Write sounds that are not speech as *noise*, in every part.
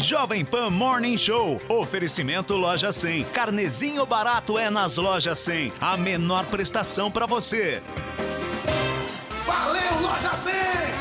Jovem Pan Morning Show. Oferecimento Loja 100. Carnezinho barato é nas Lojas 100. A menor prestação para você. Valeu, Loja 100!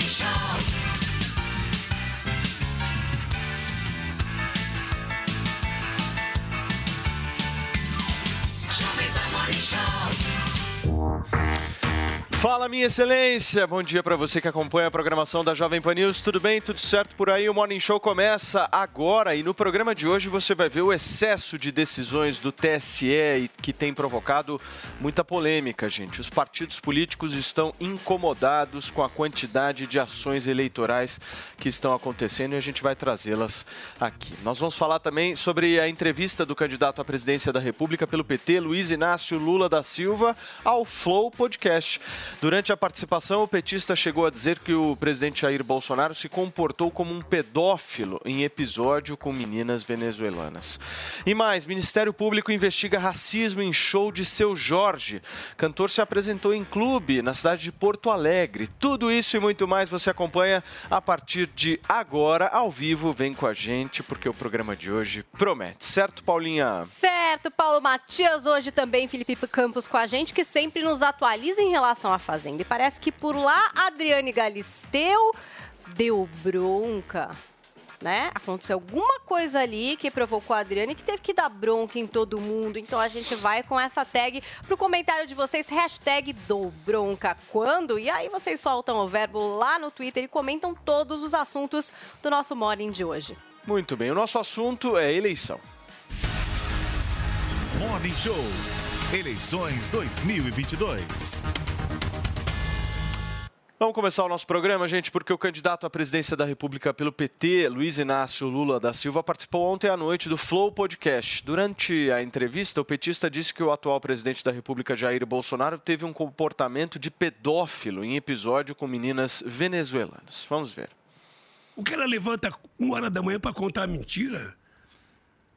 Show. Jovem Pan Morning Show. Fala, minha excelência! Bom dia para você que acompanha a programação da Jovem Pan News. Tudo bem? Tudo certo por aí? O Morning Show começa agora e no programa de hoje você vai ver o excesso de decisões do TSE que tem provocado muita polêmica, gente. Os partidos políticos estão incomodados com a quantidade de ações eleitorais que estão acontecendo e a gente vai trazê-las aqui. Nós vamos falar também sobre a entrevista do candidato à presidência da República pelo PT, Luiz Inácio Lula da Silva, ao Flow Podcast. Durante a participação, o petista chegou a dizer que o presidente Jair Bolsonaro se comportou como um pedófilo em episódio com meninas venezuelanas. E mais, Ministério Público investiga racismo em show de Seu Jorge. Cantor se apresentou em clube na cidade de Porto Alegre. Tudo isso e muito mais você acompanha a partir de agora, ao vivo. Vem com a gente, porque o programa de hoje promete. Certo, Paulinha? Certo, Paulo Matias, hoje também Felipe Campos com a gente, que sempre nos atualiza em relação à Fazenda. E parece que por lá, Adriane Galisteu deu bronca. Né? Aconteceu alguma coisa ali que provocou a Adriane que teve que dar bronca em todo mundo. Então a gente vai com essa tag pro comentário de vocês, hashtag dou bronca quando? E aí vocês soltam o verbo lá no Twitter e comentam todos os assuntos do nosso Morning de hoje. Muito bem, o nosso assunto é eleição. Morning Show. Eleições 2022. Vamos começar o nosso programa, gente, porque o candidato à presidência da República pelo PT, Luiz Inácio Lula da Silva, participou ontem à noite do Flow Podcast. Durante a entrevista, o petista disse que o atual presidente da República, Jair Bolsonaro, teve um comportamento de pedófilo em episódio com meninas venezuelanas. Vamos ver. O cara levanta uma hora da manhã para contar mentira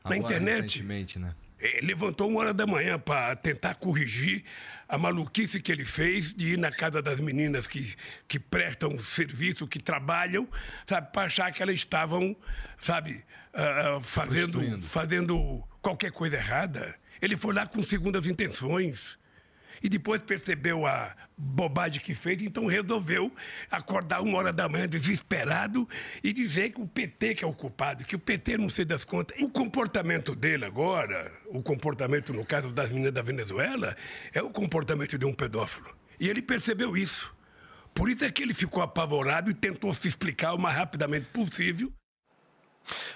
na Agora, internet. recentemente, né? É, levantou uma hora da manhã para tentar corrigir a maluquice que ele fez de ir na casa das meninas que, que prestam serviço, que trabalham, sabe, para achar que elas estavam, sabe, ah, fazendo, fazendo qualquer coisa errada. Ele foi lá com segundas intenções. E depois percebeu a bobagem que fez, então resolveu acordar uma hora da manhã desesperado e dizer que o PT que é o culpado, que o PT não sei das contas. O comportamento dele agora, o comportamento no caso das meninas da Venezuela, é o comportamento de um pedófilo. E ele percebeu isso. Por isso é que ele ficou apavorado e tentou se explicar o mais rapidamente possível.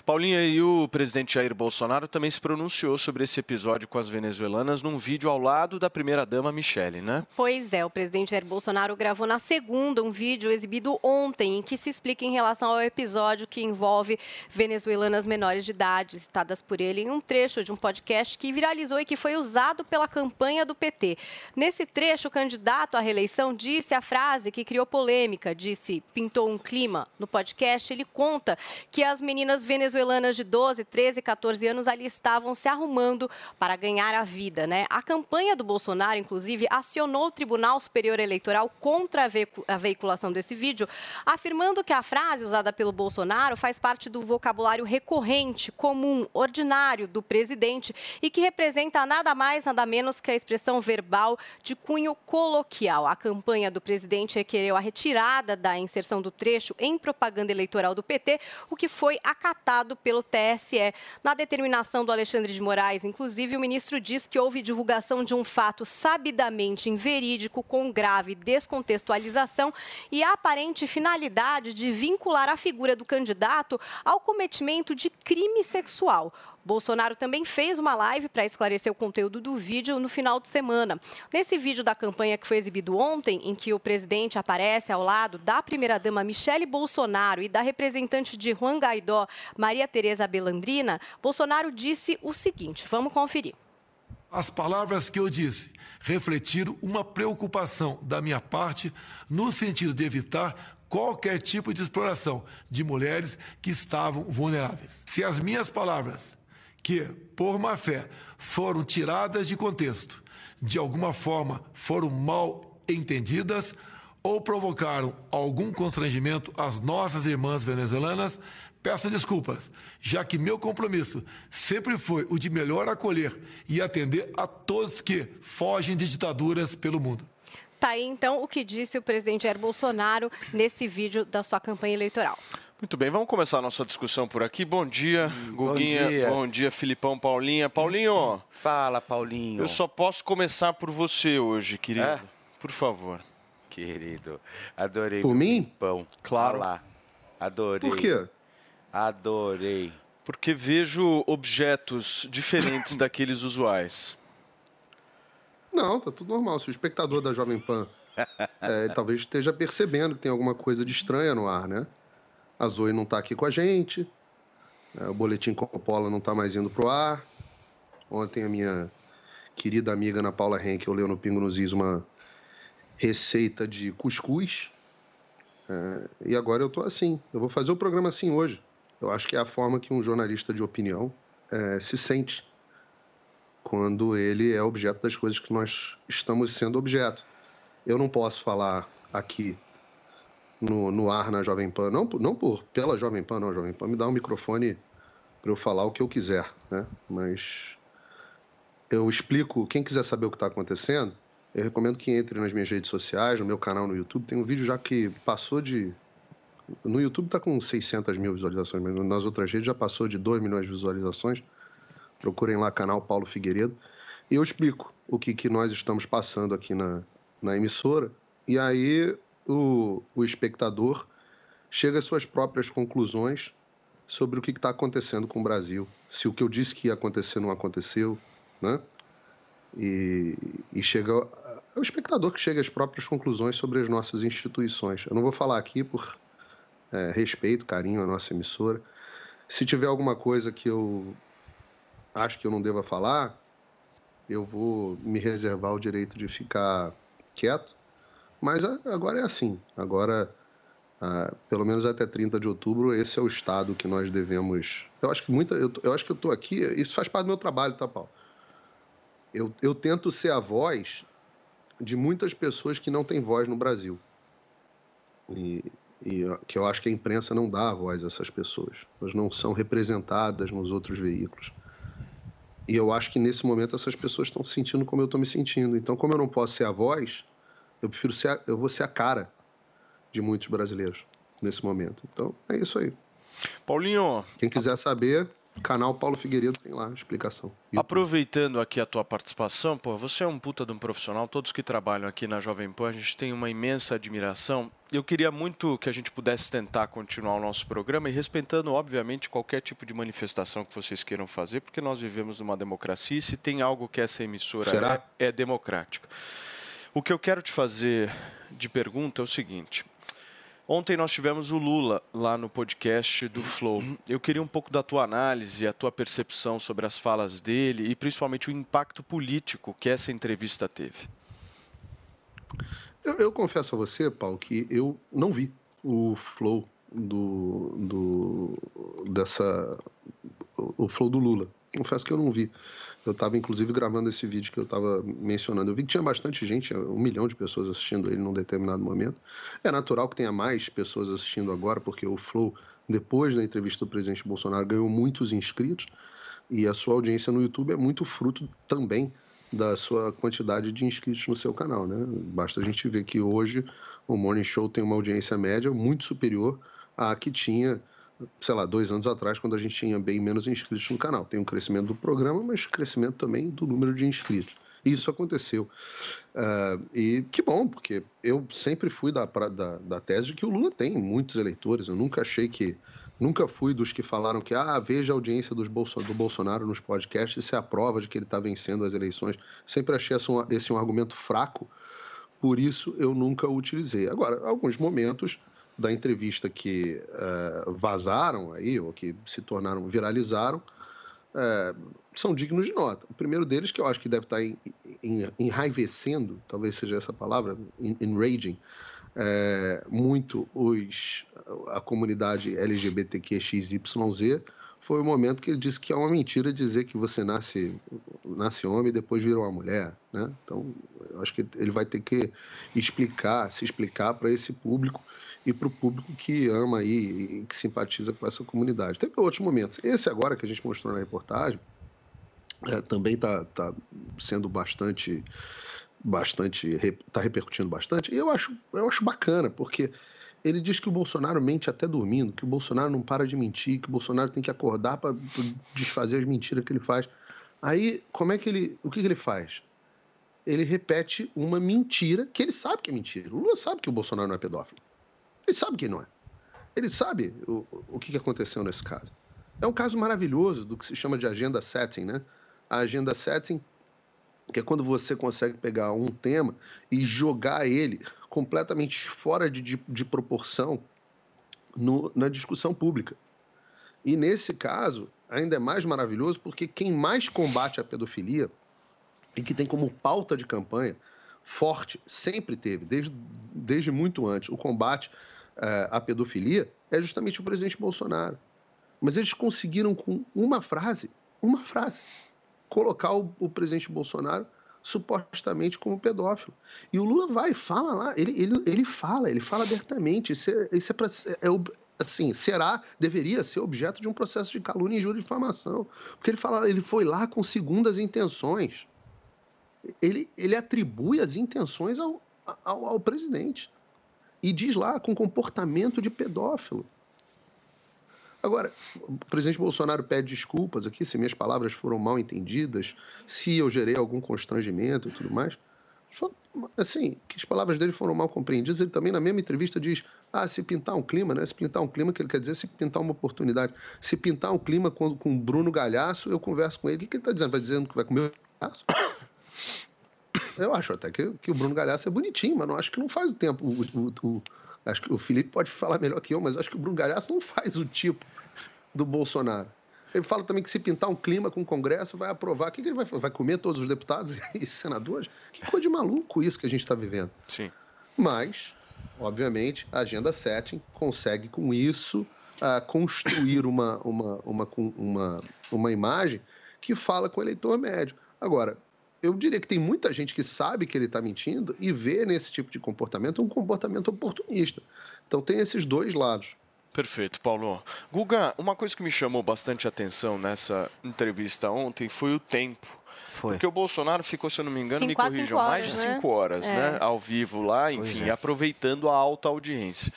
Paulinha e o presidente Jair Bolsonaro também se pronunciou sobre esse episódio com as venezuelanas num vídeo ao lado da primeira-dama Michele, né? Pois é, o presidente Jair Bolsonaro gravou na segunda um vídeo exibido ontem em que se explica em relação ao episódio que envolve venezuelanas menores de idade, citadas por ele em um trecho de um podcast que viralizou e que foi usado pela campanha do PT. Nesse trecho, o candidato à reeleição disse a frase que criou polêmica, disse pintou um clima. No podcast, ele conta que as meninas venezuelanas de 12, 13, 14 anos ali estavam se arrumando para ganhar a vida, né? A campanha do Bolsonaro, inclusive, acionou o Tribunal Superior Eleitoral contra a veiculação desse vídeo, afirmando que a frase usada pelo Bolsonaro faz parte do vocabulário recorrente, comum, ordinário do presidente e que representa nada mais, nada menos que a expressão verbal de cunho coloquial. A campanha do presidente requereu a retirada da inserção do trecho em propaganda eleitoral do PT, o que foi acatado pelo TSE. Na determinação do Alexandre de Moraes, inclusive, o ministro diz que houve divulgação de um fato sabidamente inverídico, com grave descontextualização e aparente finalidade de vincular a figura do candidato ao cometimento de crime sexual. Bolsonaro também fez uma live para esclarecer o conteúdo do vídeo no final de semana. Nesse vídeo da campanha que foi exibido ontem, em que o presidente aparece ao lado da primeira-dama Michele Bolsonaro e da representante de Juan Guaidó, Maria Tereza Belandrina, Bolsonaro disse o seguinte: vamos conferir. As palavras que eu disse refletiram uma preocupação da minha parte no sentido de evitar qualquer tipo de exploração de mulheres que estavam vulneráveis. Se as minhas palavras que, por má fé, foram tiradas de contexto, de alguma forma foram mal entendidas ou provocaram algum constrangimento às nossas irmãs venezuelanas, peço desculpas, já que meu compromisso sempre foi o de melhor acolher e atender a todos que fogem de ditaduras pelo mundo. Tá aí então o que disse o presidente Jair Bolsonaro nesse vídeo da sua campanha eleitoral. Muito bem, vamos começar a nossa discussão por aqui. Bom dia, Guguinha. Bom dia. Bom dia, Filipão, Paulinha. Paulinho. Fala, Paulinho. Eu só posso começar por você hoje, querido. É? Por favor. Querido, adorei. Por mim? Pão. Claro. Lá. Adorei. Por quê? Adorei. Porque vejo objetos diferentes *coughs* daqueles usuais. Não, tá tudo normal. Se o espectador da Jovem Pan *laughs* é, talvez esteja percebendo que tem alguma coisa de estranha no ar, né? A Zoe não está aqui com a gente. É, o Boletim Coppola não está mais indo pro ar. Ontem a minha querida amiga Ana Paula Henkel leu no Pingo nos Is uma receita de cuscuz. É, e agora eu estou assim. Eu vou fazer o programa assim hoje. Eu acho que é a forma que um jornalista de opinião é, se sente quando ele é objeto das coisas que nós estamos sendo objeto. Eu não posso falar aqui no, no ar na Jovem Pan, não, não por pela Jovem Pan, não, Jovem Pan me dá um microfone para eu falar o que eu quiser, né? Mas eu explico, quem quiser saber o que está acontecendo, eu recomendo que entre nas minhas redes sociais, no meu canal no YouTube, tem um vídeo já que passou de... No YouTube está com 600 mil visualizações, mas nas outras redes já passou de 2 milhões de visualizações. Procurem lá canal Paulo Figueiredo. E eu explico o que, que nós estamos passando aqui na, na emissora. E aí o, o espectador chega às suas próprias conclusões sobre o que está acontecendo com o Brasil. Se o que eu disse que ia acontecer não aconteceu, né? E, e chega é o espectador que chega às próprias conclusões sobre as nossas instituições. Eu não vou falar aqui por é, respeito, carinho à nossa emissora. Se tiver alguma coisa que eu acho que eu não deva falar, eu vou me reservar o direito de ficar quieto mas agora é assim. Agora, ah, pelo menos até 30 de outubro, esse é o estado que nós devemos. Eu acho que muita. Eu, eu acho que eu estou aqui. Isso faz parte do meu trabalho, tá, Paulo? Eu, eu tento ser a voz de muitas pessoas que não têm voz no Brasil. E, e que eu acho que a imprensa não dá a voz a essas pessoas. Elas não são representadas nos outros veículos. E eu acho que nesse momento essas pessoas estão se sentindo como eu estou me sentindo. Então, como eu não posso ser a voz, eu prefiro ser, a, eu vou ser a cara de muitos brasileiros nesse momento. Então, é isso aí. Paulinho. Quem quiser saber, canal Paulo Figueiredo tem lá a explicação. YouTube. Aproveitando aqui a tua participação, pô, você é um puta de um profissional, todos que trabalham aqui na Jovem Pan, a gente tem uma imensa admiração. Eu queria muito que a gente pudesse tentar continuar o nosso programa e respeitando, obviamente, qualquer tipo de manifestação que vocês queiram fazer, porque nós vivemos numa democracia e se tem algo que essa emissora é, é democrática. O que eu quero te fazer de pergunta é o seguinte. Ontem nós tivemos o Lula lá no podcast do Flow. Eu queria um pouco da tua análise, a tua percepção sobre as falas dele e principalmente o impacto político que essa entrevista teve. Eu, eu confesso a você, Paulo, que eu não vi o Flow do, do dessa o, flow do Lula. Confesso que eu não vi. Eu estava inclusive gravando esse vídeo que eu estava mencionando. Eu vi que tinha bastante gente, um milhão de pessoas assistindo ele num determinado momento. É natural que tenha mais pessoas assistindo agora, porque o Flow, depois da entrevista do presidente Bolsonaro, ganhou muitos inscritos e a sua audiência no YouTube é muito fruto também da sua quantidade de inscritos no seu canal, né? Basta a gente ver que hoje o Morning Show tem uma audiência média muito superior à que tinha, sei lá, dois anos atrás, quando a gente tinha bem menos inscritos no canal. Tem um crescimento do programa, mas crescimento também do número de inscritos. Isso aconteceu. Uh, e que bom, porque eu sempre fui da, da, da tese de que o Lula tem muitos eleitores. Eu nunca achei que Nunca fui dos que falaram que, ah, veja a audiência dos Bolso do Bolsonaro nos podcasts, isso é a prova de que ele está vencendo as eleições. Sempre achei esse um, esse um argumento fraco, por isso eu nunca utilizei. Agora, alguns momentos da entrevista que uh, vazaram aí, ou que se tornaram, viralizaram, uh, são dignos de nota. O primeiro deles, que eu acho que deve estar tá enraivecendo, talvez seja essa palavra, enraging, é, muito os, a comunidade LGBTQXYZ foi o momento que ele disse que é uma mentira dizer que você nasce, nasce homem e depois vira uma mulher. Né? Então, eu acho que ele vai ter que explicar, se explicar para esse público e para o público que ama aí e que simpatiza com essa comunidade. Teve outros momentos. Esse agora que a gente mostrou na reportagem é, também está tá sendo bastante bastante, está repercutindo bastante, e eu acho, eu acho bacana, porque ele diz que o Bolsonaro mente até dormindo, que o Bolsonaro não para de mentir, que o Bolsonaro tem que acordar para desfazer as mentiras que ele faz. Aí, como é que ele, o que, que ele faz? Ele repete uma mentira que ele sabe que é mentira. O Lula sabe que o Bolsonaro não é pedófilo. Ele sabe que não é. Ele sabe o, o que aconteceu nesse caso. É um caso maravilhoso do que se chama de agenda setting, né? A agenda setting que é quando você consegue pegar um tema e jogar ele completamente fora de, de, de proporção no, na discussão pública. E nesse caso, ainda é mais maravilhoso porque quem mais combate a pedofilia e que tem como pauta de campanha forte, sempre teve, desde, desde muito antes, o combate uh, à pedofilia, é justamente o presidente Bolsonaro. Mas eles conseguiram, com uma frase, uma frase, colocar o, o presidente Bolsonaro supostamente como pedófilo. E o Lula vai, fala lá, ele, ele, ele fala, ele fala abertamente. Isso é, isso é, pra, é, assim, será, deveria ser objeto de um processo de calúnia e injúria de difamação. Porque ele fala, ele foi lá com segundas intenções. Ele, ele atribui as intenções ao, ao, ao presidente. E diz lá, com comportamento de pedófilo. Agora, o presidente Bolsonaro pede desculpas aqui se minhas palavras foram mal entendidas, se eu gerei algum constrangimento e tudo mais. Só, assim, que as palavras dele foram mal compreendidas. Ele também, na mesma entrevista, diz: ah, se pintar um clima, né? Se pintar um clima, que ele quer dizer se pintar uma oportunidade. Se pintar um clima com, com o Bruno Galhaço, eu converso com ele. O que ele está dizendo? Vai dizendo que vai comer o Galhaço? Eu acho até que, que o Bruno Galhaço é bonitinho, mas não acho que não faz o tempo. O, o, o, Acho que o Felipe pode falar melhor que eu, mas acho que o Bruno Galhaço não faz o tipo do Bolsonaro. Ele fala também que se pintar um clima com o Congresso, vai aprovar. O que, que ele vai fazer? Vai comer todos os deputados *laughs* e senadores? Que coisa de maluco isso que a gente está vivendo. Sim. Mas, obviamente, a agenda setting consegue com isso uh, construir uma, uma, uma, uma, uma imagem que fala com o eleitor médio. Agora, eu diria que tem muita gente que sabe que ele está mentindo e vê nesse tipo de comportamento um comportamento oportunista. Então tem esses dois lados. Perfeito, Paulo. Guga, uma coisa que me chamou bastante atenção nessa entrevista ontem foi o tempo. Foi. Porque o Bolsonaro ficou, se eu não me engano, cinco, me corrijam, mais de né? cinco horas, é. né? Ao vivo lá, enfim, é. aproveitando a alta audiência.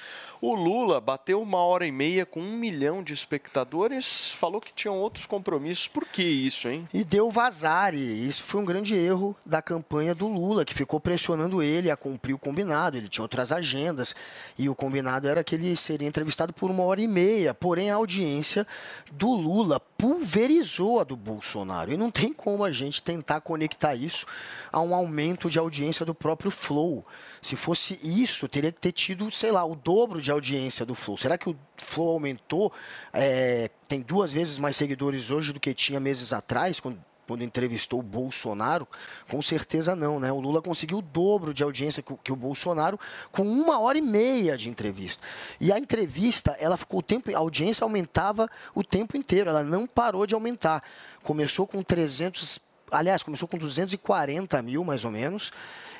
O Lula bateu uma hora e meia com um milhão de espectadores, falou que tinham outros compromissos. Por que isso, hein? E deu vazar, e isso foi um grande erro da campanha do Lula, que ficou pressionando ele a cumprir o combinado. Ele tinha outras agendas, e o combinado era que ele seria entrevistado por uma hora e meia. Porém, a audiência do Lula pulverizou a do Bolsonaro. E não tem como a gente tentar conectar isso a um aumento de audiência do próprio Flow. Se fosse isso, teria que ter tido, sei lá, o dobro de audiência do Flow. Será que o Flow aumentou? É, tem duas vezes mais seguidores hoje do que tinha meses atrás, quando quando entrevistou o Bolsonaro? Com certeza não, né? O Lula conseguiu o dobro de audiência que, o- Bolsonaro com uma hora e meia de entrevista. E a entrevista, ela ficou o tempo, a audiência aumentava o tempo inteiro, ela não parou de aumentar. Começou com 300, aliás, começou com 240 mil mais ou menos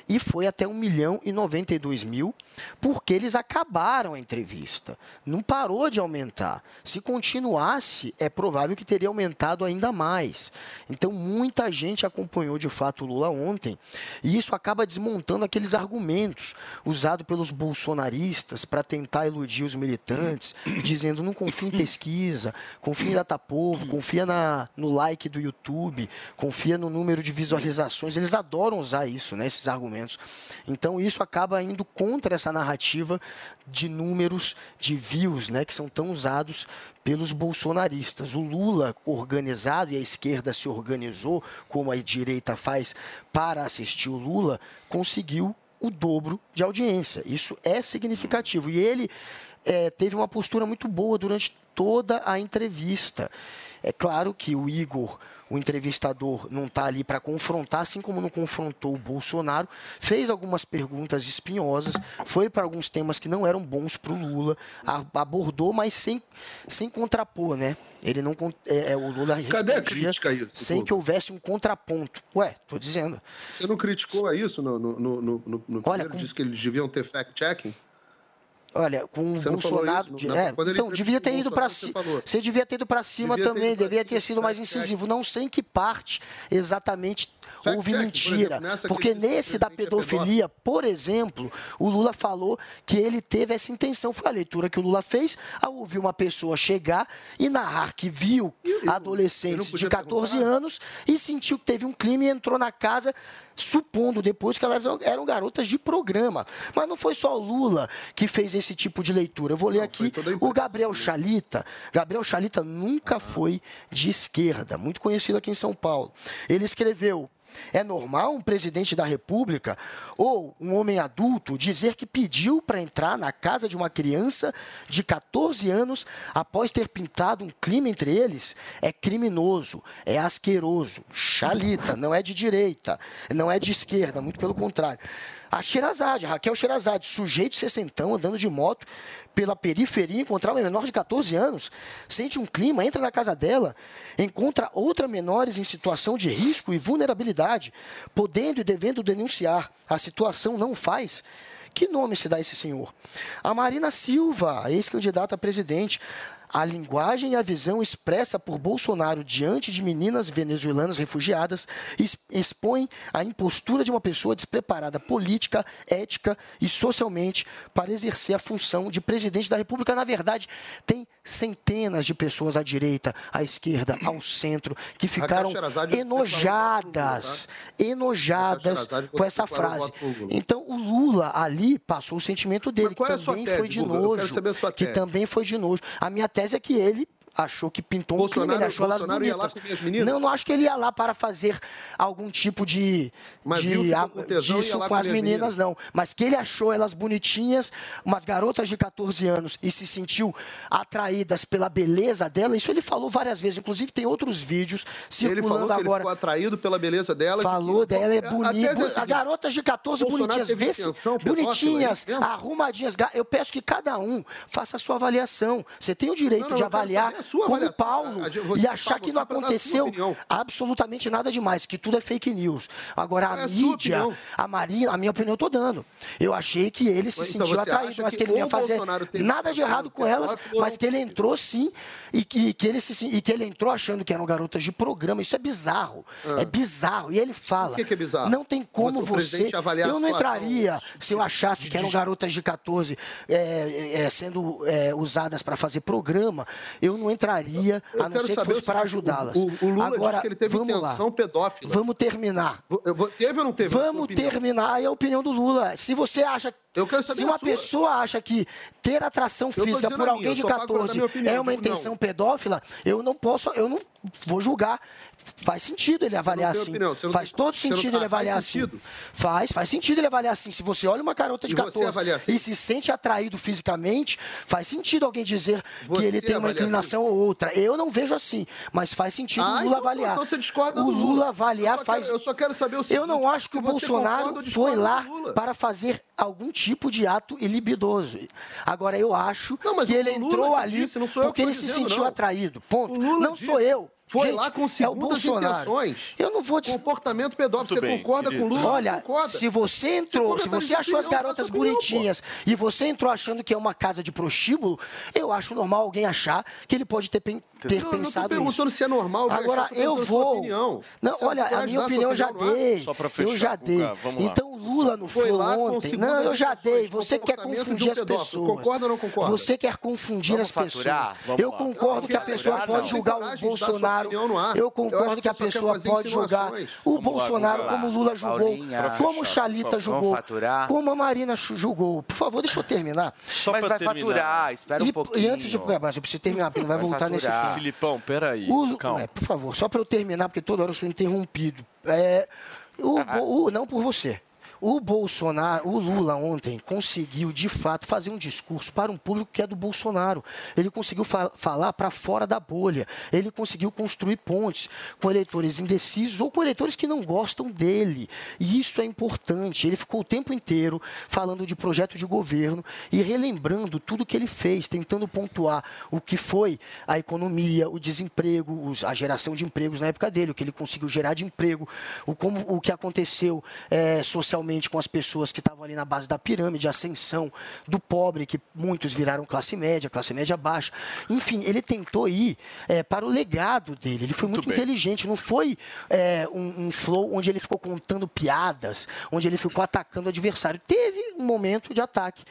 e foi até 1 milhão e 92 mil, porque eles acabaram a entrevista. Não parou de aumentar. Se continuasse, é provável que teria aumentado ainda mais. Então, muita gente acompanhou de fato o Lula ontem, e isso acaba desmontando aqueles argumentos usados pelos bolsonaristas para tentar iludir os militantes, dizendo não confia em pesquisa, confia em Datapovo, confia na, no like do YouTube, confia no número de visualizações. Eles adoram usar isso, né, esses argumentos. Então isso acaba indo contra essa narrativa de números de views, né, que são tão usados pelos bolsonaristas. O Lula organizado e a esquerda se organizou, como a direita faz para assistir o Lula, conseguiu o dobro de audiência. Isso é significativo. E ele eh, teve uma postura muito boa durante toda a entrevista. É claro que o Igor, o entrevistador, não está ali para confrontar, assim como não confrontou o Bolsonaro, fez algumas perguntas espinhosas, foi para alguns temas que não eram bons para o Lula, abordou, mas sem, sem contrapor, né? Ele não é, é, o Lula Cadê a crítica a isso, sem que houvesse um contraponto. Ué, tô dizendo. Você não criticou a isso no, no, no, no, no Olha, primeiro? com- Disse que eles deviam ter fact-checking? Olha, com o Você falou Bolsonaro. isso? Não, é, então, devia ter ido para cima. você. Você devia ter ido para cima Devia ter também, pra devia ter sido mais incisivo. Não sei em que parte exatamente houve por mentira. que porque nesse da pedofilia, por exemplo, o Lula falou que ele teve essa intenção. Foi a leitura que o Lula fez ao ouvir uma pessoa chegar e narrar que viu adolescentes de podia 14 perguntar? anos e sentiu que teve um crime e entrou na casa, supondo depois que elas eram- garotas de programa. Mas não foi só o Lula que fez esse tipo de leitura. Eu vou ler aqui o Gabriel Chalita. Gabriel Chalita nunca foi de esquerda, muito conhecido aqui em São Paulo. Ele escreveu. É normal um presidente da República ou um homem adulto dizer que pediu para entrar na casa de uma criança de 14 anos após ter pintado um clima entre eles? É criminoso, é asqueroso, chalita, não é de direita, não é de esquerda, muito pelo contrário. A Sherazade, Raquel Sherazade, sujeito sessentão, andando de moto pela periferia, encontrar uma menor de 14 anos, sente um clima, entra na casa dela, encontra outra menores em situação de risco e vulnerabilidade, podendo e devendo denunciar. A situação não faz. Que nome se dá a esse senhor? A Marina Silva, ex-candidata a presidente. A linguagem e a visão expressa por Bolsonaro diante de meninas venezuelanas refugiadas expõe a impostura de uma pessoa despreparada política, ética e socialmente para exercer a função de presidente da República. Na verdade, tem centenas de pessoas à direita, à esquerda, ao centro, que ficaram Sherazade enojadas, enojadas com essa frase. Então, o Lula ali passou o sentimento dele, que é também foi de nojo. Que também foi de nojo. A minha tese é que ele achou que pintou um crime, Bolsonaro- ele achou elas Bolsonaro lá bonitas. Não, não acho que ele ia lá para fazer algum tipo de, Mas de a- com disso lá com as meninas, meninas? não. Mas que ele achou elas bonitinhas, umas garotas de 14 anos, e se sentiu atraídas pela beleza dela, isso ele falou várias vezes. Inclusive, tem outros vídeos Ele falou circulando que ele agora. ficou atraído pela beleza dela. Falou dela, é bonita. A garotas de 14 Bolsonaro bonitinhas, se bonitinhas, é arrumadinhas. Eu peço que cada um faça a sua avaliação. Você tem o direito Não, não, de avaliar sua como avaliação. Paulo A- a- e achar que não a aconteceu absolutamente nada demais, que tudo é fake news. Agora, Qual é a a sua mídia, opinião? a Marina, a minha opinião eu tô dando. Eu achei que ele se Então sentiu atraído, mas que ele não ia fazer nada de errado com elas, mas que ele entrou sim e que, que ele se, e que ele entrou achando que eram garotas de programa. Isso é bizarro. Ah. É bizarro. E ele fala. Que que é bizarro? Não tem como Você- Eu a não entraria se eu achasse que eram garotas de 14 é, é, sendo é, usadas para fazer programa. Eu não entraria, Eu a não ser que fosse para ajudá-las. O, o Lula Agora, disse que ele teve vamos lá. intenção pedófila. Vamos terminar. Eu vou- Teve ou não teve? Vamos terminar aí a opinião do Lula. Se você acha Eu quero saber Se uma pessoa acha que ter atração física por minha, alguém de tô falando da 14 minha opinião, é uma não. intenção pedófila, eu não posso, eu não vou julgar. Faz sentido ele avaliar assim. opinião, não Faz tem- todo você não- sentido ah, ele avaliar faz assim. sentido? Faz, faz sentido ele avaliar assim. Se você olha uma garota de E você 14 avalia assim? e se sente atraído fisicamente, faz sentido alguém dizer Você que ele tem uma assim? inclinação ou outra. Eu não vejo assim, mas faz sentido Ah, o Lula então- avaliar. então você discorda o Lula, Lula. avaliar Eu faz. quero- eu só quero saber o seguinte, Eu não acho que o Bolsonaro foi lá para fazer algum tipo de ato ilibidoso. Agora, eu acho Não, que ele entrou ali disse, eu porque ele se dizendo, sentiu não. atraído. Ponto. Não disse- sou eu. Foi Gente, lá com é o segundas Bolsonaro. intenções. Eu não vou dis- Comportamento pedófilo. Muito Você bem, concorda querido. com o Lula? Olha, concorda. se você entrou, se você achou as garotas bonitinhas e você entrou achando que é uma casa de prostíbulo, eu acho normal alguém achar que ele pode ter, pen- ter Não, não pensado perguntando isso. se é normal, Agora, eu perguntando vou. opinião. Não, Você olha, a minha opinião eu já ar? dei. Só pra eu fechar, já dei. Então, o Lula no Foi Flow ontem. Não, eu já dei. Você quer confundir as pessoas. Concorda ou não concorda? Você quer confundir as pessoas. Eu concordo que a Não, pessoa pode não. julgar o sua Bolsonaro. Eu Eu concordo acho que que a pessoa pode julgar o Vamos Bolsonaro como Lula julgou, Paulinha, como fechar, Chalita julgou, como a Marina julgou. Por favor, deixa eu terminar. Só Mas vai terminar. faturar, espera um E, pouquinho. e antes de. Mas eu preciso terminar, porque não vai, Vai voltar nesse faturar. tema. Filipão, peraí. O, Calma. é, por favor, só para eu terminar, porque toda hora eu sou interrompido. É, o, Bo- o- não por você. O Bolsonaro, o Lula ontem conseguiu de fato fazer um discurso para um público que é do Bolsonaro. Ele conseguiu fa- falar para fora da bolha. Ele conseguiu construir pontes com eleitores indecisos ou com eleitores que não gostam dele. E isso é importante. Ele ficou o tempo inteiro falando de projeto de governo e relembrando tudo que ele fez, tentando pontuar o que foi a economia, o desemprego, os- a geração de empregos na época dele, o que ele conseguiu gerar de emprego, o, como, o que aconteceu eh, socialmente com as pessoas que estavam ali na base da pirâmide, ascensão do pobre, que muitos viraram classe média, classe média baixa. Enfim, ele tentou ir eh, para o legado dele. Ele foi muito, bem. inteligente. Não foi eh, um, um flow onde ele ficou contando piadas, onde ele ficou atacando o adversário. Teve um momento de ataque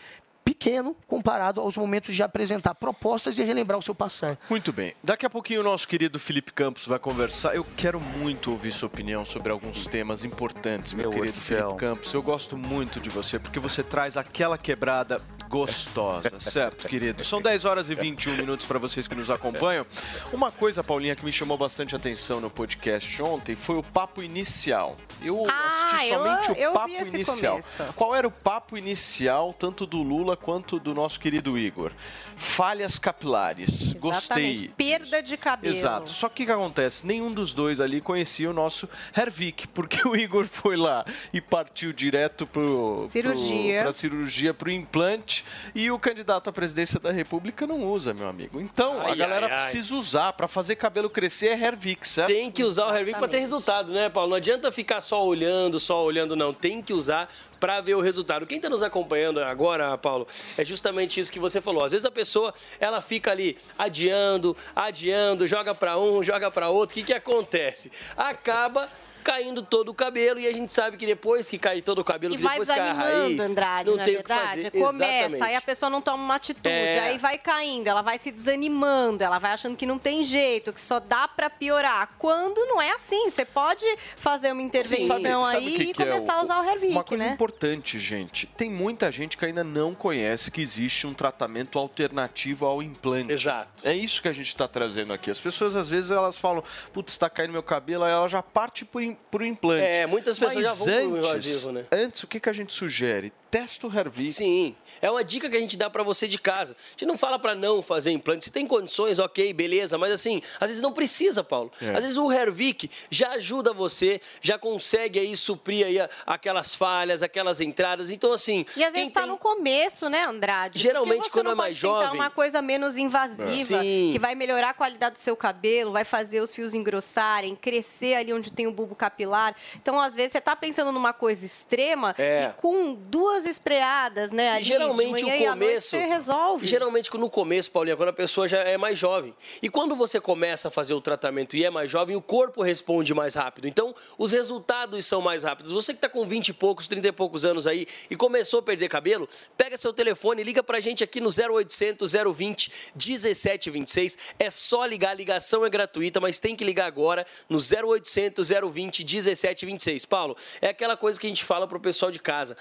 pequeno comparado aos momentos de apresentar propostas e relembrar o seu passado. Muito bem. Daqui a pouquinho o nosso querido Felipe Campos vai conversar. Eu quero muito ouvir sua opinião sobre alguns temas importantes, meu, Meu querido céu. Felipe Campos. Eu gosto muito de você porque você traz aquela quebrada gostosa, *laughs* certo, querido? São 10 horas e 21 minutos para vocês que nos acompanham. Uma coisa, Paulinha, que me chamou bastante atenção no podcast ontem foi o papo inicial. Eu Ah, assisti eu- somente o eu vi papo esse inicial. começo. Qual era o papo inicial, tanto do Lula quanto do nosso querido Igor? Falhas capilares. Gostei. Exatamente. Perda de cabelo. Exato. Só que o que acontece? Nenhum dos dois ali conhecia o nosso Hervik, porque o Igor foi lá e partiu direto pro Cirurgia. Pro, pra cirurgia, pro implante, e o candidato à presidência da República não usa, meu amigo. Então, a Ai, galera ai, ai. precisa usar para fazer cabelo crescer é Hervik, certo? Tem que usar o Hervik para ter Exatamente. resultado, né, Paulo? Não adianta ficar só olhando, só olhando, não. Tem que usar para ver o resultado. Quem está nos acompanhando agora, Paulo, é justamente isso que você falou. Às vezes a pessoa, ela fica ali adiando, adiando, joga para um, joga para outro. O que, que acontece? Acaba caindo todo o cabelo e a gente sabe que depois que cai todo o cabelo, E que vai depois cai a raiz, Andrade, não na tem o que verdade. fazer. Começa, Exatamente. aí a pessoa não toma uma atitude, É. aí vai caindo, ela vai se desanimando, ela vai achando que não tem jeito, que só dá pra piorar. Quando não é assim, você pode fazer uma intervenção Sabe- sabe aí que e que é começar o- a usar o Hervik, Uma coisa né? importante, gente. Tem muita gente que ainda não conhece que existe um tratamento alternativo ao implante. Exato. É isso que a gente está trazendo aqui. As pessoas, às vezes, elas falam, putz, está caindo meu cabelo, aí ela já parte pro, im- pro implante. É, muitas pessoas Mas já vão pro antes, invasivo, né? Antes, o que, que a gente sugere? Testa o Hervik. Sim, é uma dica que a gente dá pra você de casa. A gente não fala pra não fazer implante. Se tem condições, ok, beleza, mas assim, às vezes não precisa, Paulo. É. Às vezes o Hervik já ajuda você, já consegue aí suprir aí aquelas falhas, aquelas entradas. Então assim, E às vezes tá tem- no começo, né, Andrade? Geralmente, quando não é mais jovem- uma coisa menos invasiva, Sim. que vai melhorar a qualidade do seu cabelo, vai fazer os fios engrossarem, crescer ali onde tem o bulbo capilar. Então, às vezes, você tá pensando numa coisa extrema É. e com duas espreadas, né, ali, geralmente o começo. você resolve. Geralmente no começo, Paulinha, quando a pessoa já é mais jovem. E quando você começa a fazer o tratamento e é mais jovem, o corpo responde mais rápido. Então, os resultados são mais rápidos. Você que está com 20 e poucos, 30 e poucos anos aí e começou a perder cabelo, pega seu telefone, liga pra gente aqui no 0800 020 1726. É só ligar, a ligação é gratuita, mas tem que ligar agora no 0800 020 1726. Paulo, é aquela coisa que a gente fala pro pessoal de casa.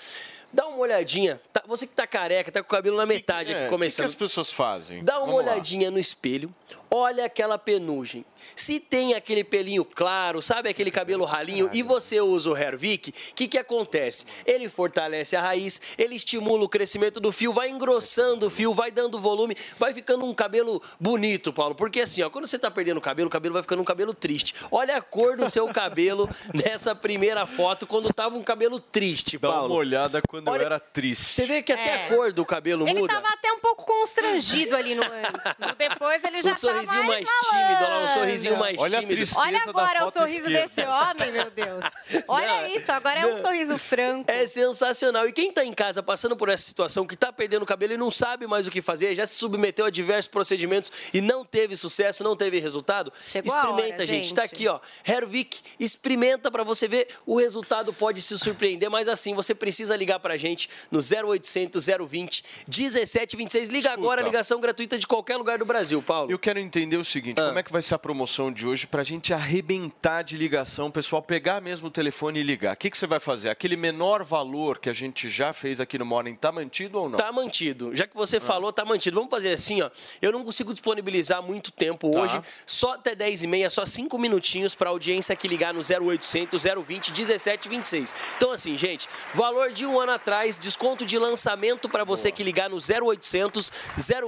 Dá uma olhadinha. Tá- você que tá careca, tá com o cabelo na metade É, aqui o que começando. que as pessoas fazem? Dá uma Vamos lá. olhadinha no espelho, olha aquela penugem. Se tem aquele pelinho claro, sabe aquele cabelo ralinho, e você usa o Hervik, o que, que acontece? Ele fortalece a raiz, ele estimula o crescimento do fio, vai engrossando o fio, vai dando volume, vai ficando um cabelo bonito, Paulo. Porque assim, ó, quando você tá perdendo o cabelo, o cabelo vai ficando um cabelo triste. Olha a cor do seu cabelo *laughs* nessa primeira foto, quando tava um cabelo triste, Dá Paulo. uma olhada quando eu era triste. Você vê que até É. a cor do cabelo Ele muda. tava até um pouco constrangido ali no antes. Depois ele *laughs* já Um sorrisinho mais, mais tímido, olha lá, um sorriso mais Olha a tímido. tristeza Olha da agora o sorriso esquerda. desse homem, meu Deus. Olha Não, isso, agora é um sorriso franco. É sensacional. E quem tá em casa passando por essa situação, que tá perdendo o cabelo e não sabe mais o que fazer, já se submeteu a diversos procedimentos e não teve sucesso, não teve resultado, Chegou a experimenta, hora, gente. gente. Tá aqui, ó. Hervik, experimenta pra você ver. O resultado pode se surpreender, mas assim, você precisa ligar pra gente no 0800 020 1726. Liga Escuta. agora, ligação gratuita de qualquer lugar do Brasil, Paulo. Eu quero entender o seguinte, Ah. como é que vai ser a promoção de hoje pra gente arrebentar de ligação, pessoal pegar mesmo o telefone e ligar? O que, que você vai fazer? Aquele menor valor que a gente já fez aqui no Morning, tá mantido ou não? Tá mantido. Já que você falou, tá mantido. Vamos fazer assim, ó. Eu não consigo disponibilizar muito tempo Tá. hoje. Só até 10 e meia, só 5 minutinhos pra audiência que ligar no 0800 020 1726. Então, assim, gente, valor de um ano atrás, desconto de lançamento pra você que ligar no 0800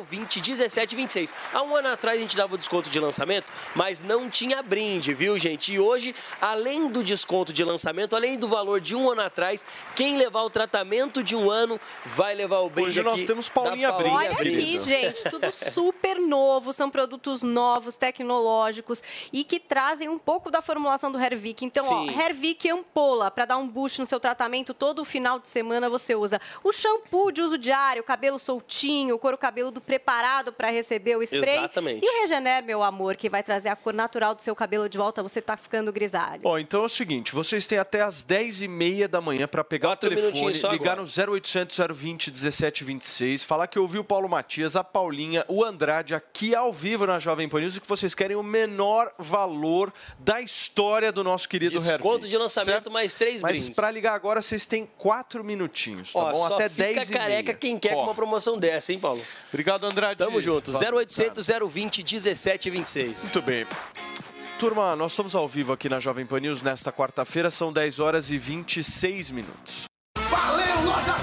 020 1726. Há um ano atrás a gente dava o desconto de lançamento, mas não tinha brinde, viu, gente? E hoje, além do desconto de lançamento, além do valor de um ano atrás, quem levar o tratamento de um ano vai levar o brinde Hoje nós aqui temos Paulinha Paulinha Olha aqui, gente, tudo super novo, são produtos novos, tecnológicos e que trazem um pouco da formulação do Hervik. Então, ó, Sim. Hervik Ampola, para dar um boost no seu tratamento, todo final de semana você usa o shampoo de uso diário, cabelo soltinho, o couro cabeludo preparado para receber o spray. Exatamente. E o Regener, meu amor, que vai trazer a cor natural do seu cabelo de volta, você tá ficando grisalho. Ó, então é o seguinte, vocês têm até as 10h30 da manhã para pegar Quatro o telefone, ligar agora. no 0800 020 1726, falar que ouviu o Paulo Matias, a Paulinha, o Andrade aqui ao vivo na Jovem Pan News e que vocês querem o menor valor da história do nosso querido Desconto Hervik, de lançamento, certo? mais três Mas brindes. para ligar agora vocês têm 4 minutinhos, tá Ó, bom? Até fica 10 careca quem quer com uma promoção dessa, hein, Paulo? Obrigado, Andrade. Tamo junto. Valeu, 0800 020 1726. Muito bem. Turma, nós estamos ao vivo aqui na Jovem Pan News nesta quarta-feira, são 10 horas e 26 minutos. Valeu, Loja 100! O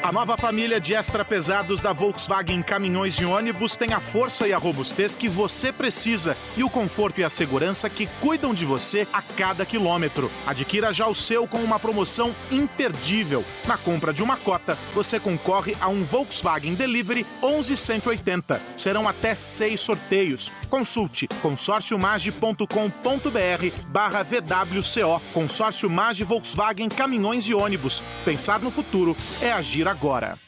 A nova família de extra pesados da Volkswagen Caminhões e Ônibus tem a força e a robustez que você precisa e o conforto e a segurança que cuidam de você a cada quilômetro. Adquira já o seu com uma promoção imperdível. Na compra de uma cota, você concorre a um Volkswagen Delivery 11180. Serão até seis sorteios. Consulte consórciomage.com.br barra VWCO. Consórcio Mage Volkswagen Caminhões e Ônibus. Pensar no futuro é agir agora.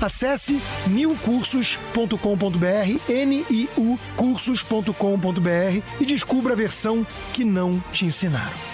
Acesse niucursos.com.br, N-I-U cursos.com.br e descubra a versão que não te ensinaram.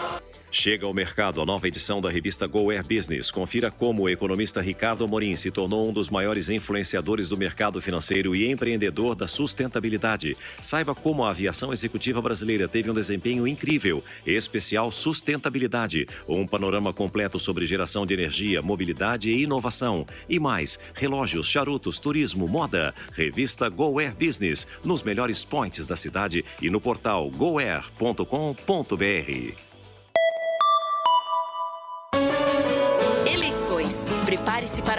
Chega ao mercado a nova edição da revista Go Air Business. Confira como o economista Ricardo Amorim se tornou um dos maiores influenciadores do mercado financeiro e empreendedor da sustentabilidade. Saiba como a aviação executiva brasileira teve um desempenho incrível, especial sustentabilidade. Um panorama completo sobre geração de energia, mobilidade e inovação. E mais, relógios, charutos, turismo, moda. Revista Go Air Business, nos melhores points da cidade e no portal goair.com.br.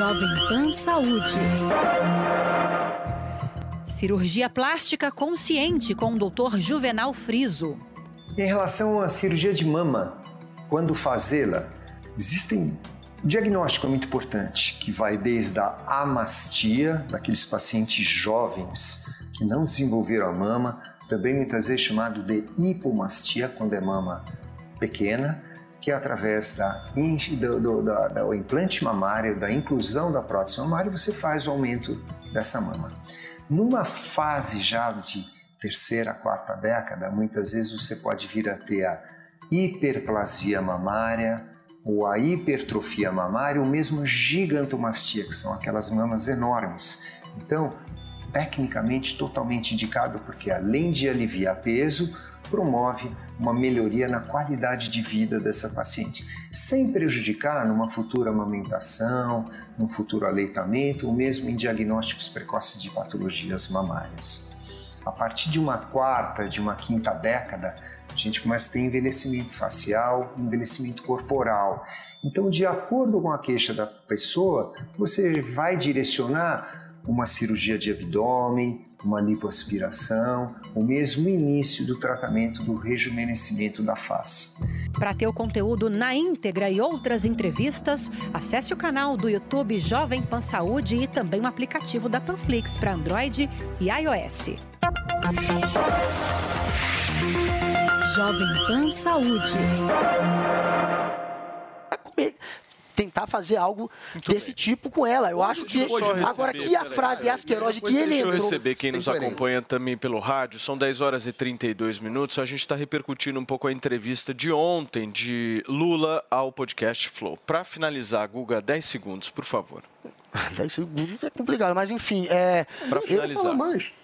Jovem Pan Saúde. Cirurgia plástica consciente com o Dr. Juvenal Friso. Em relação à cirurgia de mama, quando fazê-la, existem um diagnóstico muito importante, que vai desde a amastia, daqueles pacientes jovens que não desenvolveram a mama, também muitas vezes chamado de hipomastia, quando é mama pequena, que é através da, do, do, do implante mamário, da inclusão da prótese mamária, você faz o aumento dessa mama. Numa fase já de terceira, quarta década, muitas vezes você pode vir a ter a hiperplasia mamária, ou a hipertrofia mamária, ou mesmo gigantomastia, que são aquelas mamas enormes. Então, tecnicamente totalmente indicado porque além de aliviar peso, promove uma melhoria na qualidade de vida dessa paciente, sem prejudicar numa futura amamentação, num futuro aleitamento ou mesmo em diagnósticos precoces de patologias mamárias. A partir de uma quarta, de uma quinta década, a gente começa a ter envelhecimento facial, envelhecimento corporal. Então, de acordo com a queixa da pessoa, você vai direcionar uma cirurgia de abdômen, uma lipoaspiração, ou mesmo o início do tratamento do rejuvenescimento da face. Para ter o conteúdo na íntegra e outras entrevistas, acesse o canal do YouTube Jovem Pan Saúde e também o aplicativo da Panflix para Android e iOS. Jovem Pan Saúde. Tentar fazer algo desse tipo com ela. Eu acho que. Deixa eu só Agora, receber, que a frase asquerose que Deixa ele eu entrou. receber quem nos Incoerente. acompanha também pelo rádio. São 10 horas e 32 minutos. A gente está repercutindo um pouco a entrevista de ontem de Lula ao podcast Flow. Para finalizar, Guga, 10 segundos, por favor. *laughs* 10 segundos é complicado, mas enfim. É, eu- finalizar.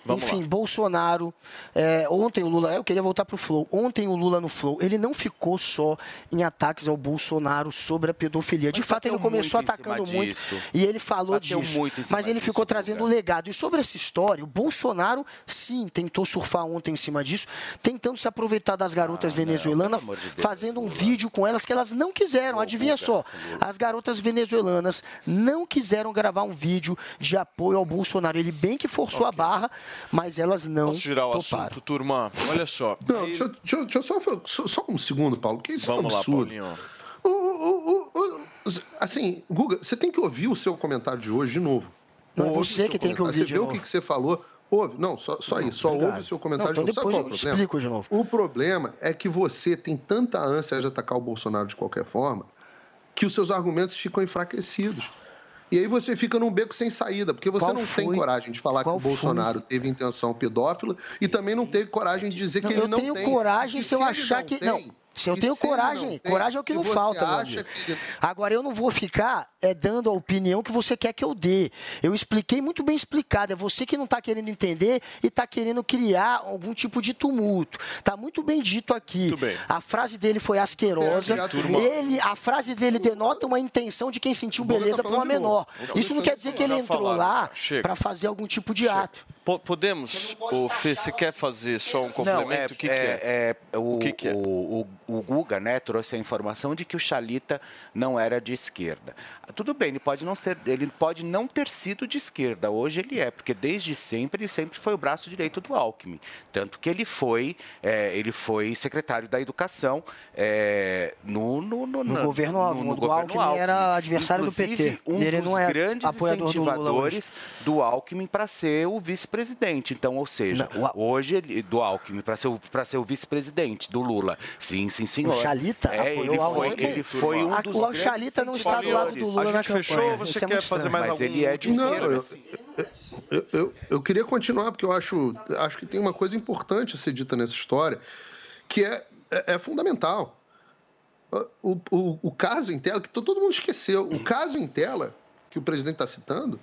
Vamos enfim, lá. Bolsonaro. é, ontem o Lula. Eu queria voltar pro Flow. Ontem o Lula no Flow, ele não ficou só em ataques ao Bolsonaro sobre a pedofilia. De Mas fato, ele começou atacando muito. disso. E ele falou Bateu disso. mas ele disso, ficou trazendo o legado. E sobre essa história, o Bolsonaro, sim, tentou surfar ontem em cima disso, tentando se aproveitar das garotas venezuelanas, pelo amor de Deus, fazendo um vídeo com elas que elas não quiseram. Adivinha só, as garotas venezuelanas não quiseram gravar um vídeo de apoio ao Bolsonaro. Ele bem que forçou a barra, mas elas não Posso girar o toparam. assunto, turma? Olha só. Não, deixa, eu- deixa deixa eu só, só, só um segundo, Paulo, que isso Vamos é um lá, absurdo. Paulinho. O- o- o- o- assim, Guga, você tem que ouvir o seu comentário de hoje de novo. Não, é Ouve você que tem que ouvir Você de vê o novo. que, que você falou, Ouve, não, só, só isso, só Obrigado. ouve o seu comentário. Não, então Sabe depois qual é eu o problema? explico de novo. O problema é que você tem tanta ânsia de atacar o Bolsonaro de qualquer forma que os seus argumentos ficam enfraquecidos. E aí você fica num beco sem saída, porque você Qual não tem foi? coragem de falar Qual que o Bolsonaro teve intenção pedófila e também não teve coragem de dizer Não, que ele eu não tenho tem. coragem E se eu achar que. tem, não, se eu tenho coragem, coragem é o que não falta, meu amigo. que Agora, eu não vou ficar é, dando a opinião que você quer que eu dê. Eu expliquei muito bem explicado. É você que não está querendo entender e está querendo criar algum tipo de tumulto. Está muito bem dito aqui. A frase dele foi asquerosa. Ele, a frase dele denota uma intenção de quem sentiu tá beleza para uma menor. Boca Isso não quer dizer que ele entrou lá para fazer algum tipo de ato. Po- podemos, Fê, você quer fazer só um Não, complemento? o que, que é? é, o, que que é? O, o- o Guga né, trouxe a informação de que o Chalita não era de esquerda. Tudo bem, ele pode não ser, ele pode não ter sido de esquerda. Hoje ele é, porque desde sempre ele sempre foi o braço direito do Alckmin. Tanto que ele foi, é, ele foi secretário da Educação é, no, no, no, No na- governo Alckmin. O Alckmin era adversário do Inclusive, PT. Um Ele dos não é grandes apoiador do incentivadores do Alckmin para ser o vice-presidente. Então, ou seja, hoje ele, do Alckmin para ser, o- pra ser o vice-presidente do Lula. Sim, sim, senhor. O Chalita é, ele o foi, ele foi um A- dos o Chalita não está do lado do. Lula A na gente fechou campanha. ou você Isso é quer fazer mais Mas algum... ele é de Não, esquerda. eu, eu, eu, eu queria continuar, porque eu acho, acho que tem uma coisa importante a ser dita nessa história, que é, é, é fundamental. O, o, o caso em tela, que to- todo mundo esqueceu, o caso em tela que o presidente está citando,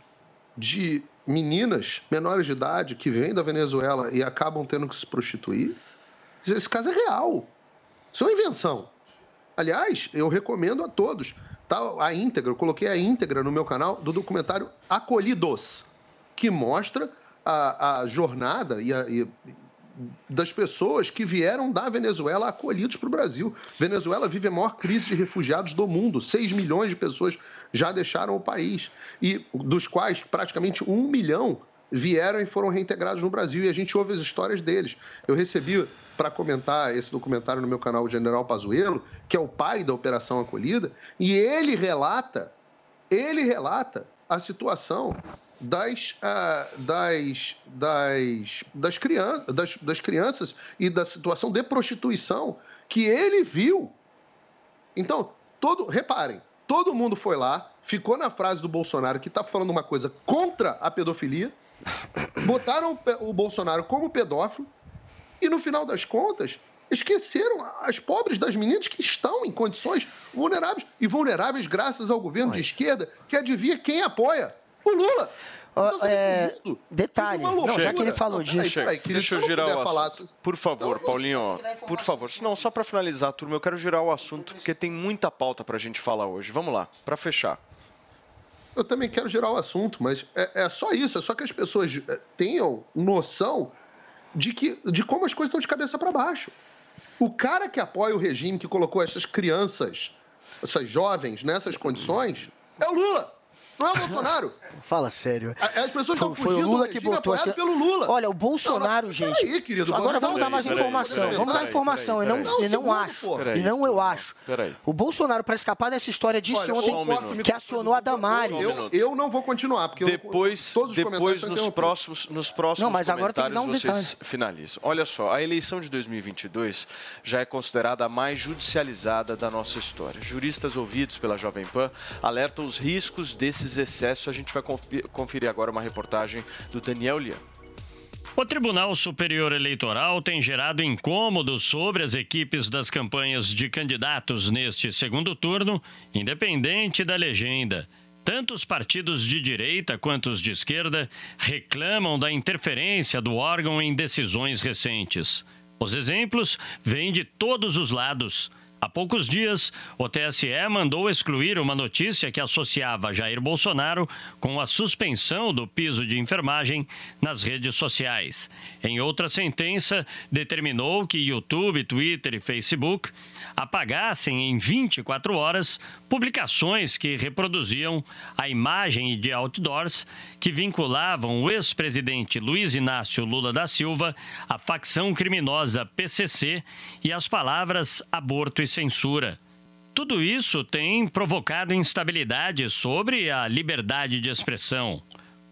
de meninas menores de idade que vêm da Venezuela e acabam tendo que se prostituir, esse caso é real. Isso é uma invenção. Aliás, eu recomendo a todos. Tá a íntegra, eu coloquei a íntegra no meu canal do documentário Acolhidos, que mostra a, a jornada e a- e- das pessoas que vieram da Venezuela acolhidos para o Brasil. Venezuela vive a maior crise de refugiados do mundo. 6 milhões de pessoas já deixaram o país. E dos quais praticamente um milhão vieram e foram reintegrados no Brasil. E a gente ouve as histórias deles. Eu recebi para comentar esse documentário no meu canal o General Pazuello, que é o pai da Operação Acolhida, e ele relata, ele relata a situação das, ah, das, das, das, crianças, das, das crianças e da situação de prostituição que ele viu. Então, todo, reparem, todo mundo foi lá, ficou na frase do Bolsonaro que está falando uma coisa contra a pedofilia, *coughs* botaram o Bolsonaro como pedófilo e, no final das contas, esqueceram as pobres das meninas que estão em condições vulneráveis e vulneráveis graças ao governo de esquerda que adivinha quem apoia? O Lula! Ó, é, detalhe, não, já que ele falou Não, disso. peraí, peraí, Deixa eu girar não o assunto. Por favor, Paulinho, por favor. Não, só para finalizar, turma, eu quero girar o assunto, porque tem muita pauta para a gente falar hoje. Vamos lá, para fechar. Eu também quero gerar o assunto, mas é, é só isso, é só que as pessoas eh, tenham noção de, que, de como as coisas estão de cabeça para baixo. O cara que apoia o regime que colocou essas crianças, essas jovens nessas condições, é o Lula, não é o Bolsonaro. *laughs* Fala sério. As pessoas Foi, estão foi o Lula do que botou assim. pelo Lula. Olha, o Bolsonaro, gente. peraí, querido, Agora vamos dar mais informação. vamos dar informação. peraí, e não, peraí. e não Não, acho. E não eu acho. Peraí. O Bolsonaro, para escapar dessa história, disse Olha, ontem um que acionou a Damares. Eu, eu não vou continuar, porque eu não- Depois, comentários depois nos próximos, nos próximos Não, mas agora tem que comentários dar um vocês finalizam. Olha só, a eleição de 2022 já é considerada a mais judicializada da nossa história. Juristas ouvidos pela Jovem Pan alertam os riscos desses excessos. A gente vai conferir agora uma reportagem do Daniel Lian. O Tribunal Superior Eleitoral tem gerado incômodos sobre as equipes das campanhas de candidatos neste segundo turno, independente da legenda. Tanto os partidos de direita quanto os de esquerda reclamam da interferência do órgão em decisões recentes. Os exemplos vêm de todos os lados. Há poucos dias, o TSE mandou excluir uma notícia que associava Jair Bolsonaro com a suspensão do piso de enfermagem nas redes sociais. Em outra sentença, determinou que YouTube, Twitter e Facebook apagassem em 24 horas publicações que reproduziam a imagem de outdoors que vinculavam o ex-presidente Luiz Inácio Lula da Silva à facção criminosa PCC e às palavras aborto e censura. Tudo isso tem provocado instabilidade sobre a liberdade de expressão.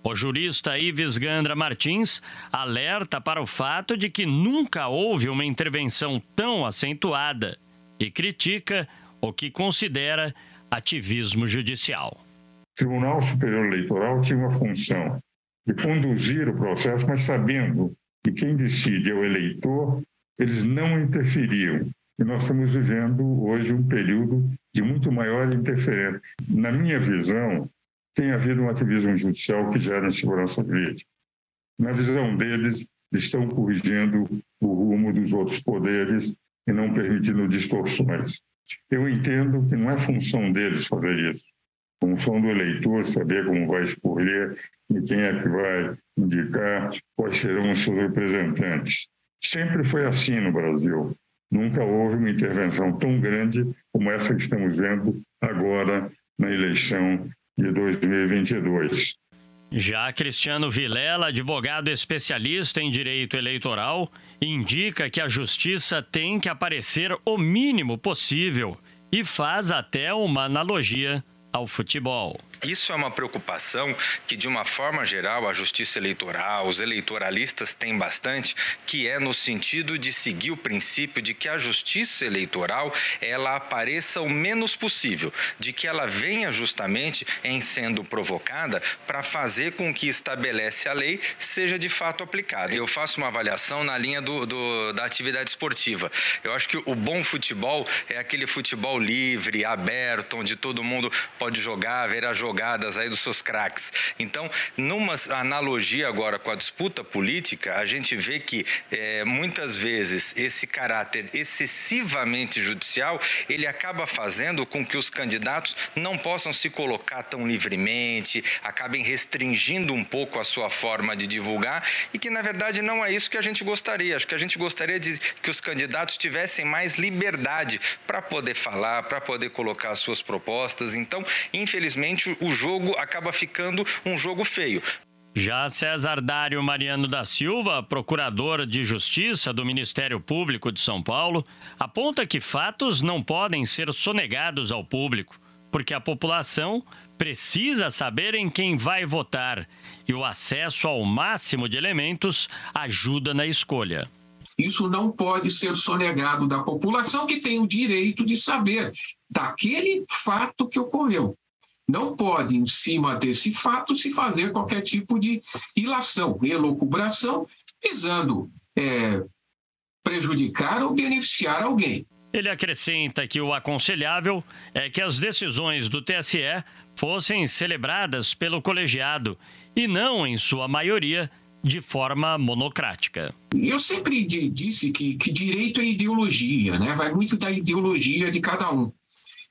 O jurista Ives Gandra Martins alerta para o fato de que nunca houve uma intervenção tão acentuada e critica o que considera ativismo judicial. O Tribunal Superior Eleitoral tinha uma função de conduzir o processo, mas sabendo que quem decide é o eleitor, eles não interferiam. E nós estamos vivendo hoje um período de muito maior interferência. Na minha visão, tem havido um ativismo judicial que gera insegurança jurídica. Na visão deles, estão corrigindo o rumo dos outros poderes e não permitindo distorções. Eu entendo que não é função deles fazer isso. Função do eleitor saber como vai escolher e quem é que vai indicar quais serão os seus representantes. Sempre foi assim no Brasil. Nunca houve uma intervenção tão grande como essa que estamos vendo agora na eleição de 2022. Já Cristiano Vilela, advogado especialista em direito eleitoral, indica que a justiça tem que aparecer o mínimo possível e faz até uma analogia ao futebol. Isso é uma preocupação que, de uma forma geral, a justiça eleitoral, os eleitoralistas têm bastante, que é no sentido de seguir o princípio de que a justiça eleitoral ela apareça o menos possível, de que ela venha justamente em sendo provocada para fazer com que estabelece a lei seja de fato aplicada. Eu faço uma avaliação na linha do, do da atividade esportiva. Eu acho que o bom futebol é aquele futebol livre, aberto, onde todo mundo pode jogar, ver as jogadas aí dos seus craques. Então, numa analogia agora com a disputa política, a gente vê que é, muitas vezes esse caráter excessivamente judicial ele acaba fazendo com que os candidatos não possam se colocar tão livremente, acabem restringindo um pouco a sua forma de divulgar e que na verdade não é isso que a gente gostaria. Acho que a gente gostaria de que os candidatos tivessem mais liberdade para poder falar, para poder colocar as suas propostas. Então, infelizmente, o jogo acaba ficando um jogo feio. Já César Dário Mariano da Silva, procurador de Justiça do Ministério Público de São Paulo, aponta que fatos não podem ser sonegados ao público, porque a população precisa saber em quem vai votar e o acesso ao máximo de elementos ajuda na escolha. Isso não pode ser sonegado da população que tem o direito de saber daquele fato que ocorreu. Não pode, em cima desse fato, se fazer qualquer tipo de ilação, elocubração, visando é, prejudicar ou beneficiar alguém. Ele acrescenta que o aconselhável é que as decisões do TSE fossem celebradas pelo colegiado e não, em sua maioria, de forma monocrática. Eu sempre disse que, que direito é ideologia, né? vai muito da ideologia de cada um.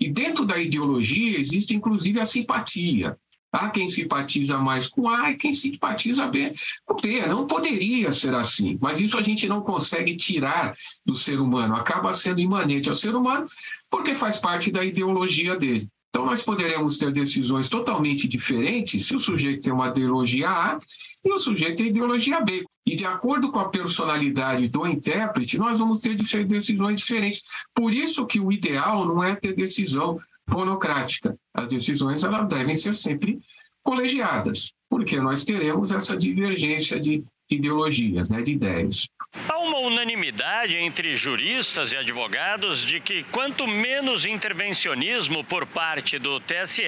E dentro da ideologia existe inclusive a simpatia. Há quem simpatiza mais com A e quem simpatiza B com B. Não poderia ser assim, mas isso a gente não consegue tirar do ser humano. Acaba sendo imanente ao ser humano porque faz parte da ideologia dele. Então, nós poderemos ter decisões totalmente diferentes se o sujeito tem uma ideologia A e o sujeito tem ideologia B. E, de acordo com a personalidade do intérprete, nós vamos ter decisões diferentes. Por isso que o ideal não é ter decisão monocrática. As decisões elas devem ser sempre colegiadas, porque nós teremos essa divergência de ideologias, né, de ideias. Há uma unanimidade entre juristas e advogados de que quanto menos intervencionismo por parte do TSE,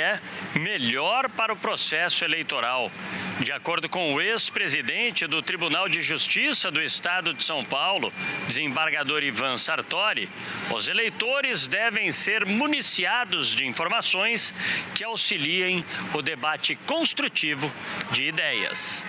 melhor para o processo eleitoral. De acordo com o ex-presidente do Tribunal de Justiça do Estado de São Paulo, desembargador Ivan Sartori, os eleitores devem ser municiados de informações que auxiliem o debate construtivo de ideias.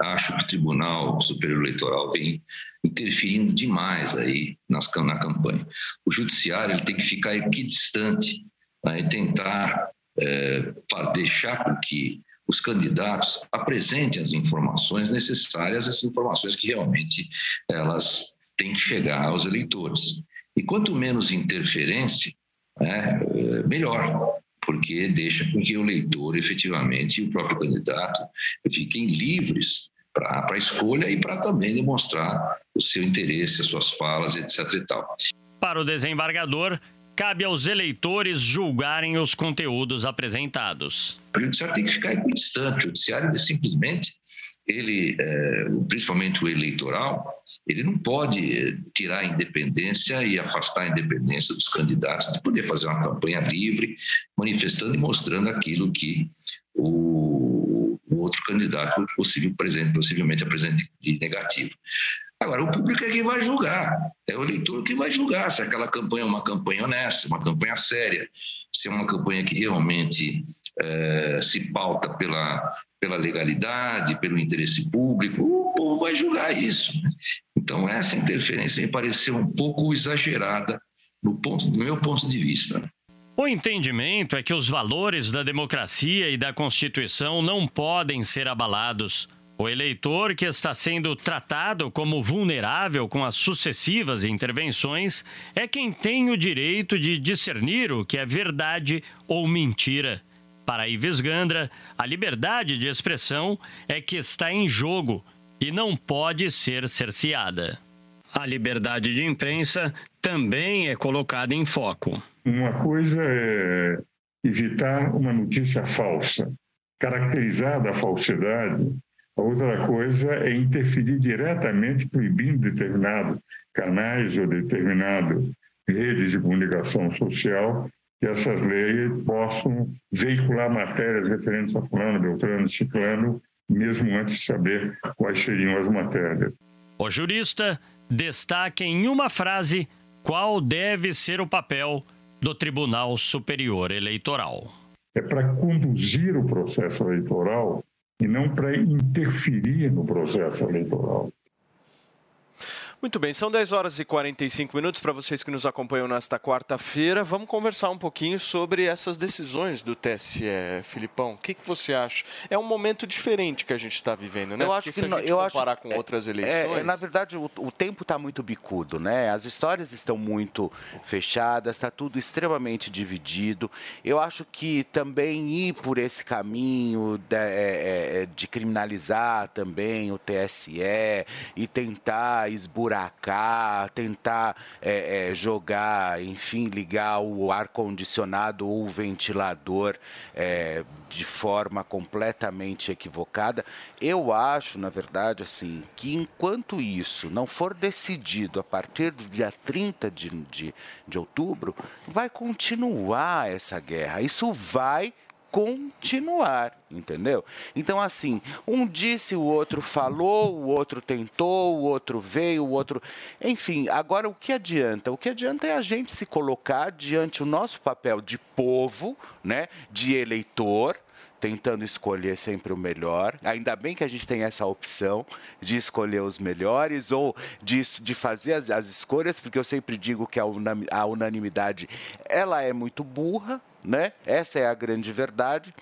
Acho que o Tribunal Superior Eleitoral vem interferindo demais aí nas, na campanha. O judiciário ele tem que ficar equidistante né, e tentar é, deixar com que os candidatos apresentem as informações necessárias, as informações que realmente elas têm que chegar aos eleitores. E quanto menos interferência, né, é, melhor porque deixa com que o leitor, efetivamente, e o próprio candidato fiquem livres para a escolha e para também demonstrar o seu interesse, as suas falas, etc. E tal. Para o desembargador, cabe aos eleitores julgarem os conteúdos apresentados. O judiciário tem que ficar equidistante. O judiciário simplesmente, ele, é, principalmente o eleitoral, ele não pode é, tirar a independência e afastar a independência dos candidatos de poder fazer uma campanha livre, manifestando e mostrando aquilo que o, o outro candidato possível, presente, possivelmente apresente de negativo. Agora, o público é quem vai julgar, é o eleitor que vai julgar se aquela campanha é uma campanha honesta, uma campanha séria, se é uma campanha que realmente é, se pauta pela, pela legalidade, pelo interesse público, o povo vai julgar isso. né? Então, essa interferência me pareceu um pouco exagerada no, ponto, do meu ponto de vista. O entendimento é que os valores da democracia e da Constituição não podem ser abalados. O eleitor que está sendo tratado como vulnerável com as sucessivas intervenções é quem tem o direito de discernir o que é verdade ou mentira. Para Ives Gandra, a liberdade de expressão é que está em jogo e não pode ser cerceada. A liberdade de imprensa também é colocada em foco. Uma coisa é evitar uma notícia falsa, caracterizar a falsidade. A outra coisa é interferir diretamente, proibindo determinados canais ou determinadas redes de comunicação social que essas leis possam veicular matérias referentes a fulano, beltrano, ciclano, mesmo antes de saber quais seriam as matérias. O jurista destaca em uma frase qual deve ser o papel do Tribunal Superior Eleitoral. É para conduzir o processo eleitoral e não para interferir no processo eleitoral. Muito bem, são 10 horas e 45 minutos para vocês que nos acompanham nesta quarta-feira. Vamos conversar um pouquinho sobre essas decisões do TSE, Filipão. O que, que você acha? É um momento diferente que a gente está vivendo, né? Eu acho Porque que se a não- gente acho- comparar com outras É, eleições... é, na verdade, o, o tempo está muito bicudo, né? As histórias estão muito fechadas, está tudo extremamente dividido. Eu acho que também ir por esse caminho de, é, é, de criminalizar também o TSE e tentar esburacar, tentar é, é, jogar, enfim, ligar o ar-condicionado ou o ventilador é, de forma completamente equivocada. Eu acho, na verdade, assim, que enquanto isso não for decidido a partir do dia 30 de, de, de outubro, vai continuar essa guerra. Isso vai continuar, entendeu? Então, assim, um disse, o outro falou, o outro tentou, o outro veio, o outro. Enfim, agora o que adianta? O que adianta é a gente se colocar diante o nosso papel de povo, né? De eleitor tentando escolher sempre o melhor. Ainda bem que a gente tem essa opção de escolher os melhores ou de, de fazer as, as escolhas, porque eu sempre digo que a, unanimidade ela é muito burra, né? Essa é a grande verdade.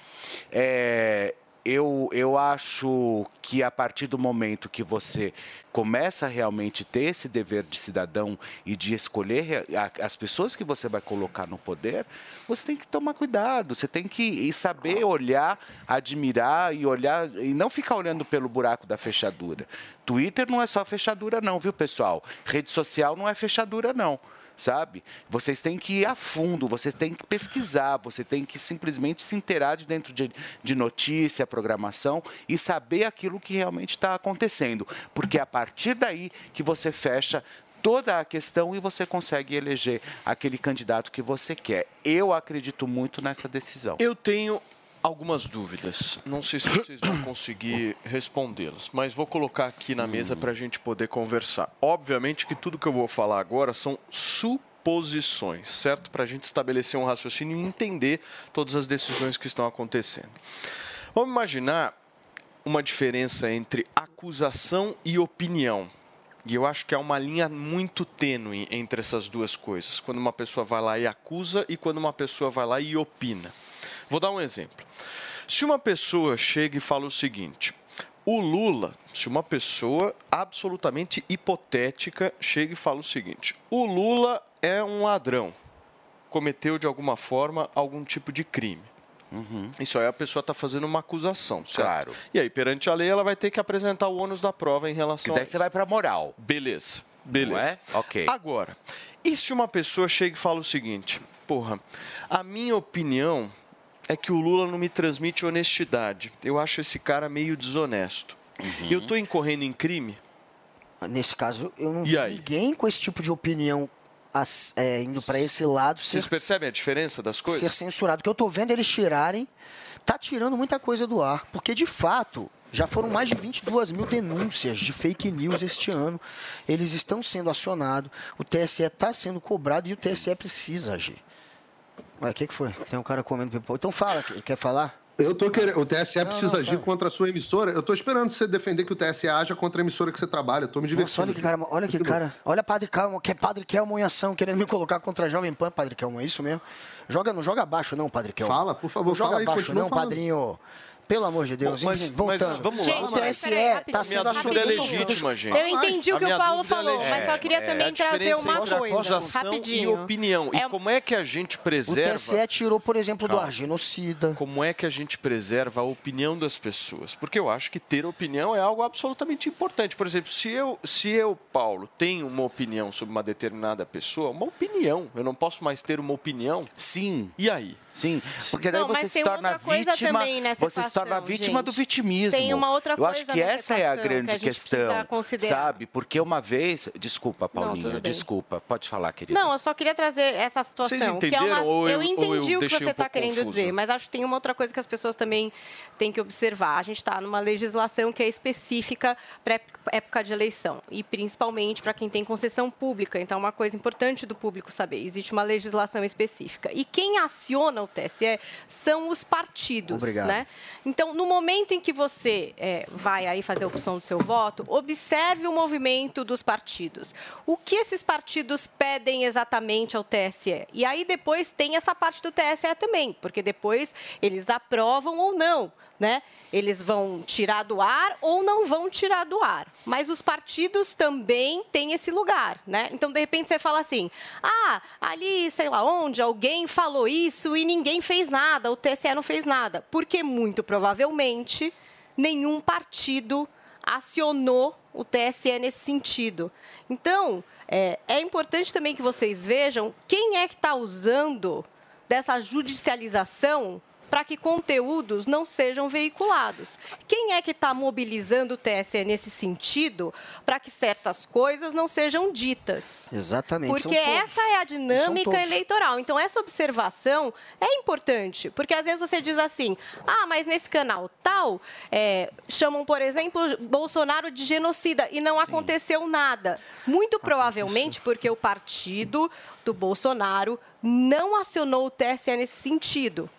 É, eu, eu acho que a partir do momento que você começa a realmente ter esse dever de cidadão e de escolher as pessoas que você vai colocar no poder, você tem que tomar cuidado, você tem que saber olhar, admirar e olhar e não ficar olhando pelo buraco da fechadura. Twitter não é só fechadura não, viu, pessoal? Rede social não é fechadura não sabe? Vocês têm que ir a fundo, você tem que pesquisar, você tem que simplesmente se inteirar de dentro de, de notícia, programação e saber aquilo que realmente está acontecendo. Porque é a partir daí que você fecha toda a questão e você consegue eleger aquele candidato que você quer. Eu acredito muito nessa decisão. Eu tenho algumas dúvidas. Não sei se vocês vão conseguir respondê-las, mas vou colocar aqui na mesa para a gente poder conversar. Obviamente que tudo que eu vou falar agora são suposições, certo? Para a gente estabelecer um raciocínio e entender todas as decisões que estão acontecendo. Vamos imaginar uma diferença entre acusação e opinião. E eu acho que há uma linha muito tênue entre essas duas coisas. Quando uma pessoa vai lá e acusa e quando uma pessoa vai lá e opina. Vou dar um exemplo. Se uma pessoa chega e fala o seguinte: o Lula, se uma pessoa absolutamente hipotética chega e fala o seguinte: o Lula é um ladrão, cometeu de alguma forma algum tipo de crime. Isso aí a pessoa está fazendo uma acusação, certo? Claro. E aí, perante a lei, ela vai ter que apresentar o ônus da prova em relação Que daí a você vai para moral. Beleza. Beleza. Não é? Ok. Agora, e se uma pessoa chega e fala o seguinte: porra, a minha opinião é que o Lula não me transmite honestidade. Eu acho esse cara meio desonesto. Uhum. Eu tô incorrendo em crime? Nesse caso, eu não E vi aí? ninguém com esse tipo de opinião as- é, indo para esse lado Vocês ser, percebem a diferença das coisas? ser censurado. O que eu tô vendo eles tirarem, tá tirando muita coisa do ar. Porque, de fato, já foram mais de 22 mil denúncias de fake news este ano. Eles estão sendo acionados, o TSE está sendo cobrado e o TSE precisa agir. O que, que foi? Tem um cara comendo pipoca. Então fala, quer falar? Eu tô querendo. O TSE precisa não, agir fala. contra a sua emissora. Eu tô esperando você defender que o TSE haja contra a emissora que você trabalha. Eu tô me divertindo. Nossa, olha que cara, olha que cara. Olha Padre Calma, que é Padre Kelmo em ação, querendo me colocar contra a Jovem Pan, Padre Kelmo, é isso mesmo? Joga, não joga abaixo não, Padre Kelmo. Fala, por favor, Não joga fala aí, abaixo não, falando. padrinho. Pelo amor de Deus. Mas- Enfim, mas voltando. vamos lá. O Gente, mas TSE está sendo Minha dúvida é legítima, gente. Eu entendi o que A minha o Paulo é falou, legítima. mas só queria É, também a trazer uma coisa, acusação rapidinho. e opinião. É- E como é que a gente O preserva... TSE tirou, por exemplo, do Calma. ar genocida. Como é que a gente preserva a opinião das pessoas? Porque eu acho que ter opinião é algo absolutamente importante. Por exemplo, se eu, se eu, Paulo, tenho uma opinião sobre uma determinada pessoa, uma opinião, eu não posso mais ter uma opinião? Sim. E aí? Sim, porque daí Não, você se torna coisa vítima, você se torna vítima do gente. vitimismo. Tem uma outra Eu acho coisa que essa é a grande que a gente questão, sabe? Porque uma vez, desculpa, Paulinha, bem. desculpa, pode falar, querida. Não, eu só queria trazer essa situação. Vocês que é uma... entenderam ou eu- eu ou eu entendi o que você um está pouco querendo confuso? dizer, mas acho que tem uma outra coisa que as pessoas também têm que observar. A gente está numa legislação que é específica para época de eleição e principalmente para quem tem concessão pública. Então, é uma coisa importante do público saber. Existe uma legislação específica. E quem aciona o TSE são os partidos, Obrigado. né? Então, no momento em que você é, vai aí fazer a opção do seu voto, observe o movimento dos partidos. O que esses partidos pedem exatamente ao TSE? E aí depois tem essa parte do TSE também, porque depois eles aprovam ou não, né? Eles vão tirar do ar ou não vão tirar do ar. Mas os partidos também têm esse lugar, né? Então, de repente, você fala assim: ah, ali, sei lá onde, alguém falou isso e ninguém fez nada, o TSE não fez nada. Porque, muito provavelmente, nenhum partido acionou o TSE nesse sentido. Então, é, é importante também que vocês vejam quem é que está usando dessa judicialização para que conteúdos não sejam veiculados. Quem é que está mobilizando o TSE nesse sentido para que certas coisas não sejam ditas? Exatamente. Porque essa é a dinâmica eleitoral. Então, essa observação é importante. Porque às vezes você diz assim: ah, mas nesse canal tal, é, chamam, por exemplo, Bolsonaro de genocida e não aconteceu nada. Muito provavelmente porque o partido do Bolsonaro não acionou o TSE nesse sentido.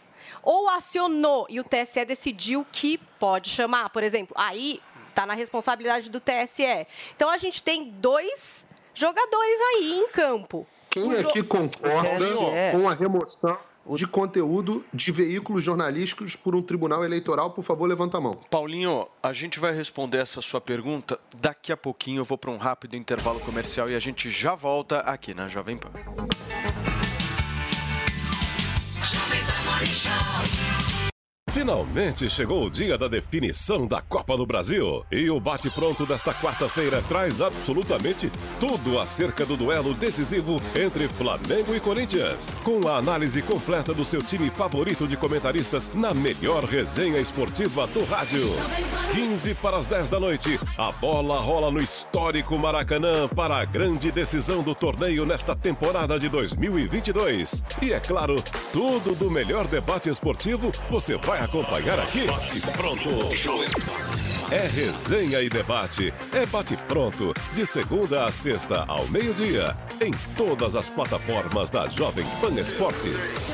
Ou acionou e o TSE decidiu que pode chamar, por exemplo, aí está na responsabilidade do TSE. Então a gente tem dois jogadores aí em campo. Quem O jo- aqui concorda TSE. com a remoção de conteúdo de veículos jornalísticos por um tribunal eleitoral? Por favor, levanta a mão. Paulinho, a gente vai responder essa sua pergunta daqui a pouquinho. Eu vou para um rápido intervalo comercial e a gente já volta aqui na Jovem Pan. Shout. Finalmente chegou o dia da definição da Copa do Brasil. E o bate-pronto desta quarta-feira traz absolutamente tudo acerca do duelo decisivo entre Flamengo e Corinthians. Com a análise completa do seu time favorito de comentaristas na melhor resenha esportiva do rádio. 15 para as 10 da noite, a bola rola no histórico Maracanã para a grande decisão do torneio nesta temporada de 2022. E é claro, tudo do melhor debate esportivo você vai acompanhar aqui. Bate pronto. É resenha e debate. É bate pronto. De segunda a sexta ao meio-dia. Em todas as plataformas da Jovem Pan Esportes.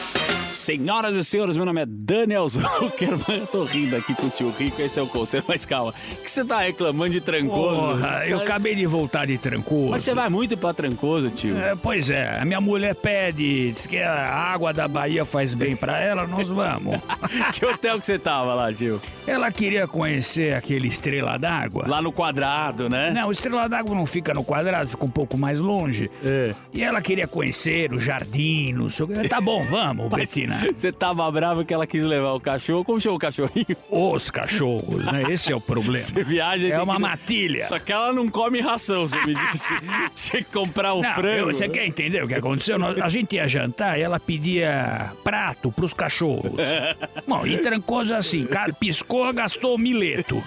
Senhoras e senhores, meu nome é Daniel Zuckerman. *laughs* Eu tô rindo aqui com o tio Rico, esse é o conselho, mas calma. O que você tá reclamando de Trancoso? Porra, eu acabei de voltar de Trancoso. Mas você vai muito pra Trancoso, tio? É, pois é, a minha mulher pede, diz que a água da Bahia faz bem pra ela, nós vamos. *laughs* que hotel que você tava lá, tio? Ela queria conhecer aquele Estrela d'Água. Lá no quadrado, né? Não, o Estrela d'Água não fica no quadrado, fica um pouco mais longe. É. E ela queria conhecer o jardim, não sei o que. Tá bom, vamos, *laughs* Mas Betina. Você tava bravo que ela quis levar o cachorro. Como chama o cachorrinho? Os cachorros, né? Esse é o problema. Você viaja É uma que- matilha. Só que ela não come ração, você me disse. *laughs* Tinha que comprar o Não, frango. eu- você quer entender o que aconteceu? A gente ia jantar e ela pedia prato pros cachorros. *laughs* Bom, e Trancoso é assim, cara, piscou, gastou mileto.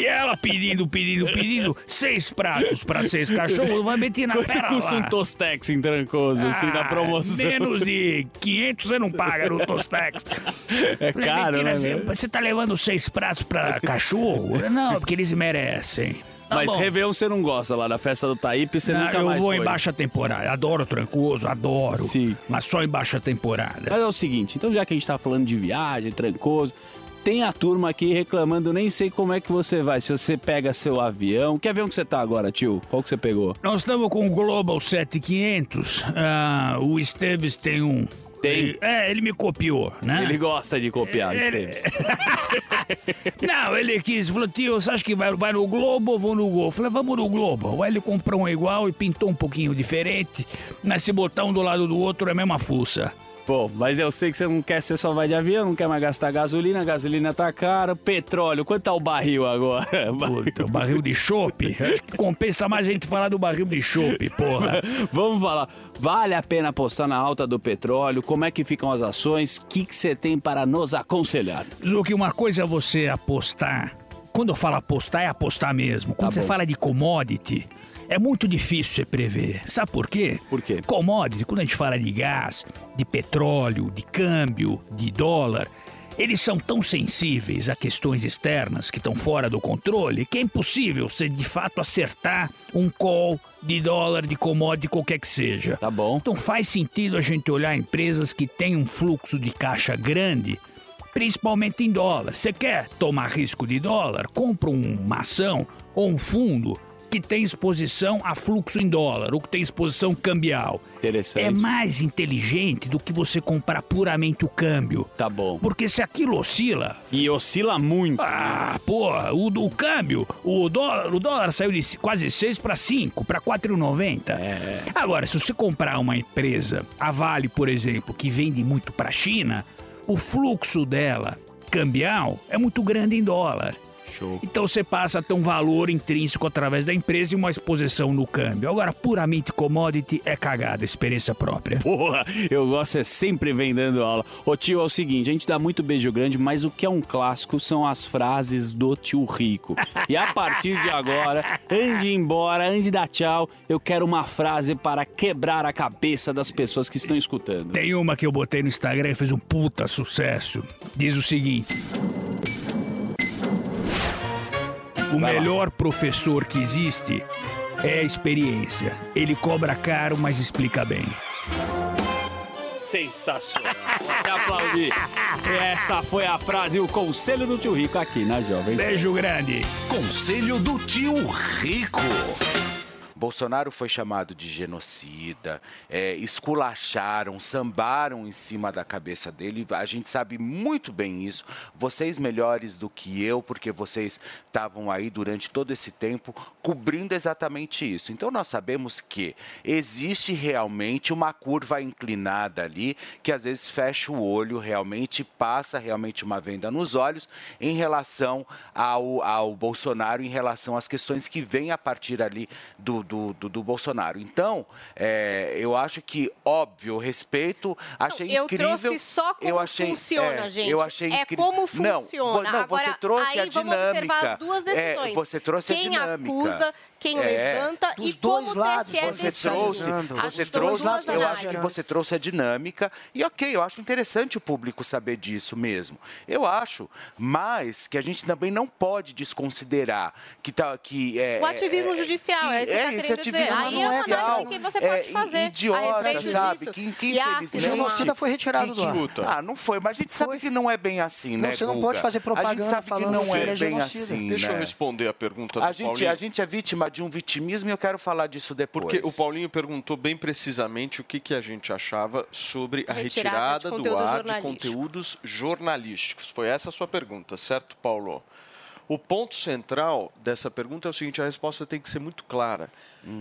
E ela pedindo, pedindo, pedindo, seis pratos pra seis cachorros, vai meter na Quanto pera custa lá. um Tostex em Trancoso, assim, na Ah, promoção? Menos de 500 você não paga no Tostex. *laughs* É Falei, caro, "Mentira, né, você- meu?" Você tá levando seis pratos pra cachorro? Não, porque eles merecem. Tá Mas bom. Réveillon você não gosta lá da festa do Taípe, você Não, nunca eu mais vou foi. em baixa temporada. Adoro Trancoso, adoro. Sim. Mas só em baixa temporada. Mas é o seguinte, então já que a gente tá falando de viagem, Trancoso, tem a turma aqui reclamando, nem sei como é que você vai, se você pega seu avião. Que avião que você tá agora, tio? Qual que você pegou? Nós estamos com o Global 7500. Ah, o Esteves tem um. Tem? É, ele me copiou, né? Ele gosta de copiar, Ele- Esteves. *laughs* Não, ele quis, falou, tio, você acha que vai, vai no Globo ou vou no Gol? Eu falei, vamos no Globo. Aí ele comprou um igual e pintou um pouquinho diferente, mas se botar um do lado do outro é a mesma fuça. Pô, mas eu sei que você não quer, você só vai de avião, não quer mais gastar gasolina, a gasolina tá cara, petróleo, quanto tá o barril agora? *laughs* Puta, o barril de chope? Acho que compensa mais a gente falar do barril de chope, porra. *laughs* Vamos falar, vale a pena apostar na alta do petróleo? Como é que ficam as ações? O que que você tem para nos aconselhar? Zuki, uma coisa é você apostar. Quando eu falo apostar, é apostar mesmo. Quando Tá você bom. fala de commodity, é muito difícil você prever. Sabe por quê? Por quê? Commodity, quando a gente fala de gás, de petróleo, de câmbio, de dólar, eles são tão sensíveis a questões externas que estão fora do controle que é impossível você de fato acertar um call de dólar, de commodity, qualquer que seja. Tá bom. Então faz sentido a gente olhar empresas que têm um fluxo de caixa grande principalmente em dólar. Você quer tomar risco de dólar? Compra uma ação ou um fundo que tem exposição a fluxo em dólar, ou que tem exposição cambial. Interessante. É mais inteligente do que você comprar puramente o câmbio. Tá bom. Porque se aquilo oscila. E oscila muito. Ah, porra, o, o câmbio, o dólar, o dólar saiu de quase 6 para 5, para 4,90. É. Agora, se você comprar uma empresa, a Vale, por exemplo, que vende muito para a China, o fluxo dela cambial é muito grande em dólar. Show. Então você passa a ter um valor intrínseco através da empresa e uma exposição no câmbio. Agora, puramente commodity é cagada, experiência própria. Porra, eu gosto é sempre vem dando aula. Ô tio, é o seguinte, a gente dá muito beijo grande, mas o que é um clássico são as frases do tio Rico. E a partir de agora, antes de ir embora, antes de dar tchau, eu quero uma frase para quebrar a cabeça das pessoas que estão escutando. Tem uma que eu botei no Instagram e fez um puta sucesso. Diz o seguinte: O melhor professor que existe é a experiência. Ele cobra caro, mas explica bem. Sensacional. Vou aplaudir. Essa foi a frase, o conselho do tio Rico aqui na Jovem. Beijo grande. Conselho do tio Rico. Bolsonaro foi chamado de genocida, é, esculacharam, sambaram em cima da cabeça dele. A gente sabe muito bem isso. Vocês melhores do que eu, porque vocês estavam aí durante todo esse tempo cobrindo exatamente isso. Então nós sabemos que existe realmente uma curva inclinada ali, que às vezes fecha o olho, realmente passa realmente uma venda nos olhos em relação ao, ao Bolsonaro, em relação às questões que vêm a partir ali do, do, do, do Bolsonaro. Então, é, eu acho que, óbvio, respeito, achei eu incrível. trouxe só como eu achei, funciona, é, gente. Eu achei É incrível. como Não, funciona. vo- não, Agora, você trouxe aí a vamos dinâmica. observar as duas decisões. É, você trouxe quem a dinâmica. acusa, quem É. levanta Dos e como dois o lados, TSE Você decide. trouxe, você trouxe, eu acho que você trouxe a dinâmica e ok, eu acho interessante o público saber disso mesmo. Eu acho, mas que a gente também não pode desconsiderar que tá que é O ativismo é- judicial, é isso que a iniciativismo dizer. Aí é uma judicial análise que você é, pode fazer a idiota, sabe? disso. Que, que infelizmente... O genocida foi retirado do ar. Ah, não foi, mas a gente sabe que não é bem assim, Não, né, você não Guga? pode fazer propaganda A gente sabe que falando não que é é bem assim, Deixa né? eu responder a pergunta do A gente, Paulinho. a gente é vítima de um vitimismo e eu quero falar disso depois. Porque o Paulinho perguntou bem precisamente o que, que a gente achava sobre a Retirada retirada, do ar de conteúdos jornalísticos. Foi essa a sua pergunta, certo, Paulo? O ponto central dessa pergunta é o seguinte: a resposta tem que ser muito clara.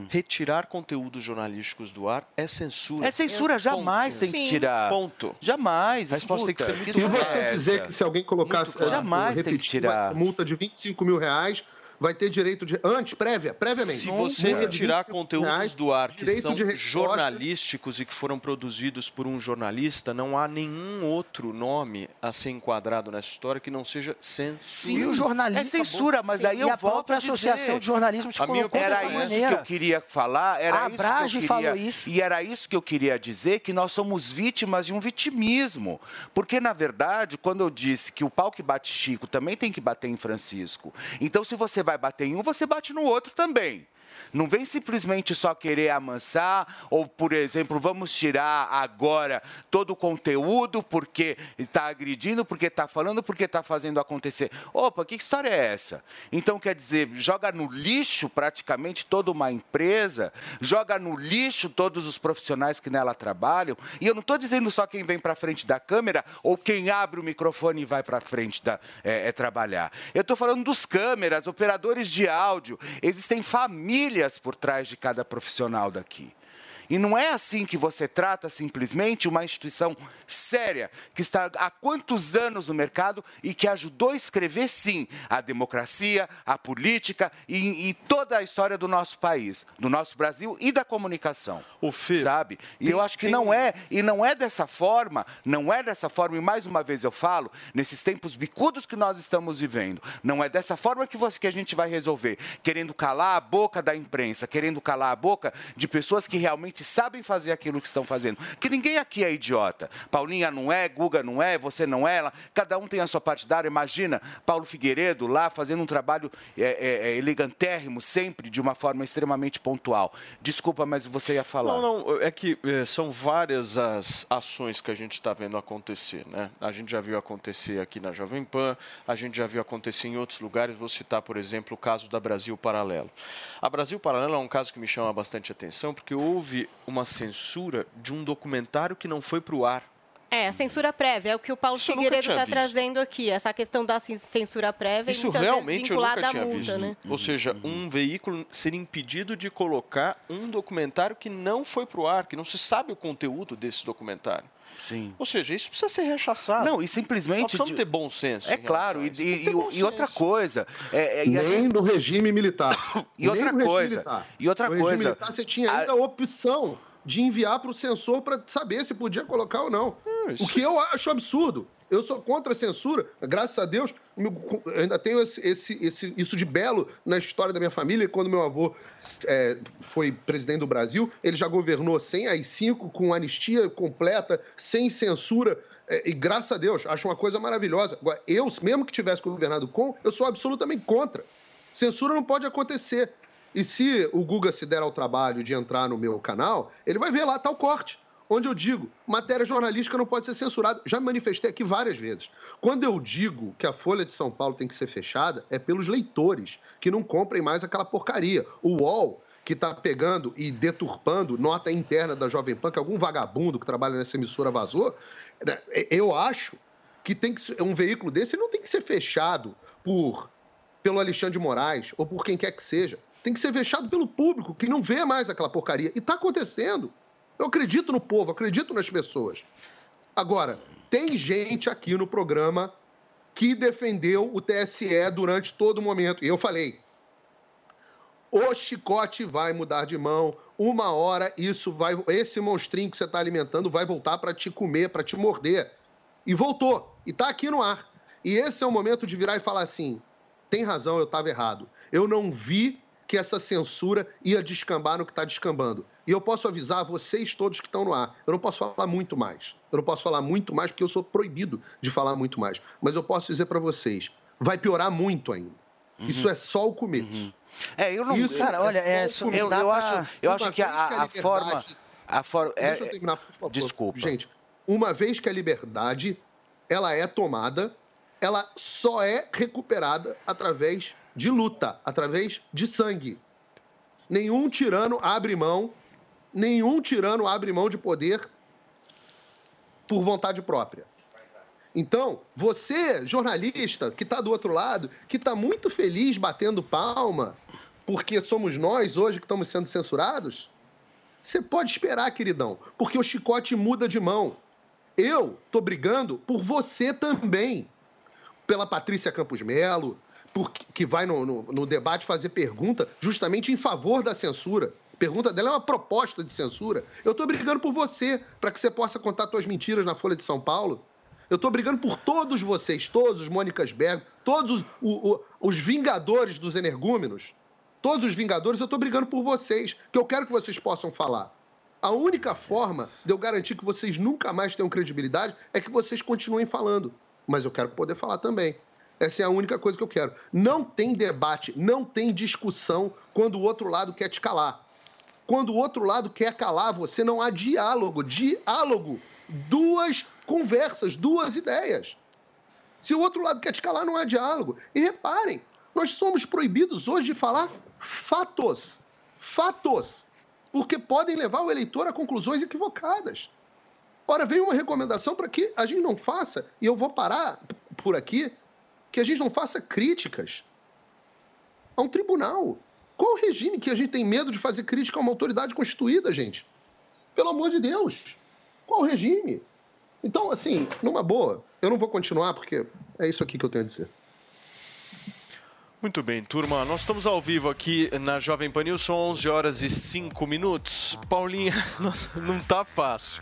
Retirar conteúdos jornalísticos do ar é censura. É censura, jamais tem que tirar. Ponto. Jamais. A resposta tem que ser muito E você clara. dizer que se alguém colocasse, claro. Jamais tem que repetir, tirar. uma multa de 25 mil reais, vai ter direito de. Antes, prévia, previamente. Se você retirar 25 conteúdos reais, do ar que são jornalísticos e que foram produzidos por um jornalista, não há nenhum outro nome a ser enquadrado nessa história que não seja censura. Sim, o jornalismo. É censura, mas aí eu a volto própria a dizer. Associação de Jornalismo se A minha colocou era dessa isso maneira. que eu queria falar, era A isso que falou isso. E era isso que eu queria dizer, que nós somos vítimas de um vitimismo. Porque, na verdade, quando eu disse que o pau que bate Chico também tem que bater em Francisco, então se você vai bater em um, você bate no outro também. Não vem simplesmente só querer amansar, ou, por exemplo, vamos tirar agora todo o conteúdo porque está agredindo, porque está falando, porque está fazendo acontecer. Opa, que história é essa? Então, quer dizer, joga no lixo praticamente toda uma empresa, joga no lixo todos os profissionais que nela trabalham. E eu não estou dizendo só quem vem para frente da câmera ou quem abre o microfone e vai para frente da, é, é trabalhar. Eu estou falando dos câmeras, operadores de áudio. Existem famílias por trás de cada profissional daqui. E não é assim que você trata simplesmente uma instituição séria, que está há quantos anos no mercado e que ajudou a escrever, sim, a democracia, a política e, e toda a história do nosso país, do nosso Brasil e da comunicação. O Fê, sabe? E eu acho que não é, e não é dessa forma, não é dessa forma, e mais uma vez eu falo, nesses tempos bicudos que nós estamos vivendo, não é dessa forma que, você, que a gente vai resolver, querendo calar a boca da imprensa, querendo calar a boca de pessoas que realmente sabem fazer aquilo que estão fazendo. Que ninguém aqui é idiota. Paulinha não é, Guga não é, você não é, ela, cada um tem a sua partidária. Imagina Paulo Figueiredo lá fazendo um trabalho é, é, é, elegantérrimo, sempre de uma forma extremamente pontual. Desculpa, mas você ia falar. Não, não, é que é, são várias as ações que a gente está vendo acontecer, né? A gente já viu acontecer aqui na Jovem Pan, a gente já viu acontecer em outros lugares. Vou citar, por exemplo, o caso da Brasil Paralelo. A Brasil Paralelo é um caso que me chama bastante atenção, porque houve uma censura de um documentário que não foi para o ar. É, a censura prévia, é o que o Paulo Isso Figueiredo está trazendo aqui, essa questão da cen- censura prévia Isso e realmente eu nunca tinha multa, visto. né? Ou seja, um veículo ser impedido de colocar um documentário que não foi para o ar, que não se sabe o conteúdo desse documentário. Sim. Ou seja, isso precisa ser rechaçado. Não, e simplesmente. Nós precisamos de- ter bom senso. É claro, e, e- bom e outra coisa. É, é, e Nem vezes- do regime militar. *laughs* E outra Nem do regime coisa, militar. e outra no regime coisa, militar você tinha ainda a opção de enviar para o censor para saber se podia colocar ou não. O que eu acho absurdo. Eu sou contra a censura, graças a Deus, meu- ainda tenho esse, esse- esse- isso de belo na história da minha família. Quando meu avô é, foi presidente do Brasil, ele já governou sem AI-5, com anistia completa, sem censura. é, e graças a Deus, acho uma coisa maravilhosa. Agora, eu, mesmo que tivesse governado com, eu sou absolutamente contra. Censura não pode acontecer. E se o Guga se der ao trabalho de entrar no meu canal, ele vai ver lá tal corte, onde eu digo, matéria jornalística não pode ser censurada. Já me manifestei aqui várias vezes. Quando eu digo que a Folha de São Paulo tem que ser fechada, é pelos leitores, que não comprem mais aquela porcaria. O UOL, que está pegando e deturpando nota interna da Jovem Pan, que algum vagabundo que trabalha nessa emissora vazou, né, eu acho que tem que um veículo desse não tem que ser fechado por pelo Alexandre de Moraes ou por quem quer que seja. Tem que ser fechado pelo público, que não vê mais aquela porcaria. E está acontecendo. Eu acredito no povo, acredito nas pessoas. Agora, tem gente aqui no programa que defendeu o TSE durante todo o momento. E eu falei, o chicote vai mudar de mão. Uma hora isso vai, esse monstrinho que você está alimentando vai voltar para te comer, para te morder. E voltou. E está aqui no ar. E esse é o momento de virar e falar assim: tem razão, eu estava errado. Eu não vi que essa censura ia descambar no que está descambando. E eu posso avisar vocês todos que estão no ar. Eu não posso falar muito mais. Eu não posso falar muito mais porque eu sou proibido de falar muito mais. Mas eu posso dizer para vocês: vai piorar muito ainda. Isso é só o começo. É, eu não. Isso cara, olha, é, só o eu, eu acho, eu acho que a, a liberdade- forma. A forma é, Deixa eu terminar, por favor. Desculpa. Gente, uma vez que a liberdade ela é tomada, ela só é recuperada através de luta, através de sangue. Nenhum tirano abre mão, nenhum tirano abre mão de poder por vontade própria. Então, você, jornalista, que está do outro lado, que está muito feliz batendo palma, porque somos nós hoje que estamos sendo censurados, você pode esperar, queridão, porque o chicote muda de mão. Eu tô brigando por você também. Pela Patrícia Campos Melo, que vai no, no- no debate fazer pergunta justamente em favor da censura. Pergunta dela é uma proposta de censura. Eu tô brigando por você, para que você possa contar suas mentiras na Folha de São Paulo. Eu tô brigando por todos vocês, todos os Mônicas Berg, todos os, o- o- os vingadores dos energúmenos. Todos os vingadores, eu tô brigando por vocês, que eu quero que vocês possam falar. A única forma de eu garantir que vocês nunca mais tenham credibilidade é que vocês continuem falando. Mas eu quero poder falar também. Essa é a única coisa que eu quero. Não tem debate, não tem discussão quando o outro lado quer te calar. Quando o outro lado quer calar você, não há diálogo. Diálogo. Duas conversas, duas ideias. Se o outro lado quer te calar, não há diálogo. E reparem, nós somos proibidos hoje de falar fatos. Fatos. Porque podem levar o eleitor a conclusões equivocadas. Ora, vem uma recomendação para que a gente não faça, e eu vou parar por aqui, que a gente não faça críticas a um tribunal. Qual o regime que a gente tem medo de fazer crítica a uma autoridade constituída, gente? Pelo amor de Deus. Qual o regime? Então, assim, numa boa, eu não vou continuar porque é isso aqui que eu tenho a dizer. Muito bem, turma. Nós estamos ao vivo aqui na Jovem Pan News, são 11 horas e 5 minutos. Paulinha, *laughs* não, tá fácil,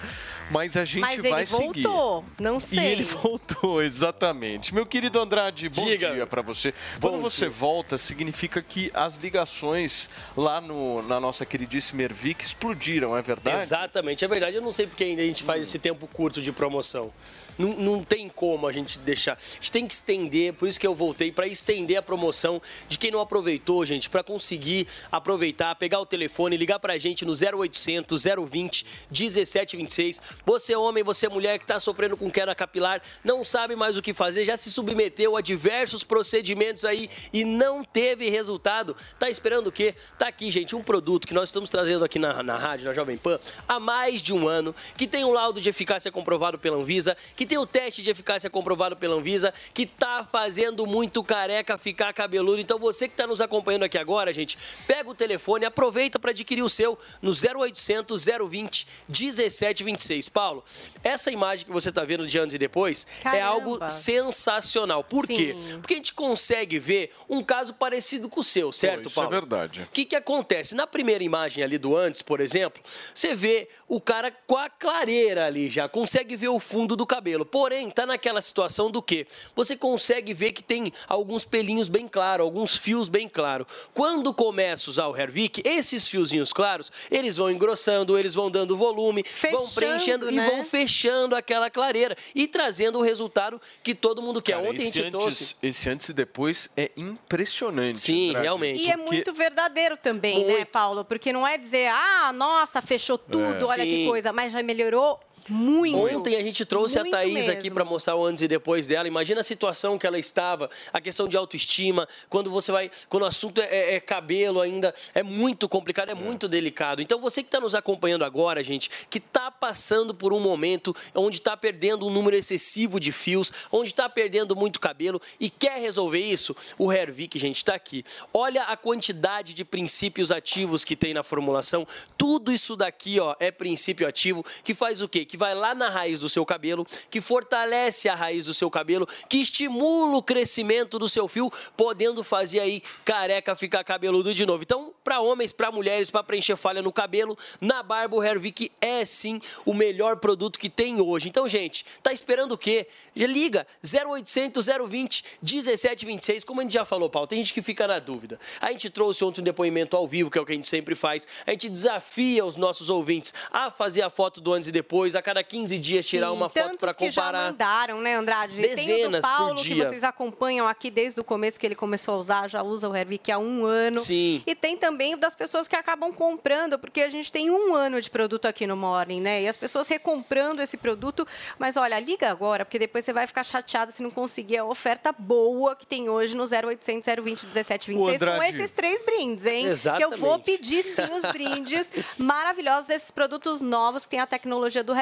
mas a gente Mas vai ele seguir. voltou, não sei. E ele voltou, *laughs* exatamente. Meu querido Andrade, bom Diga. dia para você. Quando você volta, significa que as ligações lá no, na nossa queridíssima Ervic explodiram, é verdade? Exatamente, é verdade. Eu não sei porque ainda a gente faz esse tempo curto de promoção. Não, não tem como a gente deixar. A gente tem que estender, por isso que eu voltei, para estender a promoção de quem não aproveitou, gente, para conseguir aproveitar, pegar o telefone, ligar para a gente no 0800 020 1726. Você é homem, você é mulher que está sofrendo com queda capilar, não sabe mais o que fazer, já se submeteu a diversos procedimentos aí e não teve resultado. Tá esperando o quê? Tá aqui, gente, um produto que nós estamos trazendo aqui na, na rádio, na Jovem Pan, há mais de um ano, que tem um laudo de eficácia comprovado pela Anvisa, que tem o teste de eficácia comprovado pela Anvisa, que tá fazendo muito careca ficar cabeludo. Então você que está nos acompanhando aqui agora, gente, pega o telefone, aproveita para adquirir o seu no 0800 020 1726. Paulo, essa imagem que você está vendo de antes e depois é Caramba. algo sensacional. Por quê? Sim. Porque a gente consegue ver um caso parecido com o seu, certo, Isso é Paulo? verdade. O que, que acontece? Na primeira imagem ali do antes, por exemplo, você vê o cara com a clareira ali já, consegue ver o fundo do cabelo. Porém, tá naquela situação do quê? Você consegue ver que tem alguns pelinhos bem claros, alguns fios bem claros. Quando começa a usar o Hervik, esses fiozinhos claros, eles vão engrossando, eles vão dando volume, vão preenchendo e né? vão fechando aquela clareira e trazendo o resultado que todo mundo quer. Cara, Ontem a esse gente antes, trouxe. esse antes e depois é impressionante. Sim, Andrade. realmente. E é Porque- muito verdadeiro também, né, Paulo? Porque não é dizer, ah, nossa, fechou tudo, É. olha que Sim. coisa, mas já melhorou muito. Ontem a gente trouxe Muito a Thaís aqui mesmo. para mostrar o antes e depois dela. Imagina a situação que ela estava, a questão de autoestima, quando você vai, quando o assunto é, é- é cabelo ainda, é muito complicado, é, muito delicado. Então você que está nos acompanhando agora, gente, que está passando por um momento onde está perdendo um número excessivo de fios, onde está perdendo muito cabelo e quer resolver isso, o Hervik, gente, está aqui. Olha a quantidade de princípios ativos que tem na formulação. Tudo isso daqui, ó, é princípio ativo que faz o quê? Que vai lá na raiz do seu cabelo, que fortalece a raiz do seu cabelo, que estimula o crescimento do seu fio, podendo fazer aí careca ficar cabeludo de novo. Então, para homens, para mulheres, para preencher falha no cabelo, na barba o Hervik é sim o melhor produto que tem hoje. Então, gente, tá esperando o quê? Já liga 0800 020 1726, como a gente já falou, Paulo, tem gente que fica na dúvida. A gente trouxe ontem um depoimento ao vivo, que é o que a gente sempre faz. A gente desafia os nossos ouvintes a fazer a foto do antes e depois, a cada 15 dias tirar Sim, uma foto para que já comparar. mandaram, né, Andrade? Tem o do Dezenas por Paulo, que dia. vocês acompanham aqui desde o começo que ele começou a usar, já usa o Hervik há um ano. Sim. E tem também o das pessoas que acabam comprando, porque a gente tem um ano de produto aqui no Morning, né? E as pessoas recomprando esse produto. Mas olha, liga agora, porque depois você vai ficar chateado se não conseguir a oferta boa que tem hoje no 0800 020 1726 com esses três brindes, hein? Que eu vou Exatamente. pedir sim os brindes *laughs* maravilhosos desses produtos novos que tem a tecnologia do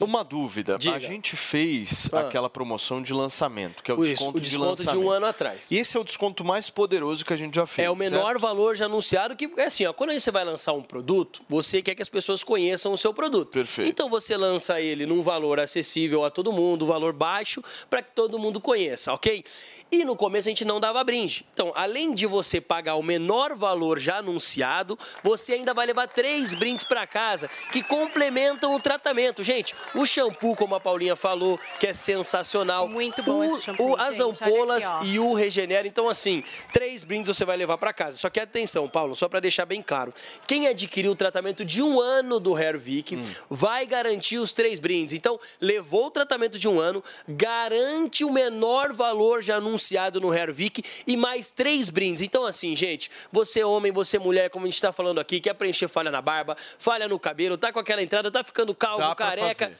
Uma dúvida. Diga. A gente fez Ah. aquela promoção de lançamento, que é o Isso, desconto, o desconto de de lançamento. um ano atrás. E esse é o desconto mais poderoso que a gente já fez. É o menor certo? valor já anunciado que é assim, ó, quando você vai lançar um produto, você quer que as pessoas conheçam o seu produto. Perfeito. Então você lança ele num valor acessível a todo mundo, valor baixo, para que todo mundo conheça, ok? E no começo a gente não dava brinde. Então, além de você pagar o menor valor já anunciado, você ainda vai levar três brindes para casa que complementam o tratamento. Gente, o shampoo, como a Paulinha falou, que é sensacional. Muito bom o, esse shampoo, o- As gente, ampolas aqui, e o regenera. Então, assim, três brindes você vai levar para casa. Só que atenção, Paulo, só para deixar bem claro. Quem adquiriu o tratamento de um ano do Hervik Hum. vai garantir os três brindes. Então, levou o tratamento de um ano, garante o menor valor já anunciado no Hervik e mais três brindes. Então, assim, gente, você homem, você mulher, como a gente tá falando aqui, quer preencher falha na barba, falha no cabelo, tá com aquela entrada, tá ficando calvo, Dá careca.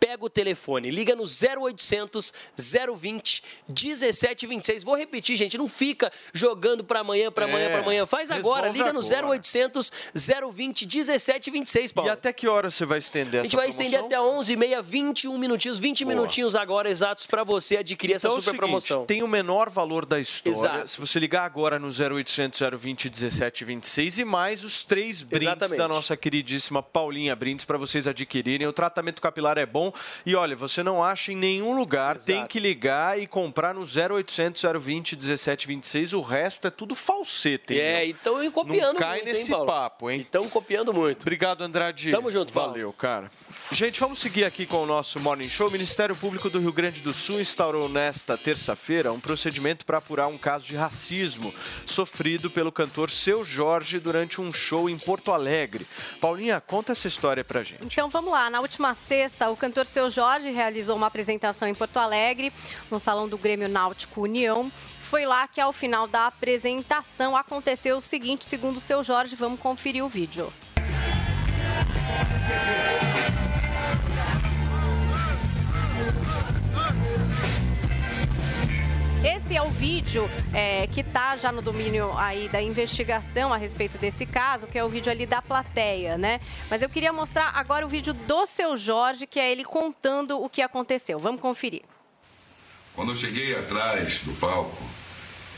Pega o telefone, liga no 0800 020 1726. Vou repetir, gente, não fica jogando para amanhã, para amanhã, É, para amanhã. Faz agora, liga no agora. 0800 020 1726, Paulo. E até que hora você vai estender A essa gente vai estender promoção? até 11h30, 21 minutinhos, 20 Boa. minutinhos agora exatos para você adquirir essa Então é o super seguinte, promoção. Tem o menor valor da história. Exato. Se você ligar agora no 0800 020 1726 e mais os três brindes Exatamente. da nossa queridíssima Paulinha Brindes para vocês adquirirem. O tratamento capilar é bom e olha, você não acha em nenhum lugar, tem que ligar e comprar no 0800 020 1726. O resto é tudo falsete. hein, É, então e copiando Não cai muito, hein, nesse Paulo? papo, hein? Estão copiando muito. Obrigado, Andrade. Tamo junto, Paulo. Valeu, cara. Gente, vamos seguir aqui com o nosso Morning Show. O Ministério Público do Rio Grande do Sul instaurou nesta terça-feira um procedimento para apurar um caso de racismo sofrido pelo cantor Seu Jorge durante um show em Porto Alegre. Paulinha, conta essa história pra gente. Então vamos lá, na última sexta, o cantor Seu Jorge realizou uma apresentação em Porto Alegre, no salão do Grêmio Náutico União. Foi lá que ao final da apresentação aconteceu o seguinte, segundo o Seu Jorge, vamos conferir o vídeo. Esse é o vídeo é, que está já no domínio aí da investigação a respeito desse caso, que é o vídeo ali da plateia, né? Mas eu queria mostrar agora o vídeo do seu Jorge, que é ele contando o que aconteceu. Vamos conferir. Quando eu cheguei atrás do palco,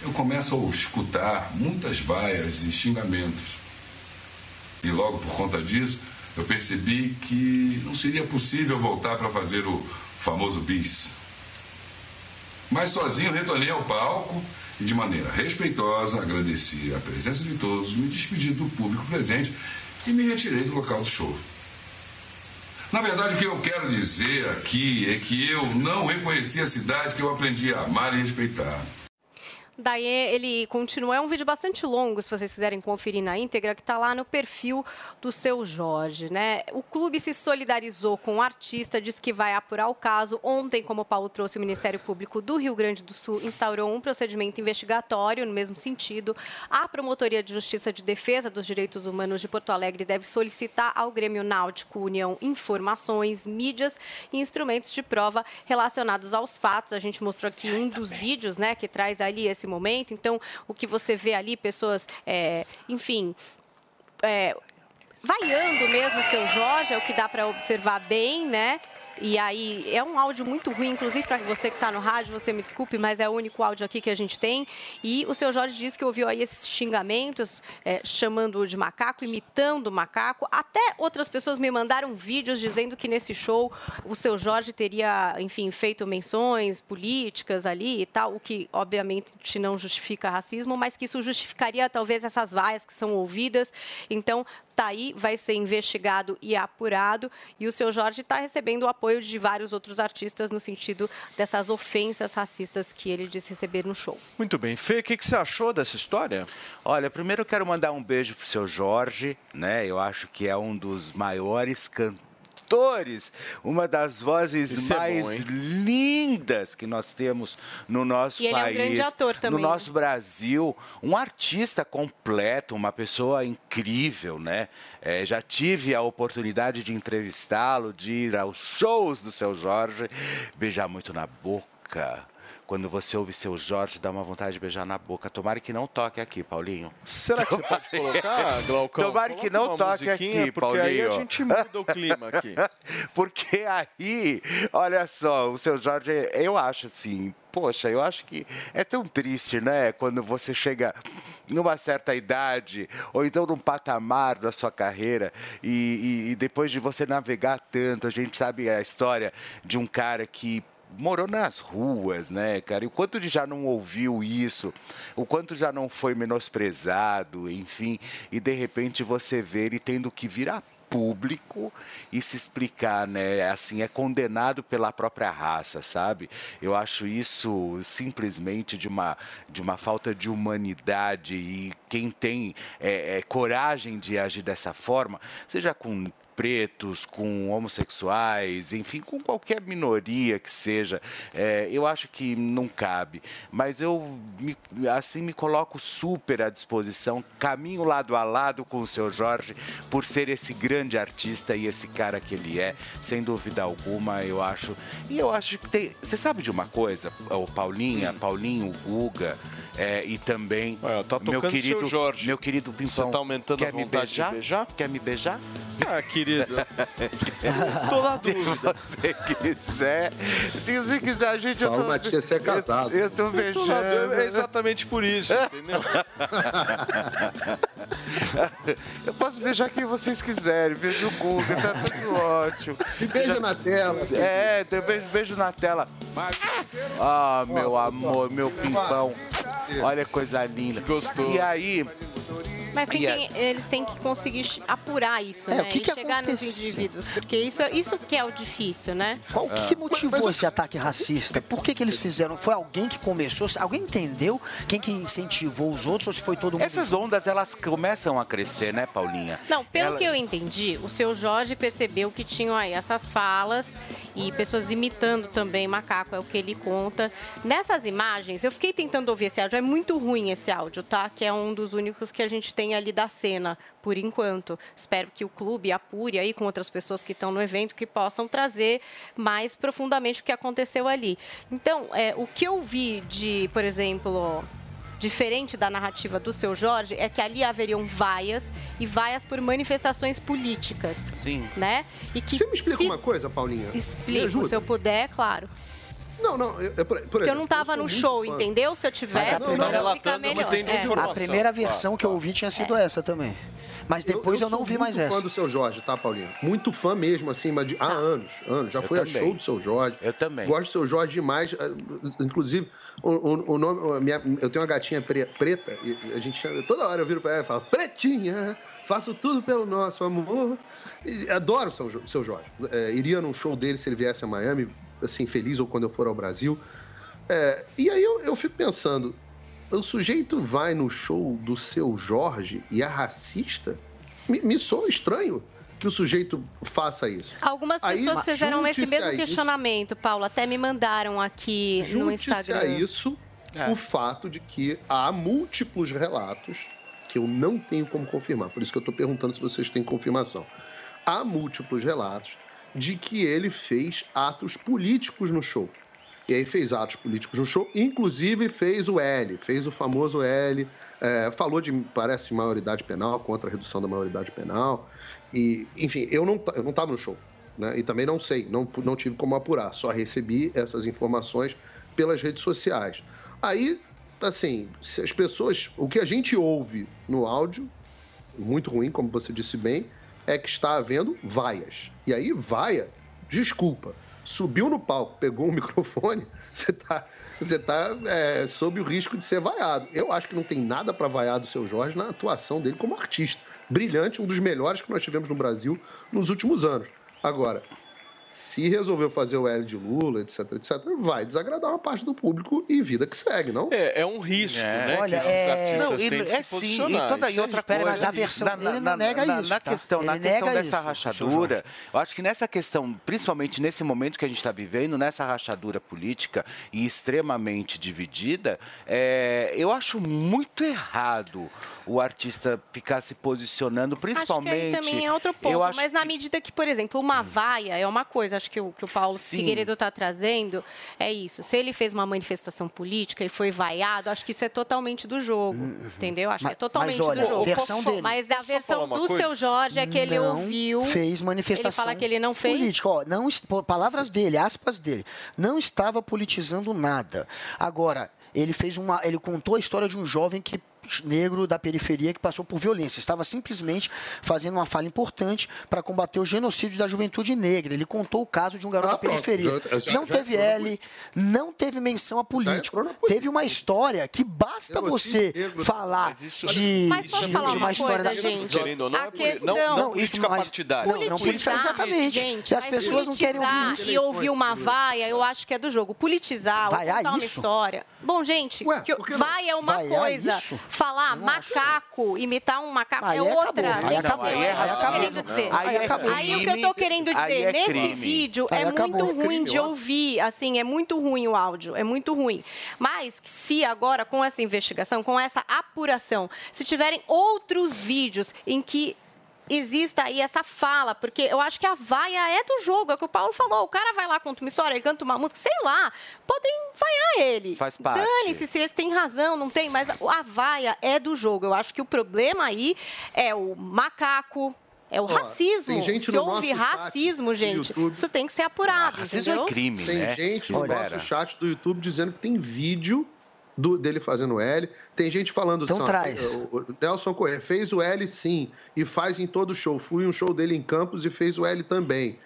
eu começo a escutar muitas vaias e xingamentos. E logo por conta disso, eu percebi que não seria possível voltar para fazer o famoso bis. Mas sozinho retornei ao palco e, de maneira respeitosa, agradeci a presença de todos, me despedi do público presente e me retirei do local do show. Na verdade, o que eu quero dizer aqui é que eu não reconheci a cidade que eu aprendi a amar e respeitar. Daí ele continua. É um vídeo bastante longo, se vocês quiserem conferir na íntegra, que está lá no perfil do seu Jorge. Né? O clube se solidarizou com o artista, diz que vai apurar o caso. Ontem, como o Paulo trouxe, o Ministério Público do Rio Grande do Sul instaurou um procedimento investigatório no mesmo sentido. A Promotoria de Justiça de Defesa dos Direitos Humanos de Porto Alegre deve solicitar ao Grêmio Náutico União informações, mídias e instrumentos de prova relacionados aos fatos. A gente mostrou aqui um dos vídeos né, que traz ali esse momento. Então, o que você vê ali, pessoas, é, enfim, é, vaiando mesmo o seu Jorge, é o que dá para observar bem, né? E aí, é um áudio muito ruim, inclusive para você que está no rádio, você me desculpe, mas é o único áudio aqui que a gente tem. E o seu Jorge disse que ouviu aí esses xingamentos, é, chamando-o de macaco, imitando o macaco. Até outras pessoas me mandaram vídeos dizendo que nesse show o seu Jorge teria, enfim, feito menções políticas ali e tal, o que obviamente não justifica racismo, mas que isso justificaria talvez essas vaias que são ouvidas. Então, tá aí, vai ser investigado e apurado. E o seu Jorge está recebendo o apoio de vários outros artistas no sentido dessas ofensas racistas que ele disse receber no show. Muito bem. Fê, o que, que você achou dessa história? Olha, primeiro eu quero mandar um beijo pro seu Jorge, né? Eu acho que é um dos maiores cantores cantores, uma das vozes Isso é mais bom, hein? lindas que nós temos no nosso E ele é um país, grande ator também, no né? nosso Brasil, um artista completo, uma pessoa incrível, né? É, já tive a oportunidade de entrevistá-lo, de ir aos shows do seu Jorge, beijar muito na boca. Quando você ouve seu Jorge, dá uma vontade de beijar na boca. Tomara que não toque aqui, Paulinho. Será que você pode colocar, *laughs* Glaucão? Tomara que não toque aqui, porque Paulinho. aí a gente muda o clima aqui. *laughs* Porque aí, olha só, o seu Jorge, eu acho assim, poxa, eu acho que é tão triste, né? Quando você chega numa certa idade, ou então num patamar da sua carreira, e, e- e depois de você navegar tanto, a gente sabe a história de um cara que morou nas ruas, né, cara? E o quanto ele já não ouviu isso, o quanto já não foi menosprezado, enfim, e de repente você vê ele tendo que virar público e se explicar, né? Assim, é condenado pela própria raça, sabe? Eu acho isso simplesmente de uma, de uma falta de humanidade e quem tem é, é, coragem de agir dessa forma, seja com pretos, com homossexuais, enfim, com qualquer minoria que seja, é, eu acho que não cabe. Mas eu, me- assim, me coloco super à disposição, caminho lado a lado com o seu Jorge, por ser esse grande artista e esse cara que ele é, sem dúvida alguma, eu acho. E eu acho que tem. Você sabe de uma coisa, o Paulinha, Paulinho, o Guga, é, e também tá meu querido, seu Jorge. meu querido Pimpão. Você tá aumentando quer a me vontade de beijar? beijar? Quer me beijar? Ah, querido. *laughs* Tô na Se dúvida. você quiser. Se você quiser, a gente. Paulo Matias, você é casado. Eu, eu tô Eu tô na beijando. dúvida, É exatamente por isso, entendeu? *laughs* Eu posso beijar quem vocês quiserem. Beijo o Guga, tá tudo ótimo. Beijo na tela. É, tem beijo, beijo na tela. Ah, meu amor, meu pimpão. Olha que coisa linda. Gostoso. E aí, Mas tem a- que- eles têm que conseguir apurar isso, É, né? o que e que chegar nos aconteceu? indivíduos, porque isso, é- isso que é o difícil, né? Qual, o que, que motivou esse ataque racista? Por que, que eles fizeram? Foi alguém que começou? Alguém entendeu? Quem que incentivou os outros ou se foi todo mundo? essas ondas, elas começam a crescer, né, Paulinha? Não, pelo Ela- que eu entendi, o seu Jorge percebeu que tinham aí essas falas e pessoas imitando também macaco, é o que ele conta. Nessas imagens, eu fiquei tentando ouvir esse áudio, é muito ruim esse áudio, tá? Que é um dos únicos que a gente tem ali da cena, por enquanto. Espero que o clube apure aí com outras pessoas que estão no evento que possam trazer mais profundamente o que aconteceu ali. Então, é, o que eu vi de, por exemplo, diferente da narrativa do seu Jorge, é que ali haveriam vaias e vaias por manifestações políticas. Sim. Né? E que Você me explica se- uma coisa, Paulinha? Explico, ajuda. se eu puder, claro. Não, não, eu, eu, por, por Porque eu não estava no muito show, fã. entendeu? Se eu tivesse, Mas a não, primeira- não, fica melhor. É. A primeira versão que eu ouvi tinha sido essa também. Mas depois eu, não sou vi mais muito essa. fã do seu Jorge, tá, Paulinho? Muito fã mesmo, assim, mas de, há anos, anos. Já Eu fui a também. show do seu Jorge. Eu também. Gosto do seu Jorge demais. eh, Inclusive, o, o- o nome. a minha- eu tenho uma gatinha pre- preta, e a gente chama- Toda hora eu viro pra ela e falo, Pretinha, faço tudo pelo nosso amor. E adoro o seu, seu Jorge. Eh, iria num show dele se ele viesse a Miami, assim, feliz, ou quando eu for ao Brasil. É, e aí eu, eu fico pensando, o sujeito vai no show do seu Jorge e é racista? Me, me soa estranho que o sujeito faça isso. Algumas Aí, pessoas fizeram esse mesmo a isso- questionamento, Paulo. Até me mandaram aqui no Instagram. a isso o fato de que há múltiplos relatos que eu não tenho como confirmar, por isso que eu estou perguntando se vocês têm confirmação. Há múltiplos relatos de que ele fez atos políticos no show. E aí fez atos políticos no show, inclusive fez o L, fez o famoso L, é, falou de, parece, maioridade penal, contra a redução da maioridade penal. E, enfim, eu não ta- eu não estava no show, né? E também não sei, não, não tive como apurar, só recebi essas informações pelas redes sociais. Aí, assim, se as pessoas. O que a gente ouve no áudio, muito ruim, como você disse bem, é que está havendo vaias. E aí, vaia, desculpa, subiu no palco, pegou um *laughs* microfone, você está você tá, é, sob o risco de ser vaiado. Eu acho que não tem nada para vaiar do seu Jorge na atuação dele como artista. Brilhante, um dos melhores que nós tivemos no Brasil nos últimos anos. Agora, se resolveu fazer o L de Lula, etc, etc, vai desagradar uma parte do público e vida que segue, não? É, é um risco, né? Olha, que esses é... artistas não, têm de é se sim, e toda e é outra coisa. mas a versão na, dele não na, nega na, isso, Na tá? questão, Ele na questão nega dessa isso, rachadura, eu acho que nessa questão, principalmente nesse momento que a gente está vivendo, nessa rachadura política e extremamente dividida, é, eu acho muito errado o artista ficar se posicionando, principalmente. Acho que aí também é outro ponto. Mas na medida que, por exemplo, uma vaia é uma coisa, acho que o que o Paulo Sim. Figueiredo está trazendo é isso. Se ele fez uma manifestação política e foi vaiado, acho que isso é totalmente do jogo. Entendeu? Acho que é totalmente Mas olha, do jogo. versão dele. Mas a versão do coisa? seu Jorge é que ele não ouviu. fez manifestação Ele fala que ele não fez. política. Ó, não, palavras dele, aspas dele. Não estava politizando nada. Agora, ele fez uma. Ele contou a história de um jovem que negro da periferia que passou por violência. Estava simplesmente fazendo uma fala importante para combater o genocídio da juventude negra. Ele contou o caso de um garoto Ah, da periferia. Já- já- não já teve L, não teve menção a político. Teve uma história que basta você falar de, Mas posso de falar uma uma história coisa, da gente? Querendo não, A é poli- não- questão- não política mas- partidária. Não, não política, exatamente. Gente, e as mas pessoas não querem ouvir isso. E ouvir uma vaia, eu acho que é do jogo. Politizar, ou contar uma isso? história. Bom, gente, que vai é uma Vaiar coisa. isso? Falar macaco, imitar um macaco Aí é acabou. outra. Aí acabou. É Aí o que é eu tô racismo. querendo dizer. Aí é Aí o que eu tô querendo dizer, é nesse vídeo Aí é acabou. muito É ruim de ouvir, assim, é muito ruim o áudio, é muito ruim. Mas se agora, com essa investigação, com essa apuração, se tiverem outros vídeos em que exista aí essa fala, porque eu acho que a vaia é do jogo, é o que o Paulo falou. O cara vai lá, conta uma história, ele canta uma música, sei lá, podem vaiar ele. Faz parte. Dane-se se eles têm razão, não tem, mas a vaia é do jogo. Eu acho que o problema aí é o macaco. É o Ó, racismo. tem gente Se no houve racismo, gente, YouTube. isso tem que ser apurado. racismo é entendeu? crime, Tem né? gente no Espera. nosso chat do YouTube dizendo que tem vídeo do- dele fazendo L. Tem gente falando Então assim, ó, o o Nelson Corrêa fez o L sim, e faz em todo show. Fui um show dele em Campos e fez o L também.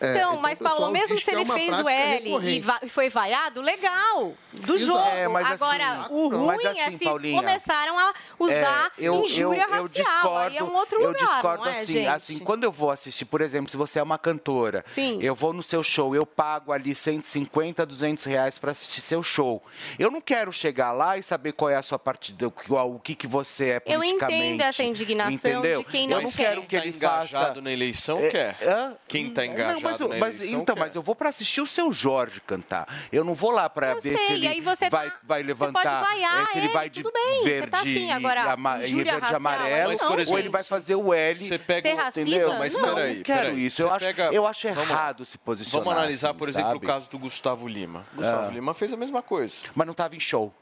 É, Então, mas o pessoal Paulo, mesmo se é ele fez o L e va- e foi vaiado, legal, do Exato. jogo. É, mas assim- Agora, o ruim mas é assim, se Paulinha, começaram a usar É, eu, injúria eu, eu racial. discordo, Aí é um outro eu lugar, discordo não é, assim, gente? assim, quando eu vou assistir, por exemplo, se você é uma cantora, Sim. eu vou no seu show, eu pago ali 150, 200 reais para assistir seu show. Eu não quero chegar lá e saber qual é a sua partida, qual- o que, que você é Eu politicamente. entendo essa indignação entendeu? de quem não eu não quer. quero que Quem ele tá faça... engajado na eleição É, quer. hã? Quem tá engajado não, mas, eu- mas, eleição Então, quer. mas eu vou para assistir o seu Jorge cantar. Eu não vou lá para ver se sei, ele aí você vai, tá- vai você levantar, pode vaiar eh, se ele ele, vai de tudo bem, você verde tá afim. Agora, e, ama- e verde e racial, amarelo, Mas, ou ele vai fazer o L. Você pega Ser racista? Entendeu? Mas Não. peraí, não quero peraí. isso. Eu acho, pega- eu acho errado se posicionar. Vamos analisar, assim, por exemplo, sabe? o caso do Gustavo Lima. Gustavo Ah. Lima fez a mesma coisa. Mas não estava em show.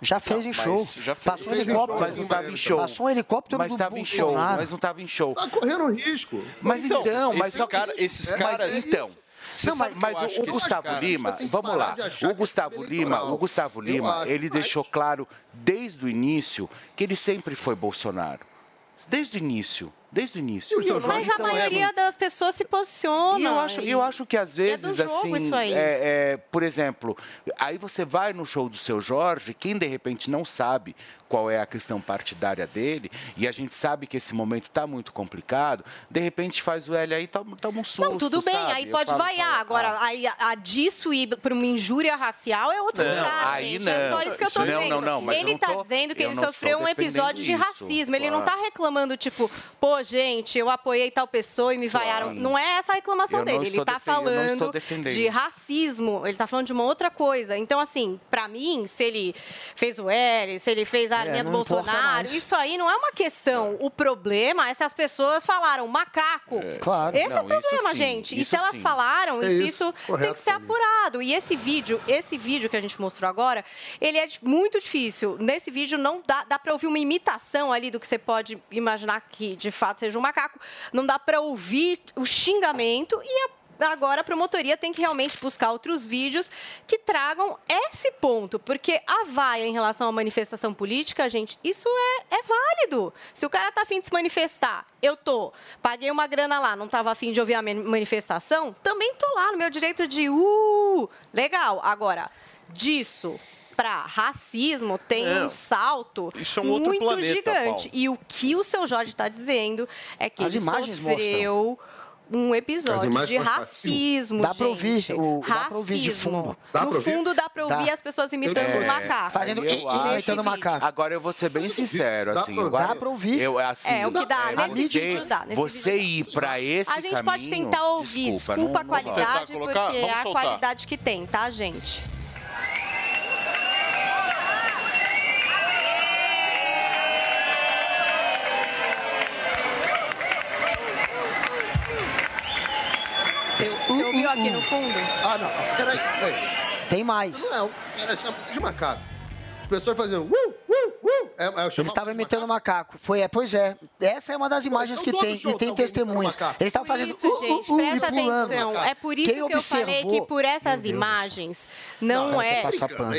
Já fez em Mas show. já fez. Passou um em helicóptero. Mas não estava em show. Passou um helicóptero Mas do estava em show. Mas não estava em show. Tá correndo risco. Mas então, mas esse só que- cara- esses mas caras- então. Você Não, mas, que mas o, que Gustavo Lima, que vamos lá. O que Gustavo é Lima, o Gustavo Lima, acho, ele mas- deixou claro desde o início que ele sempre foi Bolsonaro. Desde o início, desde o início. E o Mas a Então, é, maioria das pessoas se posiciona. E eu acho, eu acho que às é vezes, jogo assim, isso aí. é, é, por exemplo, aí você vai no show do seu Jorge, quem de repente não sabe qual é a questão partidária dele, e a gente sabe que esse momento está muito complicado, de repente faz o L aí, toma, toma um susto, Não, tudo bem, sabe? aí pode falo, vaiar. falo, Agora, ah, aí, a, a disso ir para uma injúria racial é outro Não, lugar. aí gente. não. É só isso que eu tô Não, dizendo. não, não, mas ele tá tô- dizendo que ele sofreu um episódio de isso, racismo. Ele não tá claro. reclamando, tipo, pô, gente, eu apoiei tal pessoa e me vaiaram. Claro. Não é essa a reclamação Eu não dele. Ele estou tá não falando de racismo. Ele tá falando de uma outra coisa. Então, assim, pra mim, se ele fez o L, se ele fez a É, linha do não importa Bolsonaro, isso aí não é uma questão. O problema é se as pessoas falaram macaco. Claro. Esse é o Não, isso problema, gente. E isso se elas sim. falaram, É isso, isso, tem que ser apurado. E esse vídeo, esse vídeo que a gente mostrou agora, ele é muito difícil. Nesse vídeo não dá, dá para ouvir uma imitação ali do que você pode imaginar que de fato seja um macaco. Não dá para ouvir o xingamento e a Agora a promotoria tem que realmente buscar outros vídeos que tragam esse ponto, porque a vaia em relação à manifestação política, gente, isso é, é válido. Se o cara tá afim de se manifestar, eu tô, paguei uma grana lá, não tava afim de ouvir a man- manifestação, também tô lá no meu direito de uh, legal. Agora, disso para racismo tem É. um salto Isso é um outro muito planeta, gigante. Paulo. E o que o seu Jorge está dizendo é que As ele imagens sofreu um As episódio de racismo, Dá pra ouvir, o- dá pra ouvir de Racismo. fundo. Dá no fundo dá pra ouvir Dá. as pessoas imitando É, um macaco. Fazendo eu imitando macaco. Agora eu vou ser bem sincero, Dá assim. pra- dá pra ouvir. Eu, assim, É, o que dá, nesse você, vídeo dá, nesse você ir pra esse A gente caminho, pode tentar ouvir, desculpa, não- a não rola. qualidade, colocar? porque é a soltar. qualidade que tem, tá, gente? Você, você ouviu aqui no fundo? Ah, não. Peraí. Tem mais. Não, era chama de macaco. As pessoas faziam uh, uh, uh. É, é, Eles estavam imitando macaco. Foi, é, pois é. Essa é uma das imagens que tem. E tem testemunhas. macaco. Eles estavam fazendo. Isso, uh, uh, gente, uh, e presta pulando. atenção. É por isso Quem que eu falei observou- que por essas imagens não, Não, é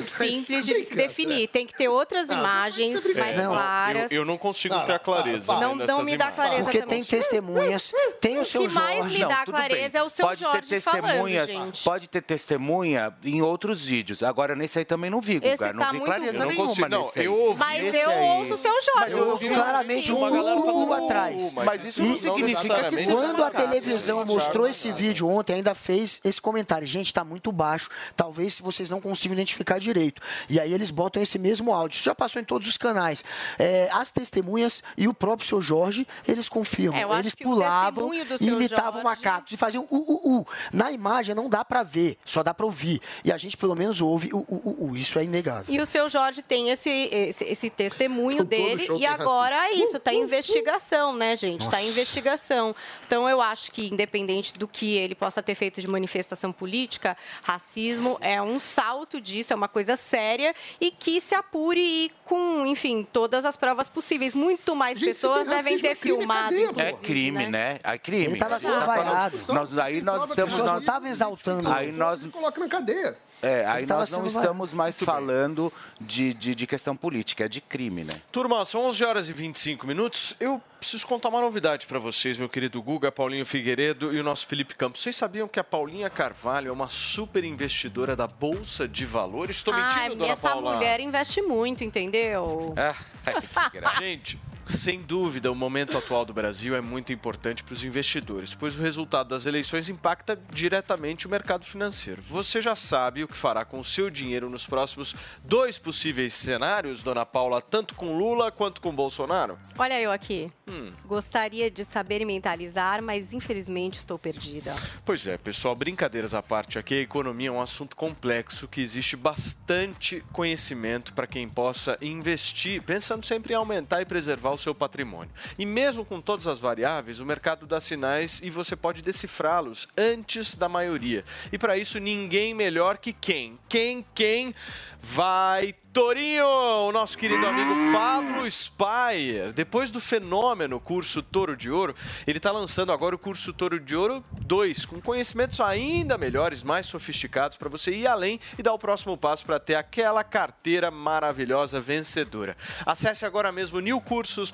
simples de se definir. Tem que ter outras imagens mais Não, claras. Eu, eu não consigo ter a clareza. Não- não me dá clareza Porque também. tem testemunhas, tem o seu que mais Jorge. me dá tudo clareza bem. é o seu pode Jorge ter testemunhas. Pode ter testemunha em outros vídeos. Agora, nesse aí também não vi, Guga. Não tá vi clareza Eu não nenhuma consigo- não, nesse aí. eu ouvi Mas Nesse eu aí- ouço o seu Jorge. Mas eu ouvi claramente uma um, galera fazendo um atrás. uh, Mas isso não significa que necessariamente seja Quando a macaco. televisão mostrou esse vídeo ontem, ainda fez esse comentário. Gente, tá muito baixo. Talvez se vocês não consigam identificar direito. E aí eles botam esse mesmo áudio. Isso já passou em todos os canais. É, as testemunhas e o próprio seu Jorge, eles confirmam. É, eu acho eles que o pulavam testemunho do e seu imitavam Jorge- macacos e faziam uh, uh, uh. Na imagem não dá pra ver, só dá pra ouvir. E a gente pelo menos ouve o uh, uh, uh. Isso é inegável. E o seu Jorge tem esse, esse, esse testemunho Todo dele e agora é isso, está em investigação, né, gente? Está em investigação. Então eu acho que, independente do que ele possa ter feito de manifestação política, racismo é um salto disso, é uma coisa séria e que se apure e com, enfim, todas as provas possíveis. Muito mais pessoas devem ter filmado. É crime, né? É crime. Ele tava A gente sendo vaiado. Nós, aí nós estamos... Nós, estavam exaltando. aí nós, Coloca na cadeia. É, aí nós não estamos mais falando de, de, de questão política, é de crime, né? Turma, são 11 horas e 25 minutos. Eu preciso contar uma novidade para vocês, meu querido Guga, Paulinho Figueiredo e o nosso Felipe Campos. Vocês sabiam que a Paulinha Carvalho é uma super investidora da Bolsa de Valores? Estou mentindo, Ai, dona essa Paula? mulher investe muito, entendeu? É. *laughs* Gente, sem dúvida, o momento atual do Brasil é muito importante para os investidores, pois o resultado das eleições impacta diretamente o mercado financeiro. Você já sabe o que fará com o seu dinheiro nos próximos dois possíveis cenários, dona Paula, tanto com Lula quanto com Bolsonaro? Olha eu aqui. Hum. Gostaria de saber e mentalizar, mas infelizmente estou perdida. Pois é, pessoal, brincadeiras à parte aqui, a economia é um assunto complexo que existe bastante conhecimento para quem possa investir, pensando sempre em aumentar e preservar o seu patrimônio. E mesmo com todas as variáveis, o mercado dá sinais e você pode decifrá-los antes da maioria. E para isso, ninguém melhor que quem? Quem? Quem? Vai Torinho, o nosso querido amigo Pablo Spire. Depois do fenômeno curso Toro de Ouro, ele está lançando agora o curso Toro de Ouro 2, com conhecimentos ainda melhores, mais sofisticados para você ir além e dar o próximo passo para ter aquela carteira maravilhosa vencedora. Acesse agora mesmo newcursos.com.br,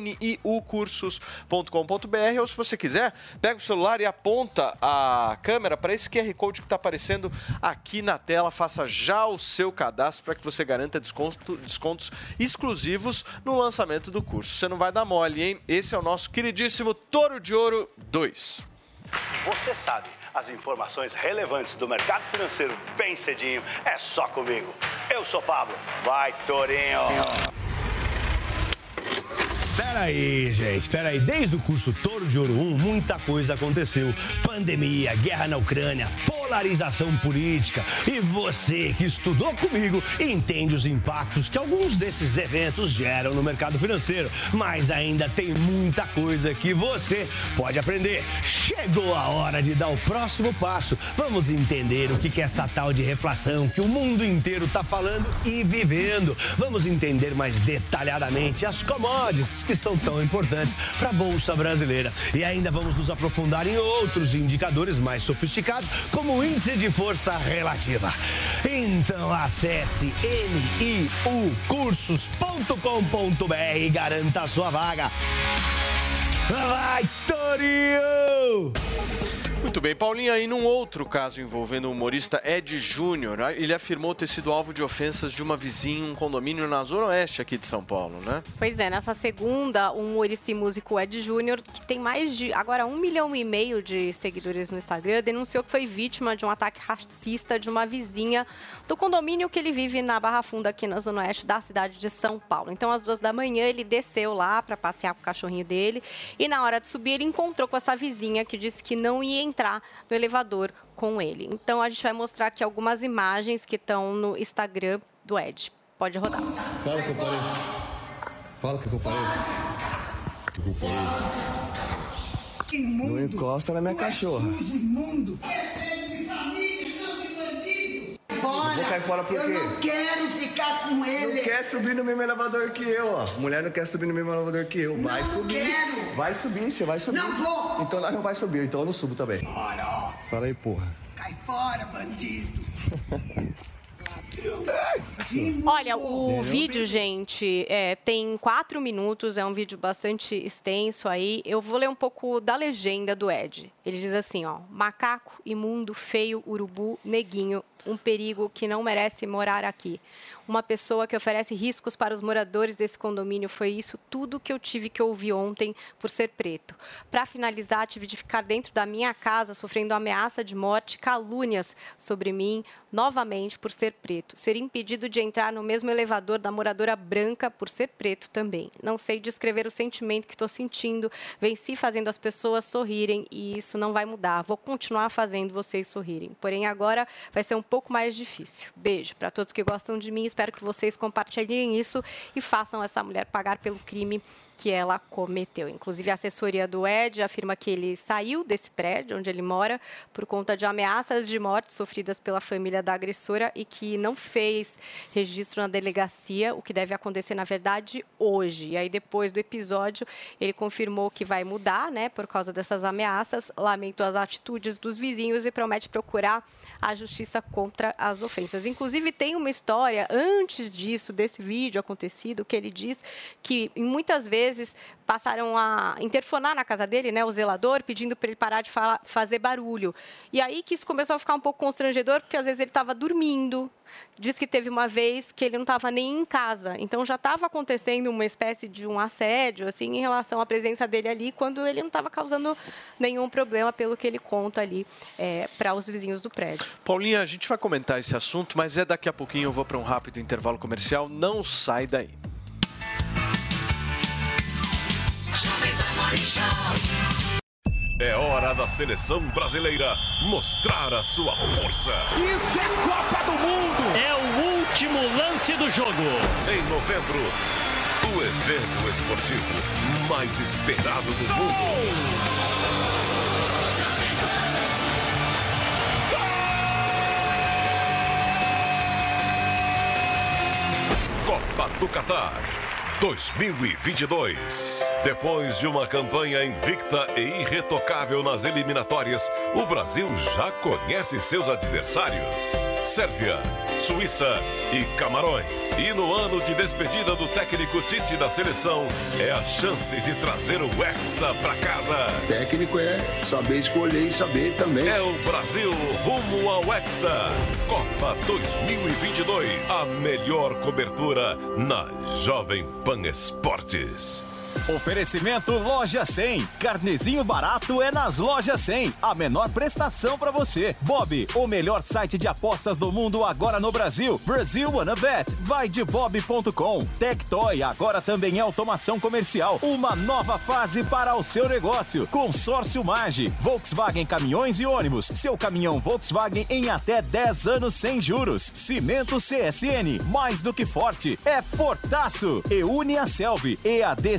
niucursos.com.br, ou se você quiser, pega o celular e aponta a câmera para esse QR Code que está aparecendo aqui na tela. Faça já o seu cadastro para que você garanta desconto- descontos exclusivos no lançamento do curso. Você não vai dar mole, hein? Esse é o nosso queridíssimo Toro de Ouro 2. Você sabe as informações relevantes do mercado financeiro bem cedinho. É só comigo. Eu sou Pablo. Vai, Torinho. Pera aí, gente, pera aí. Desde o curso Toro de Ouro 1, muita coisa aconteceu. Pandemia, guerra na Ucrânia, polarização política. E você que estudou comigo entende os impactos que alguns desses eventos geram no mercado financeiro. Mas ainda tem muita coisa que você pode aprender. Chegou a hora de dar o próximo passo. Vamos entender o que é essa tal de reflação que o mundo inteiro está falando e vivendo. Vamos entender mais detalhadamente as commodities que são tão importantes para a Bolsa Brasileira. E ainda vamos nos aprofundar em outros indicadores mais sofisticados, como o índice de força relativa. Então acesse niucursos.com.br e garanta a sua vaga. Vai, Torinho! Muito bem, Paulinha, e num outro caso envolvendo o humorista Ed Júnior, ele afirmou ter sido alvo de ofensas de uma vizinha em um condomínio na Zona Oeste aqui de São Paulo, né? Pois é, nessa segunda, o humorista e músico Ed Júnior, que tem mais de agora um milhão e meio de seguidores no Instagram, denunciou que foi vítima de um ataque racista de uma vizinha do condomínio que ele vive na Barra Funda, aqui na Zona Oeste da cidade de São Paulo. Então, às duas da manhã, ele desceu lá para passear com o cachorrinho dele e na hora de subir, ele encontrou com essa vizinha que disse que não ia entrar no elevador com ele. Então, a gente vai mostrar aqui algumas imagens que estão no Instagram do Ed. Pode rodar. Fala que eu pareço. Fala que eu pareço. Que eu pareço. Imundo. Não encosta na minha Tu é cachorra. sujo, imundo. Bora. Vou cair fora por eu quê? não quero ficar com ele. Não quer subir no mesmo elevador que eu, ó. Mulher não quer subir no mesmo elevador que eu. Vai Não subir. quero. Vai subir, você vai subir. Não vou. Então nós não vai subir, então eu não subo também. Bora, ó. Fala aí, porra. Cai fora, bandido. *laughs* Olha, o vídeo, gente, é, tem quatro minutos, é um vídeo bastante extenso aí. Eu vou ler um pouco da legenda do Ed. Ele diz assim, ó: macaco, imundo, feio, urubu, neguinho, um perigo que não merece morar aqui. Uma pessoa que oferece riscos para os moradores desse condomínio foi isso tudo que eu tive que ouvir ontem por ser preto. Para finalizar, tive de ficar dentro da minha casa sofrendo ameaça de morte, calúnias sobre mim, novamente por ser preto. Ser impedido de entrar no mesmo elevador da moradora branca por ser preto também. Não sei descrever o sentimento que estou sentindo. Venci fazendo as pessoas sorrirem e isso não vai mudar. Vou continuar fazendo vocês sorrirem. Porém, agora vai ser um pouco mais difícil. Beijo para todos que gostam de mim. Espero que vocês compartilhem isso e façam essa mulher pagar pelo crime que ela cometeu. Inclusive, a assessoria do Ed afirma que ele saiu desse prédio onde ele mora por conta de ameaças de morte sofridas pela família da agressora e que não fez registro na delegacia, o que deve acontecer, na verdade, hoje. E aí, depois do episódio, ele confirmou que vai mudar, né, por causa dessas ameaças, lamentou as atitudes dos vizinhos e promete procurar a justiça contra as ofensas. Inclusive, tem uma história antes disso, desse vídeo acontecido, que ele diz que muitas vezes passaram a interfonar na casa dele, né, o zelador, pedindo para ele parar de falar, fazer barulho. E aí que isso começou a ficar um pouco constrangedor, porque às vezes ele estava dormindo. Diz que teve uma vez que ele não estava nem em casa. Então já estava acontecendo uma espécie de um assédio assim em relação à presença dele ali, quando ele não estava causando nenhum problema, pelo que ele conta ali é, para os vizinhos do prédio. Paulinha, a gente vai comentar esse assunto, mas é daqui a pouquinho eu vou para um rápido intervalo comercial. Não sai daí. É hora da seleção brasileira mostrar a sua força. Isso é Copa do Mundo! É o último lance do jogo. Em novembro, o evento esportivo mais esperado do mundo. Copa do Catar 2022. Depois de uma campanha invicta e irretocável nas eliminatórias, o Brasil já conhece seus adversários: Sérvia, Suíça e Camarões. E no ano de despedida do técnico Tite da seleção, é a chance de trazer o Hexa pra casa. Técnico é saber escolher e saber também. É o Brasil rumo ao Hexa. Copa 2022. A melhor cobertura na Jovem Pan Esportes. Oferecimento Loja 100. Carnezinho barato é nas Lojas 100. A menor prestação para você. Bob, o melhor site de apostas do mundo agora no Brasil. Brasil Wanna Bet. Vai de bob.com. Tectoy agora também é automação comercial. Uma nova fase para o seu negócio. Consórcio Mage. Volkswagen Caminhões e Ônibus. Seu caminhão Volkswagen em até 10 anos sem juros. Cimento CSN. Mais do que forte. É fortaço. E une a Selvi. EAD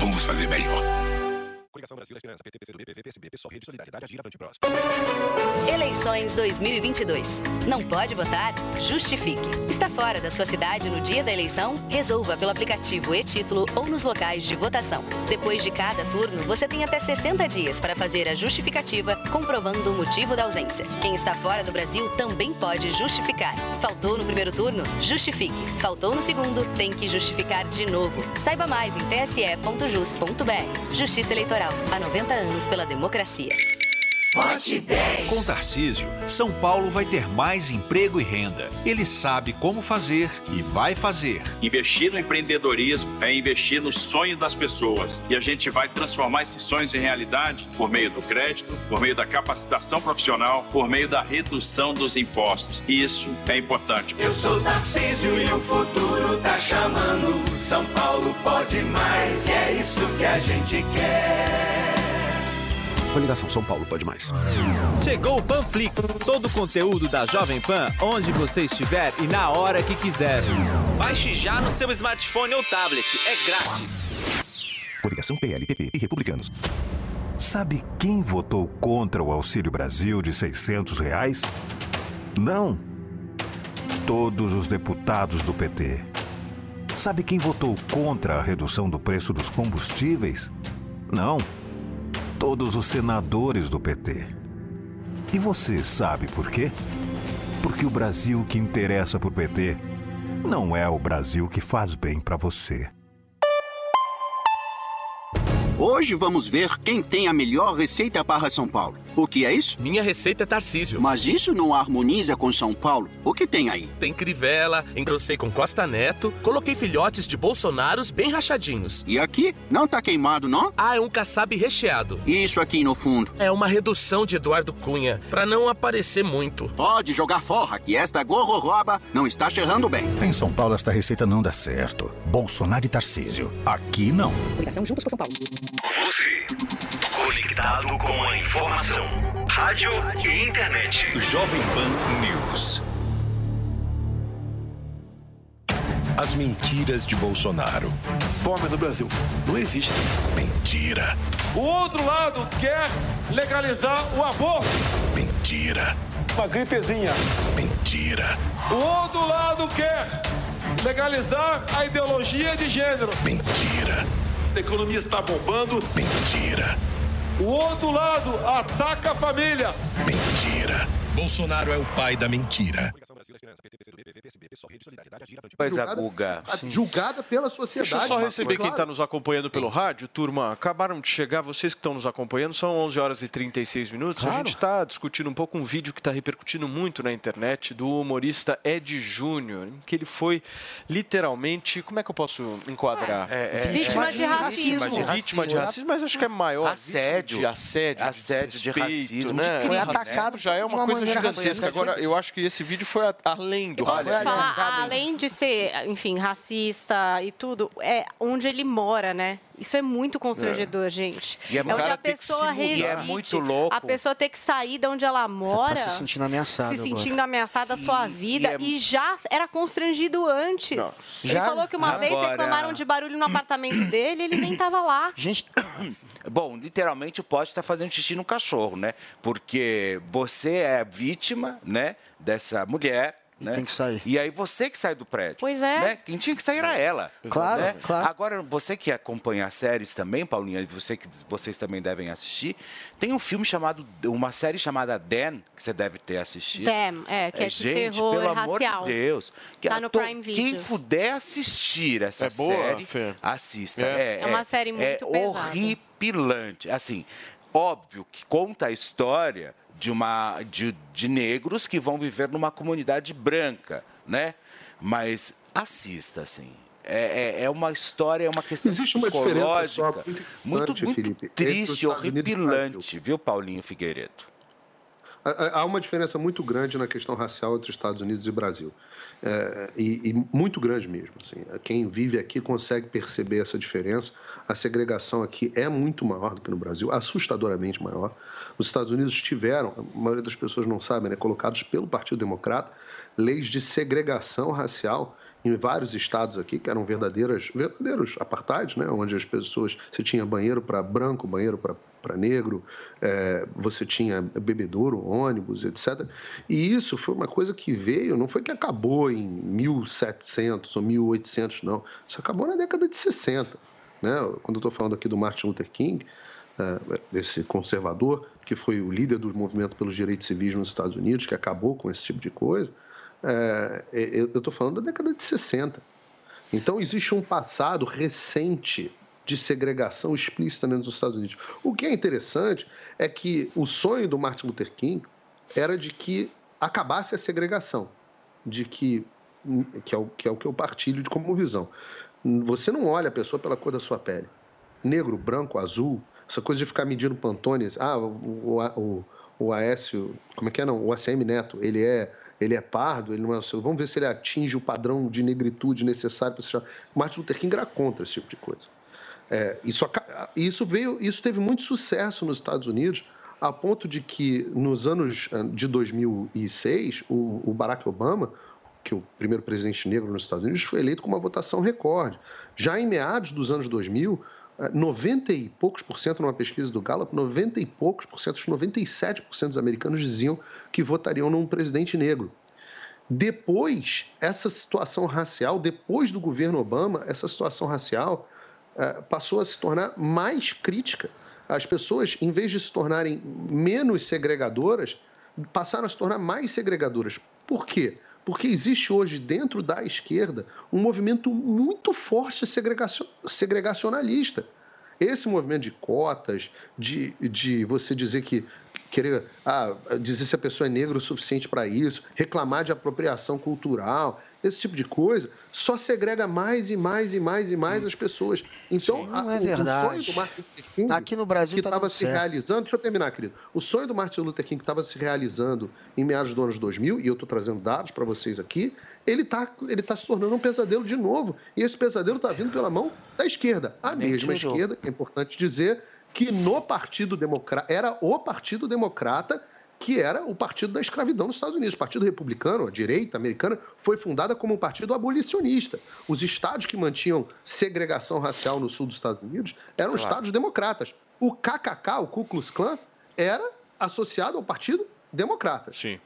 vamos fazer melhor. Coligação Brasil, Esperança, PT, PCdoB, PV, PSB, PSOL, Rede Solidariedade, Agir, Avante Próximo. Eleições 2022. Não pode votar? Justifique. Está fora da sua cidade no dia da eleição? Resolva pelo aplicativo e-título ou nos locais de votação. Depois de cada turno, você tem até 60 dias para fazer a justificativa, comprovando o motivo da ausência. Quem está fora do Brasil também pode justificar. Faltou no primeiro turno? Justifique. Faltou no segundo? Tem que justificar de novo. Saiba mais em tse.jus.br. Justiça Eleitoral. Há 90 anos pela democracia. Vote 10. Com Tarcísio, São Paulo vai ter mais emprego e renda. Ele sabe como fazer e vai fazer. Investir no empreendedorismo é investir no sonho das pessoas. E a gente vai transformar esses sonhos em realidade por meio do crédito, por meio da capacitação profissional, por meio da redução dos impostos. E isso é importante. Eu sou Tarcísio e o futuro tá chamando. São Paulo pode mais e é isso que a gente quer. Coligação São Paulo pode mais. Chegou o Panflix, todo o conteúdo da Jovem Pan, onde você estiver e na hora que quiser. Baixe já no seu smartphone ou tablet, é grátis. Coligação PLPP e Republicanos. Sabe quem votou contra o Auxílio Brasil de 600 reais? Não. Todos os deputados do PT. Sabe quem votou contra a redução do preço dos combustíveis? Não. Todos os senadores do PT. E você sabe por quê? Porque o Brasil que interessa pro PT não é o Brasil que faz bem para você. Hoje vamos ver quem tem a melhor receita para São Paulo. O que é isso? Minha receita é Tarcísio. Mas isso não harmoniza com São Paulo. O que tem aí? Tem crivela, engrossei com Costa Neto, coloquei filhotes de Bolsonaros bem rachadinhos. E aqui? Não tá queimado, não? Ah, é um kassab recheado. E isso aqui no fundo? É uma redução de Eduardo Cunha, para não aparecer muito. Pode jogar forra, que esta gororoba não está cheirando bem. Em São Paulo, esta receita não dá certo. Bolsonaro e Tarcísio. Aqui não. Ligação Juntos por São Paulo. Você, conectado com a informação, rádio e internet. Jovem Pan News. As mentiras de Bolsonaro. Fome no Brasil. Não existe. Mentira. O outro lado quer legalizar o aborto. Mentira. Uma gripezinha. Mentira. O outro lado quer legalizar a ideologia de gênero. Mentira. A economia está bombando. Mentira. O outro lado ataca a família. Mentira. Bolsonaro é o pai da mentira. Coisa Guga. Julgada pela sociedade. Deixa eu só receber quem está nos acompanhando pelo rádio. Turma, acabaram de chegar, vocês que estão nos acompanhando, são 11 horas e 36 minutos. A Claro. gente está discutindo um pouco um vídeo que está repercutindo muito na internet do humorista Ed Júnior, que ele foi literalmente, como é que eu posso enquadrar? É, é, Vítima de racismo. Vítima de, vítima de racismo, mas acho que é maior. Assédio. De assédio, Assédio, de desrespeito, racismo, né? de crime. Racismo já é uma, De uma coisa gigantesca. Agora, eu acho que esse vídeo foi além do racismo. falar, além de ser, enfim, racista e tudo, é onde ele mora, né? Isso é muito constrangedor, gente. E é- onde o cara a tem pessoa mudar. E é muito louco. A pessoa ter que sair de onde ela mora. Tá se sentindo ameaçado Se agora. sentindo ameaçada a sua vida. é- E, já era constrangido antes. Não. Ele Já- falou que uma vez Agora- reclamaram de barulho no apartamento *coughs* dele ele nem estava lá. Gente, *coughs* Bom, literalmente o poste está fazendo xixi no cachorro, né? Porque você é vítima, né, dessa mulher. Né? tem que sair. E aí você que sai do prédio. Pois é. Né? Quem tinha que sair era ela. Claro, né? claro. Agora, você que acompanha séries também, Paulinha, e você que vocês também devem assistir, tem um filme chamado, uma série chamada Dan, que você deve ter assistido. Damn, é, que é de gente, terror pelo racial. amor de Deus. Que Tá no to- Prime Quem Video. puder assistir essa É boa, série, Fê? assista. É. É uma série muito é pesada. horripilante. Assim, óbvio que conta a história de, uma, de, de negros que vão viver numa comunidade branca, né? Mas assista, assim. É, é, é uma história, é uma questão Existe uma diferença muito muito, Felipe, triste, horripilante, viu, Paulinho Figueiredo? Há uma diferença muito grande na questão racial entre Estados Unidos e Brasil. É, e, e, muito grande mesmo. Assim. Quem vive aqui consegue perceber essa diferença. A segregação aqui é muito maior do que no Brasil, assustadoramente maior. Os Estados Unidos tiveram, a maioria das pessoas não sabem, né, colocados pelo Partido Democrata, leis de segregação racial em vários estados aqui, que eram verdadeiras, verdadeiros apartheid, né, onde as pessoas, você tinha banheiro para branco, banheiro para para negro, é, você tinha bebedouro, ônibus, etc. E isso foi uma coisa que veio, não foi que acabou em 1700 ou 1800, não. Isso acabou na década de 60. Né? Quando eu estou falando aqui do Martin Luther King, é, desse conservador, que foi o líder do movimento pelos direitos civis nos Estados Unidos, que acabou com esse tipo de coisa, é, eu estou falando da década de 60. Então, existe um passado recente de segregação explícita dos Estados Unidos. O que é interessante é que o sonho do Martin Luther King era de que acabasse a segregação, de que que é o que, é o que eu partilho de como visão. Você não olha a pessoa pela cor da sua pele. Negro, branco, azul, essa coisa de ficar medindo pantones. Ah, o, o, o Aécio, como é que é não? O ACM Neto, ele é ele é pardo, ele não é o seu. Vamos ver se ele atinge o padrão de negritude necessário para se. Martin Luther King era contra esse tipo de coisa. É, isso, isso, veio, isso teve muito sucesso nos Estados Unidos, a ponto de que nos anos ah, de 2006, o, o Barack Obama, que é o primeiro presidente negro nos Estados Unidos, foi eleito com uma votação recorde. Já em meados dos anos 2000, 90 ah, e poucos por cento numa pesquisa do Gallup, 90 e poucos por cento, 97% dos americanos diziam que votariam num presidente negro. Depois, essa situação racial, depois do governo Obama, essa situação racial é, passou a se tornar mais crítica. As pessoas, em vez de se tornarem menos segregadoras, passaram a se tornar mais segregadoras. Por quê? Porque existe hoje, dentro da esquerda, um movimento muito forte segregacionalista. Esse movimento de cotas, de, de você dizer que querer ah, dizer se a pessoa é negra o suficiente para isso, reclamar de apropriação cultural, esse tipo de coisa, só segrega mais e mais e mais e mais as pessoas. Então, Sim, a, é verdade. o sonho do Martin Luther King, aqui no Brasil que estava tá se certo. realizando, deixa eu terminar, querido. O sonho do Martin Luther King que estava se realizando em meados dos anos 2000, e eu estou trazendo dados para vocês aqui, ele está ele tá se tornando um pesadelo de novo. E esse pesadelo está vindo pela mão da esquerda. A mesma esquerda, é importante dizer, que no Partido Democrata, era o Partido Democrata que era o partido da escravidão nos Estados Unidos. O Partido Republicano, a direita americana, foi fundada como um partido abolicionista. Os estados que mantinham segregação racial no sul dos Estados Unidos eram claro. estados democratas. O KKK, o Ku Klux Klan, era associado ao Partido Democrata. Sim.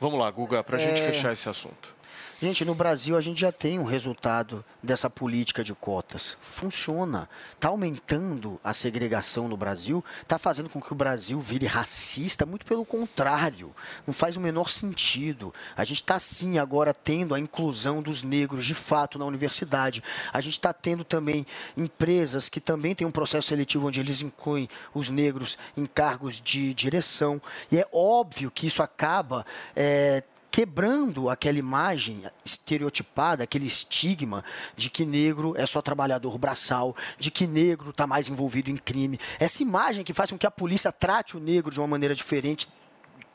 Vamos lá, Guga, para a é... gente fechar esse assunto. Gente, no Brasil a gente já tem um resultado dessa política de cotas. Funciona. Está aumentando a segregação no Brasil, está fazendo com que o Brasil vire racista, muito pelo contrário. Não faz o menor sentido. A gente está sim agora tendo a inclusão dos negros de fato na universidade. A gente está tendo também empresas que também têm um processo seletivo onde eles incluem os negros em cargos de direção. E é óbvio que isso acaba é, quebrando aquela imagem estereotipada, aquele estigma de que negro é só trabalhador braçal, de que negro está mais envolvido em crime. Essa imagem que faz com que a polícia trate o negro de uma maneira diferente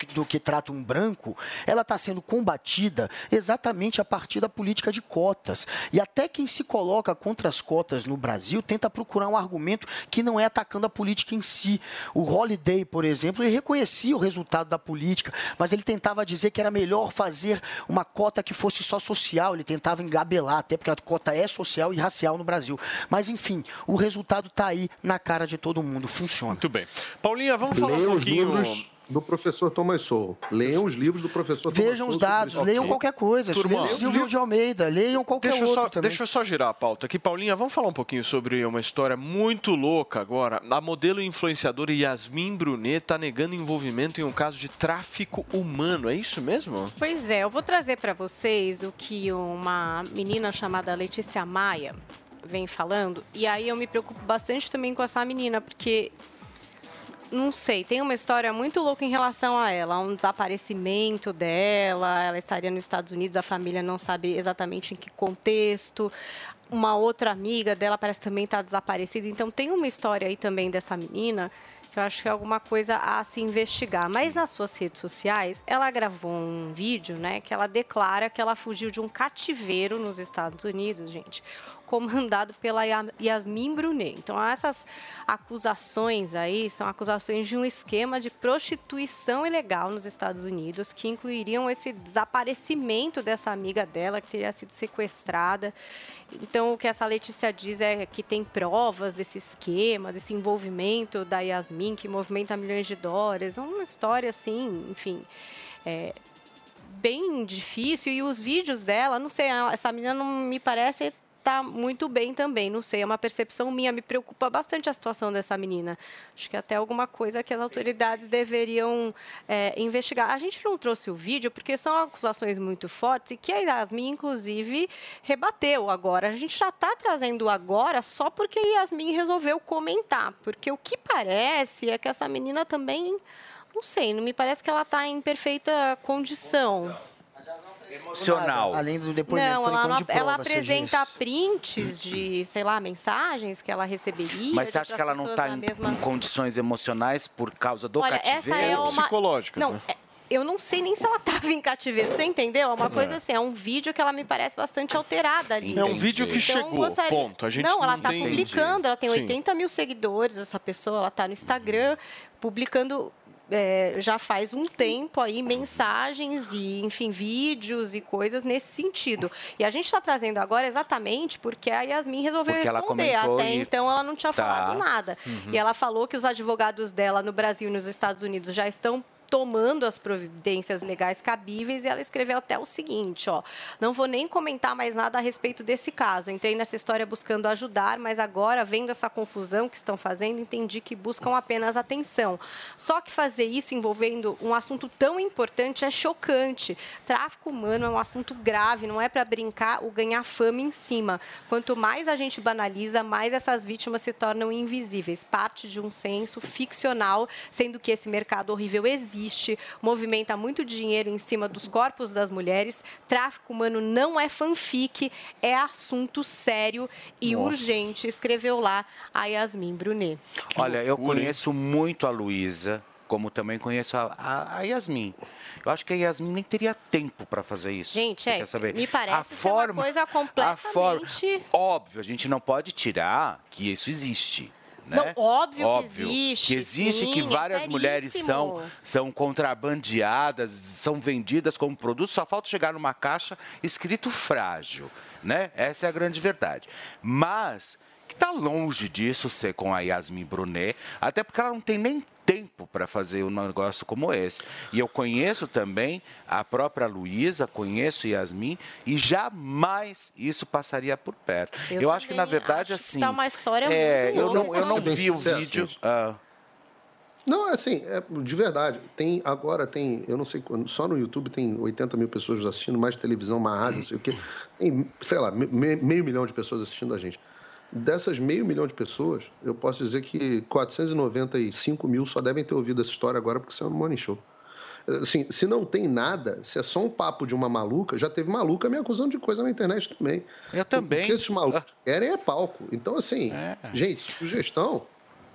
do que trata um branco, ela está sendo combatida exatamente a partir da política de cotas. E até quem se coloca contra as cotas no Brasil tenta procurar um argumento que não é atacando a política em si. O Holiday, por exemplo, ele reconhecia o resultado da política, mas ele tentava dizer que era melhor fazer uma cota que fosse só social, ele tentava engabelar, até porque a cota é social e racial no Brasil. Mas, enfim, o resultado está aí na cara de todo mundo, funciona. Muito bem. Paulinha, vamos falar um pouquinho... Livros do professor Thomas Sowell. Leiam os livros do professor Thomas Vejam os dados, leiam okay. qualquer coisa. Turma, leiam Silvio de Almeida, leiam qualquer deixa outro só, também. Deixa eu só girar a pauta aqui. Paulinha, vamos falar um pouquinho sobre uma história muito louca agora. A modelo influenciadora Yasmin Brunet está negando envolvimento em um caso de tráfico humano. É isso mesmo? Pois é, eu vou trazer para vocês o que uma menina chamada Letícia Maia vem falando. E aí eu me preocupo bastante também com essa menina, porque não sei, tem uma história muito louca em relação a ela, um desaparecimento dela, ela estaria nos Estados Unidos, a família não sabe exatamente em que contexto. uma outra amiga dela parece também estar desaparecida. Então tem uma história aí também dessa menina que eu acho que é alguma coisa a se investigar. Mas nas suas redes sociais, ela gravou um vídeo, né, que ela declara que ela fugiu de um cativeiro nos Estados Unidos, gente, comandado pela Ya- Yasmin Brunet. Então essas acusações aí são acusações de um esquema de prostituição ilegal nos Estados Unidos que incluiriam esse desaparecimento dessa amiga dela que teria sido sequestrada. Então, o que essa Letícia diz é que tem provas desse esquema, desse envolvimento da Yasmin, que movimenta milhões de dólares. Uma história assim, enfim. é, bem difícil. E os vídeos dela, não sei, essa menina não me parece tá muito bem também, não sei, é uma percepção minha, me preocupa bastante a situação dessa menina. Acho que até alguma coisa que as autoridades deveriam é, investigar. A gente não trouxe o vídeo porque são acusações muito fortes e que a Yasmin, inclusive, rebateu agora. A gente já está trazendo agora só porque a Yasmin resolveu comentar, porque o que parece é que essa menina também, não sei, não me parece que ela está em perfeita condição. Emocional. Além do depoimento Não, ela, não- de prova, ela apresenta prints de, sei lá, mensagens que ela receberia. Mas você acha que ela não está em, mesma... em condições emocionais por causa do Olha, essa cativeiro? é uma... Não, é- eu não sei nem se ela estava em cativeiro, você entendeu? É uma coisa É. assim, é um vídeo que ela me parece bastante alterada ali. É um vídeo que chegou, gostaria- ponto. A gente não, ela não está tem- publicando, ela tem Sim. 80 mil seguidores, essa pessoa, ela está no Instagram, publicando é, já faz um tempo aí mensagens e, enfim, vídeos e coisas nesse sentido. E a gente está trazendo agora exatamente porque a Yasmin resolveu Porque responder. Até e- então ela não tinha Tá. falado nada. Uhum. E ela falou que os advogados dela no Brasil e nos Estados Unidos já estão tomando as providências legais cabíveis e ela escreveu até o seguinte, ó, não vou nem comentar mais nada a respeito desse caso. Entrei nessa história buscando ajudar, mas agora vendo essa confusão que estão fazendo, entendi que buscam apenas atenção. Só que fazer isso envolvendo um assunto tão importante é chocante. Tráfico humano é um assunto grave, não é para brincar ou ganhar fama em cima. Quanto mais a gente banaliza, mais essas vítimas se tornam invisíveis, parte de um senso ficcional, sendo que esse mercado horrível existe, movimenta muito dinheiro em cima dos corpos das mulheres. Tráfico humano não é fanfic, é assunto sério e Nossa. urgente, escreveu lá a Yasmin Brunet. Olha, eu conheço muito a Luísa, como também conheço a, a- a Yasmin. Eu acho que a Yasmin nem teria tempo para fazer isso. Gente, é, quer saber? me parece a ser forma, uma coisa a forma, completamente... óbvio, a gente não pode tirar que isso existe. Né? Não, óbvio que existe, Que existe, sim, que é várias mulheres são, são contrabandeadas, são vendidas como produto, só falta chegar numa caixa escrito frágil. Né? Essa é a grande verdade. Mas que está longe disso ser com a Yasmin Brunet, até porque ela não tem nem tempo para fazer um negócio como esse. E eu conheço também a própria Luísa, conheço Yasmin, e jamais isso passaria por perto. Eu, Eu acho que, na verdade, acho que assim. tá uma história é, muito eu não, eu não vi o vídeo. ah, Não, é assim, é, de verdade. Tem, agora tem, eu não sei quando, só no YouTube tem 80 mil pessoas assistindo, mais televisão, mais rádio, não sei o quê. Tem, sei lá, me- me- meio milhão de pessoas assistindo a gente. Dessas meio milhão de pessoas, eu posso dizer que 495 mil só devem ter ouvido essa história agora porque saiu no Morning Show. Assim, se não tem nada, se é só um papo de uma maluca, já teve maluca me acusando de coisa na internet também. Eu também. O que esses malucos querem é palco. Então, assim, gente, sugestão,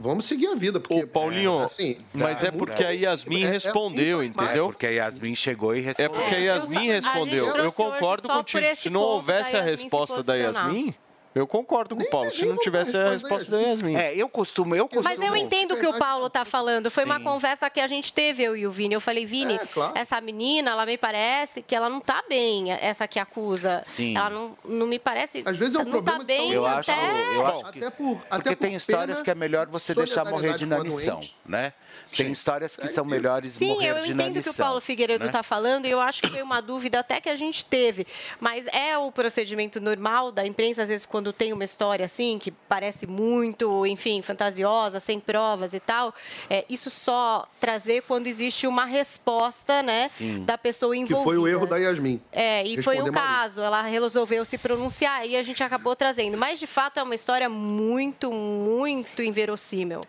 vamos seguir a vida. Porque, Ô, Paulinho, assim, mas é porque a Yasmin é- é respondeu, muito mais. entendeu? É porque a Yasmin chegou e É respondeu. porque a Yasmin respondeu. Eu concordo contigo. Se não houvesse a resposta da Yasmin, eu concordo com o Paulo. Se não tivesse a resposta da Yasmin. É, eu costumo, eu costumo. Mas eu entendo o que o Paulo está falando. Foi uma conversa que a gente teve, eu e o Vini. Eu falei, Vini, essa menina, ela me parece que ela não está bem, essa que acusa. Sim. Ela não, não me parece. Às vezes é um não tá problema de bem Eu até... acho, eu acho que, Até por, até porque por tem histórias pena, que é melhor você deixar morrer de inanição, né? Tem histórias que são melhores Sim, morrer eu de entendo inanição. que o Paulo Figueiredo né? está falando e eu acho que foi uma dúvida até que a gente teve. Mas é o procedimento normal da imprensa, às vezes, quando tem uma história assim, que parece muito, enfim, fantasiosa, sem provas e tal, é, isso só trazer quando existe uma resposta né, Sim. da pessoa Que envolvida. foi o erro da Yasmin. É, e foi o caso. Ela resolveu se pronunciar e a gente acabou trazendo. Mas, de fato, é uma história muito, muito inverossímil.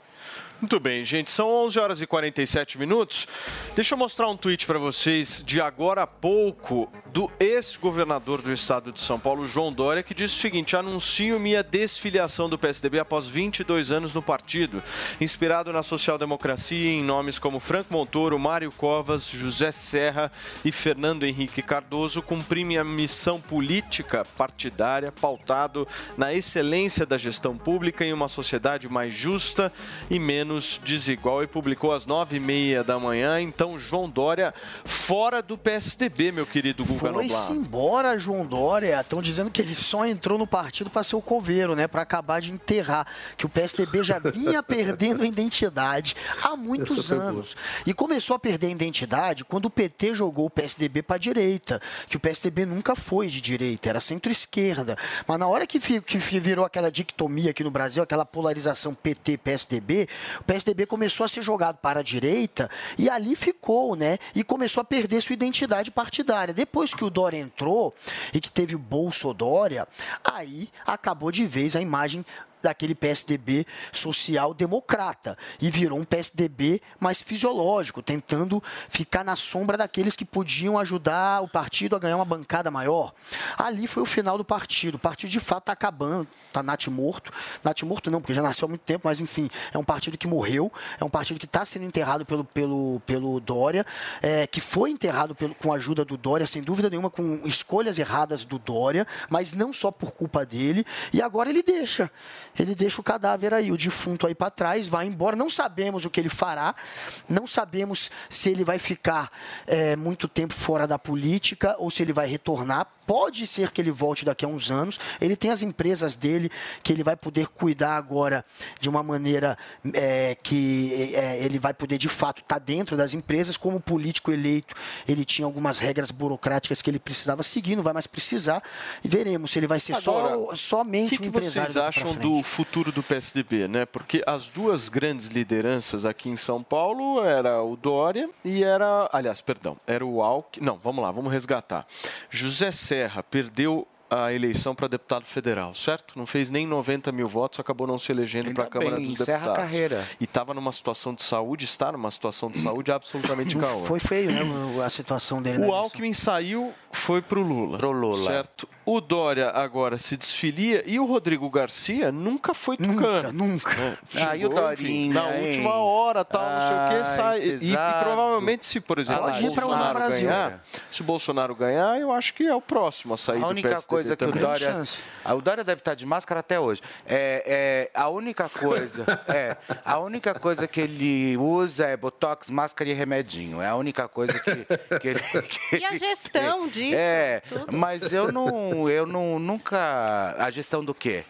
Muito bem, gente. São 11 horas e 47 minutos. Deixa eu mostrar um tweet para vocês de agora a pouco do ex-governador do estado de São Paulo, João Dória, que diz o seguinte: anuncio minha desfiliação do PSDB após 22 anos no partido. Inspirado na social-democracia em nomes como Franco Montoro, Mário Covas, José Serra e Fernando Henrique Cardoso, cumpri minha missão política partidária pautado na excelência da gestão pública em uma sociedade mais justa e menos desigual e publicou às nove e meia da manhã. Então, João Dória fora do PSDB, meu querido Guga Foi-se embora, João Dória. Estão dizendo que ele só entrou no partido para ser o coveiro, né? Para acabar de enterrar. Que o PSDB já vinha *laughs* perdendo a identidade há muitos anos. E começou a perder a identidade quando o PT jogou o PSDB para a direita. Que o PSDB nunca foi de direita, era centro-esquerda. Mas na hora que, que virou aquela dictomia aqui no Brasil, aquela polarização PT-PSDB, o PSDB começou a ser jogado para a direita e ali ficou, né? E começou a perder sua identidade partidária. Depois que o Dória entrou e que teve o Bolso Dória, aí acabou de vez a imagem daquele PSDB social-democrata e virou um PSDB mais fisiológico, tentando ficar na sombra daqueles que podiam ajudar o partido a ganhar uma bancada maior. Ali foi o final do partido. O partido de fato está acabando, está nat morto. Não, porque já nasceu há muito tempo, mas enfim, é um partido que morreu, é um partido que está sendo enterrado pelo, pelo, pelo Dória, é, que foi enterrado pelo, com a ajuda do Dória, sem dúvida nenhuma, com escolhas erradas do Dória, mas não só por culpa dele, e agora ele deixa ele deixa o cadáver aí, o defunto aí para trás, vai embora. Não sabemos o que ele fará, não sabemos se ele vai ficar é, muito tempo fora da política ou se ele vai retornar. Pode ser que ele volte daqui a uns anos. Ele tem as empresas dele que ele vai poder cuidar agora de uma maneira é, que é, ele vai poder de fato estar tá dentro das empresas. Como político eleito, ele tinha algumas regras burocráticas que ele precisava seguir, não vai mais precisar. E veremos se ele vai ser agora, só, somente que que um empresário. Vocês acham do futuro do PSDB, né? Porque as duas grandes lideranças aqui em São Paulo era o Dória e era, aliás, perdão, era o Alckmin. Não, vamos lá, vamos resgatar. José Serra perdeu a eleição para deputado federal, certo? Não fez nem 90 mil votos, acabou não se elegendo para a Câmara bem, dos Deputados. a carreira. E estava numa situação de saúde, está numa situação de saúde absolutamente caótica. Foi feio, né, a situação dele. O Alckmin saiu, foi para o Lula. Pro Lula. Certo? O Dória agora se desfilia e o Rodrigo Garcia nunca foi tucano. Nunca, né? Ah, e o Dorinha, Na hein? última hora, tal, não sei o Ai, que, sai. E, e provavelmente, se, por exemplo, o pra Bolsonaro Brasil. ganhar, se o Bolsonaro ganhar, eu acho que é o próximo a sair A do única coisa que o também. Dória. Ah, O Dória deve estar de máscara até hoje. É, é, a única coisa. É, a única coisa que ele usa é botox, máscara e remedinho. É a única coisa que, que ele. que E a gestão tem. Disso, É, tudo. mas eu não, eu não nunca. A gestão do quê?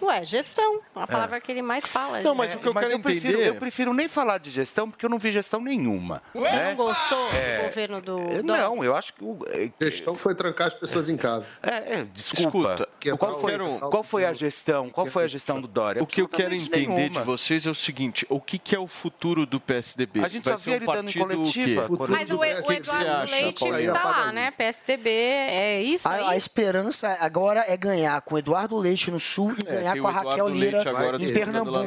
Ué, gestão. A palavra que ele mais fala. Não, mas gente. o que eu quero prefiro, entender- eu prefiro nem falar de gestão porque eu não vi gestão nenhuma. Você né? não gostou É. do governo do Eu Dória? Não, eu acho que. o- é, Gestão foi trancar as pessoas em casa. É, é, desculpa. Escuta, qual, eu foi, quero- qual foi a gestão? Qual foi a gestão do Dória? O que eu quero entender nenhuma. de vocês é o seguinte: o que, que é o futuro do PSDB? A gente Vai só via um ele dando em partido o coletiva, quando- Mas o, o você Eduardo Leite está lá, né? PSDB, é isso A, a aí? esperança agora é ganhar com o Eduardo Leite no Sul e É, ganhar com a Raquel Lira Leite agora em Pernambuco.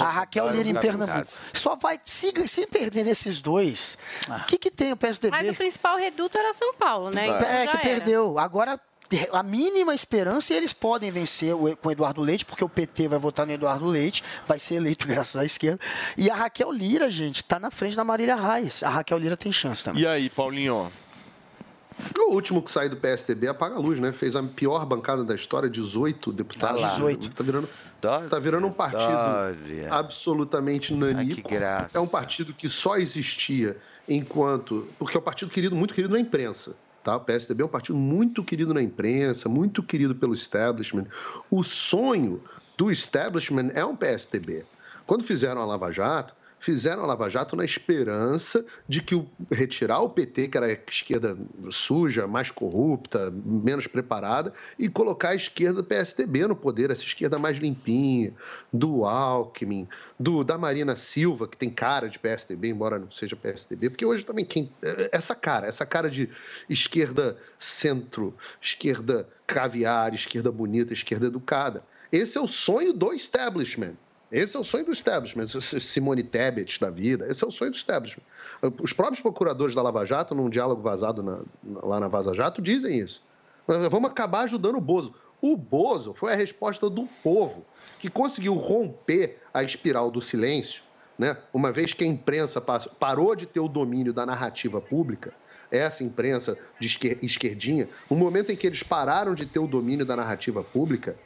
A Raquel Lira em Pernambuco. Só vai, se, se perder nesses dois, o que, que tem o PSDB? Mas o principal reduto era São Paulo, né? Então É, que era. perdeu. Agora, a mínima esperança, eles podem vencer o- com o Eduardo Leite, porque o PT vai votar no Eduardo Leite, vai ser eleito *laughs* graças à esquerda. E a Raquel Lira, gente, está na frente da Marília Reis. A Raquel Lira tem chance também. E aí, Paulinho? O último que saiu do PSDB apaga a luz, né? Fez a pior bancada da história, 18 deputados. Lá. 18. Tá virando, Dória. tá virando um partido Dória. absolutamente Ai, que graça. É um partido que só existia enquanto... Porque é um partido querido, muito querido na imprensa. Tá? O PSDB é um partido muito querido na imprensa, muito querido pelo establishment. O sonho do establishment é um PSDB. Quando fizeram a Lava Jato, fizeram a Lava Jato na esperança de que o, retirar o PT, que era a esquerda suja, mais corrupta, menos preparada, e colocar a esquerda PSDB no poder, essa esquerda mais limpinha, do Alckmin, do, da Marina Silva, que tem cara de PSDB, embora não seja PSDB, porque hoje também quem. Essa cara, essa cara de esquerda centro, esquerda caviar, esquerda bonita, esquerda educada. Esse é o sonho do establishment. Esse é o sonho do establishment, Simone Tebet da vida, esse é o sonho do establishment. Os próprios procuradores da Lava Jato, num diálogo vazado na, lá na Vaza Jato, dizem isso. Vamos acabar ajudando o Bozo. O Bozo foi a resposta do povo, que conseguiu romper a espiral do silêncio, né? uma vez que a imprensa parou de ter o domínio da narrativa pública, essa imprensa de esquerdinha, no momento em que eles pararam de ter o domínio da narrativa pública,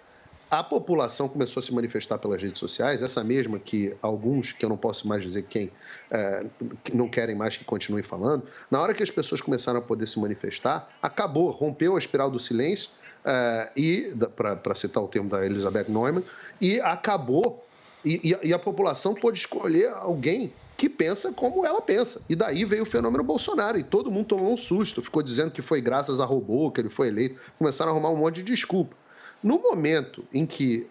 a população começou a se manifestar pelas redes sociais, essa mesma que alguns, que eu não posso mais dizer quem, é, não querem mais que continue falando. Na hora que as pessoas começaram a poder se manifestar, acabou, rompeu a espiral do silêncio, é, e para citar o termo da Elizabeth Neumann, e acabou, e, e a população pôde escolher alguém que pensa como ela pensa. E daí veio o fenômeno Bolsonaro, e todo mundo tomou um susto, ficou dizendo que foi graças a robô que ele foi eleito, começaram a arrumar um monte de desculpa. No momento em que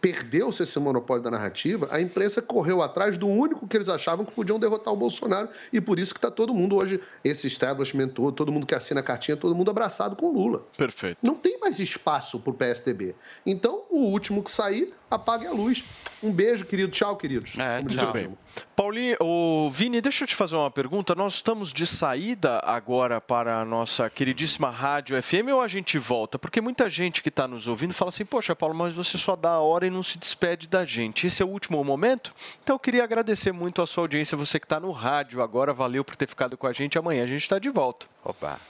perdeu-se esse monopólio da narrativa, a imprensa correu atrás do único que eles achavam que podiam derrotar o Bolsonaro. E por isso que está todo mundo hoje, esse establishment todo, todo mundo que assina a cartinha, todo mundo abraçado com Lula. Perfeito. Não tem mais espaço para o PSDB. Então, o último que sair, apague a luz. Um beijo, querido. Tchau, queridos. É, Muito tchau. bem. Paulinho, o Vini, deixa eu te fazer uma pergunta. Nós estamos de saída agora para a nossa queridíssima Rádio FM ou a gente volta? Porque muita gente que está nos ouvindo fala assim, poxa, Paulo, mas você só dá a hora e não se despede da gente. Esse é o último momento? Então eu queria agradecer muito a sua audiência, você que está no rádio agora. Valeu por ter ficado com a gente. Amanhã a gente está de volta. Opa.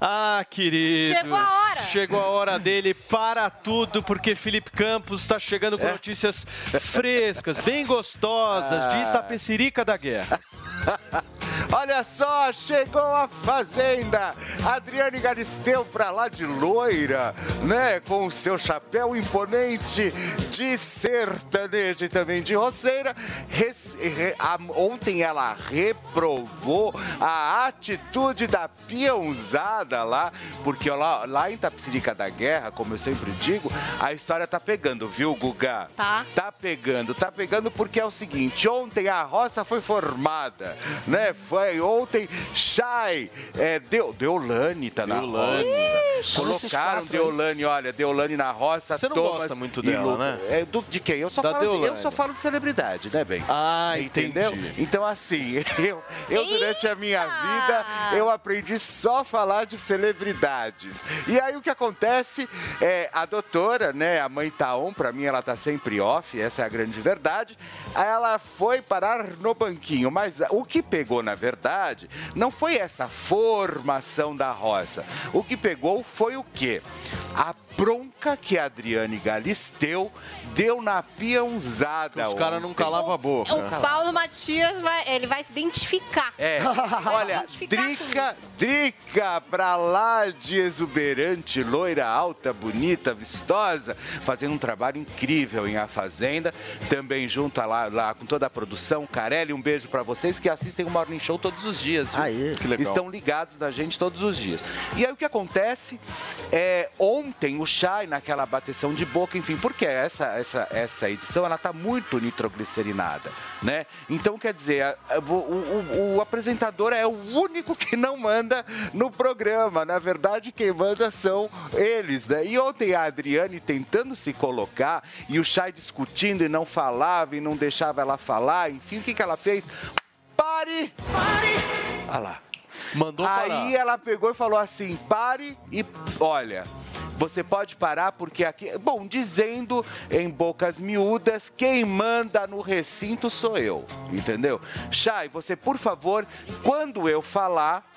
Ah, querido. Chegou a hora. Chegou a hora dele para tudo, porque Felipe Campos está chegando com é. notícias frescas, bem gostosas, de ah. Itapecerica da Guerra. *laughs* Olha só, chegou a Fazenda. Adriane Galisteu pra lá de loira, né? Com o seu chapéu imponente de sertanejo e também de roceira. Res, re, a, ontem ela reprovou a atitude da peãozada lá, porque lá, lá em Tapsirica da Guerra, como eu sempre digo, a história tá pegando, viu, Guga? Tá. Tá pegando, tá pegando porque é o seguinte, ontem a roça foi formada, né? Foi ontem, Chay, é, Deu, Deolane tá na Deolane. roça. Colocaram Deolane, olha, Deolane na roça. Você não Thomas gosta muito dela, né? É, do, de quem? Eu só, da falo, eu só falo de celebridade, né, bem? Ah, Entendeu? entendi. Então, assim, *laughs* eu, eu durante a minha vida, eu aprendi só a falar de celebridades. E aí o que acontece é a doutora, né, a mãe Taon, pra mim ela tá sempre off, essa é a grande verdade. Ela foi parar no banquinho, mas o que pegou na verdade, não foi essa formação da roça. O que pegou foi o quê? A bronca que a Adriane Galisteu deu na peãozada. Os caras não calavam a boca. O Paulo Matias vai, ele vai se identificar. É, olha, Drica, Drica pra lá de exuberante, loira, alta, bonita, vistosa, fazendo um trabalho incrível em A Fazenda, também junto lá, lá com toda a produção. Carelli, um beijo para vocês que assistem o Morning Show todos os dias. Viu? Aí, que legal. Estão ligados na gente todos os dias. E aí o que acontece é, ontem o Chay naquela bateção de boca, enfim, porque essa, essa, essa edição ela tá muito nitroglicerinada, né? Então, quer dizer, o, o, o apresentador é o único que não manda no programa. Na verdade, quem manda são eles, né? E ontem a Adriane tentando se colocar e o Chay discutindo e não falava e não deixava ela falar, enfim, o que, que ela fez? Pare! Pare! Olha lá. Mandou parar. Aí ela pegou e falou assim: pare e olha. Você pode parar porque aqui. Bom, dizendo em bocas miúdas, quem manda no recinto sou eu. Entendeu? Chay, você, por favor, quando eu falar,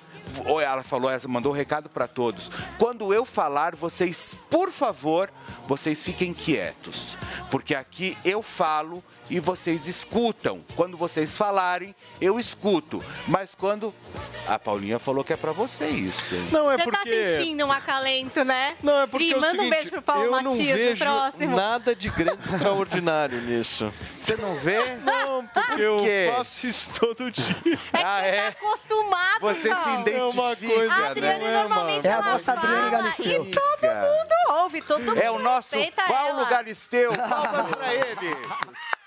ou ela falou, ela mandou um recado para todos. Quando eu falar, vocês, por favor, vocês fiquem quietos, porque aqui eu falo e vocês escutam. Quando vocês falarem, eu escuto. Mas quando a Paulinha falou que é para você isso. Hein? Não é Você porque tá sentindo um acalento, né? Não é porque Pri, é manda um seguinte, beijo pro Paulo eu não Matias vejo no próximo. nada de grande *laughs* extraordinário nisso. Você não vê? Não, porque Por eu faço isso todo dia. É que Ah, você é? tá acostumado, Você se identifica, É uma coisa, A Adriane não é, normalmente É a ela nossa Adriane Galisteu. e todo mundo ouve, todo mundo É o nosso Paulo ela. Galisteu. *laughs* Palmas pra ele.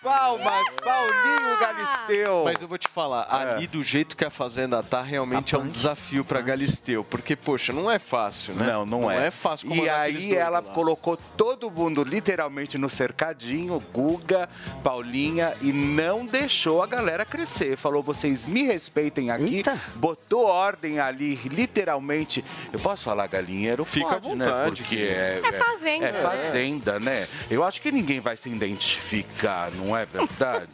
Palmas, Paulinho Galisteu. Mas eu vou te falar, ali do jeito que a Fazenda tá, realmente é um desafio pra Galisteu. Porque, poxa, não é fácil, né? Não, não, é. Não é fácil E aqueles aí ela lá. colocou todo mundo literalmente no cercadinho, Guga, Paulinha, e não deixou a galera crescer. Falou, vocês me respeitem aqui. Botou ordem ali, literalmente. Eu posso falar galinheiro? Fica à Pode, né? vontade, Porque querido. é, É fazenda. É fazenda, né? Eu acho que ninguém vai se identificar, não é verdade?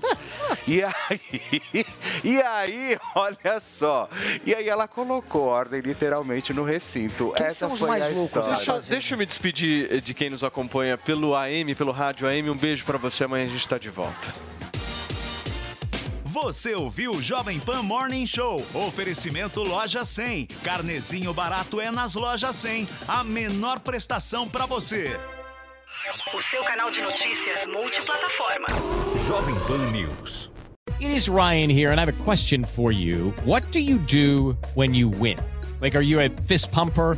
e aí, e aí, olha só. E aí ela colocou ordem literalmente no recinto. Quem Essa são os foi mais a loucos. Deixa, deixa eu me despedir eh, de quem nos acompanha pelo AM, pelo rádio AM. Um beijo pra você. Amanhã a gente tá de volta. Você ouviu o Jovem Pan Morning Show. Oferecimento Loja 100. Carnezinho barato é nas lojas 100. A menor prestação pra você. O seu canal de notícias multiplataforma. Jovem Pan News. It is Ryan here, and I have a question for you. What do you do when you win? Like, are you a fist pumper?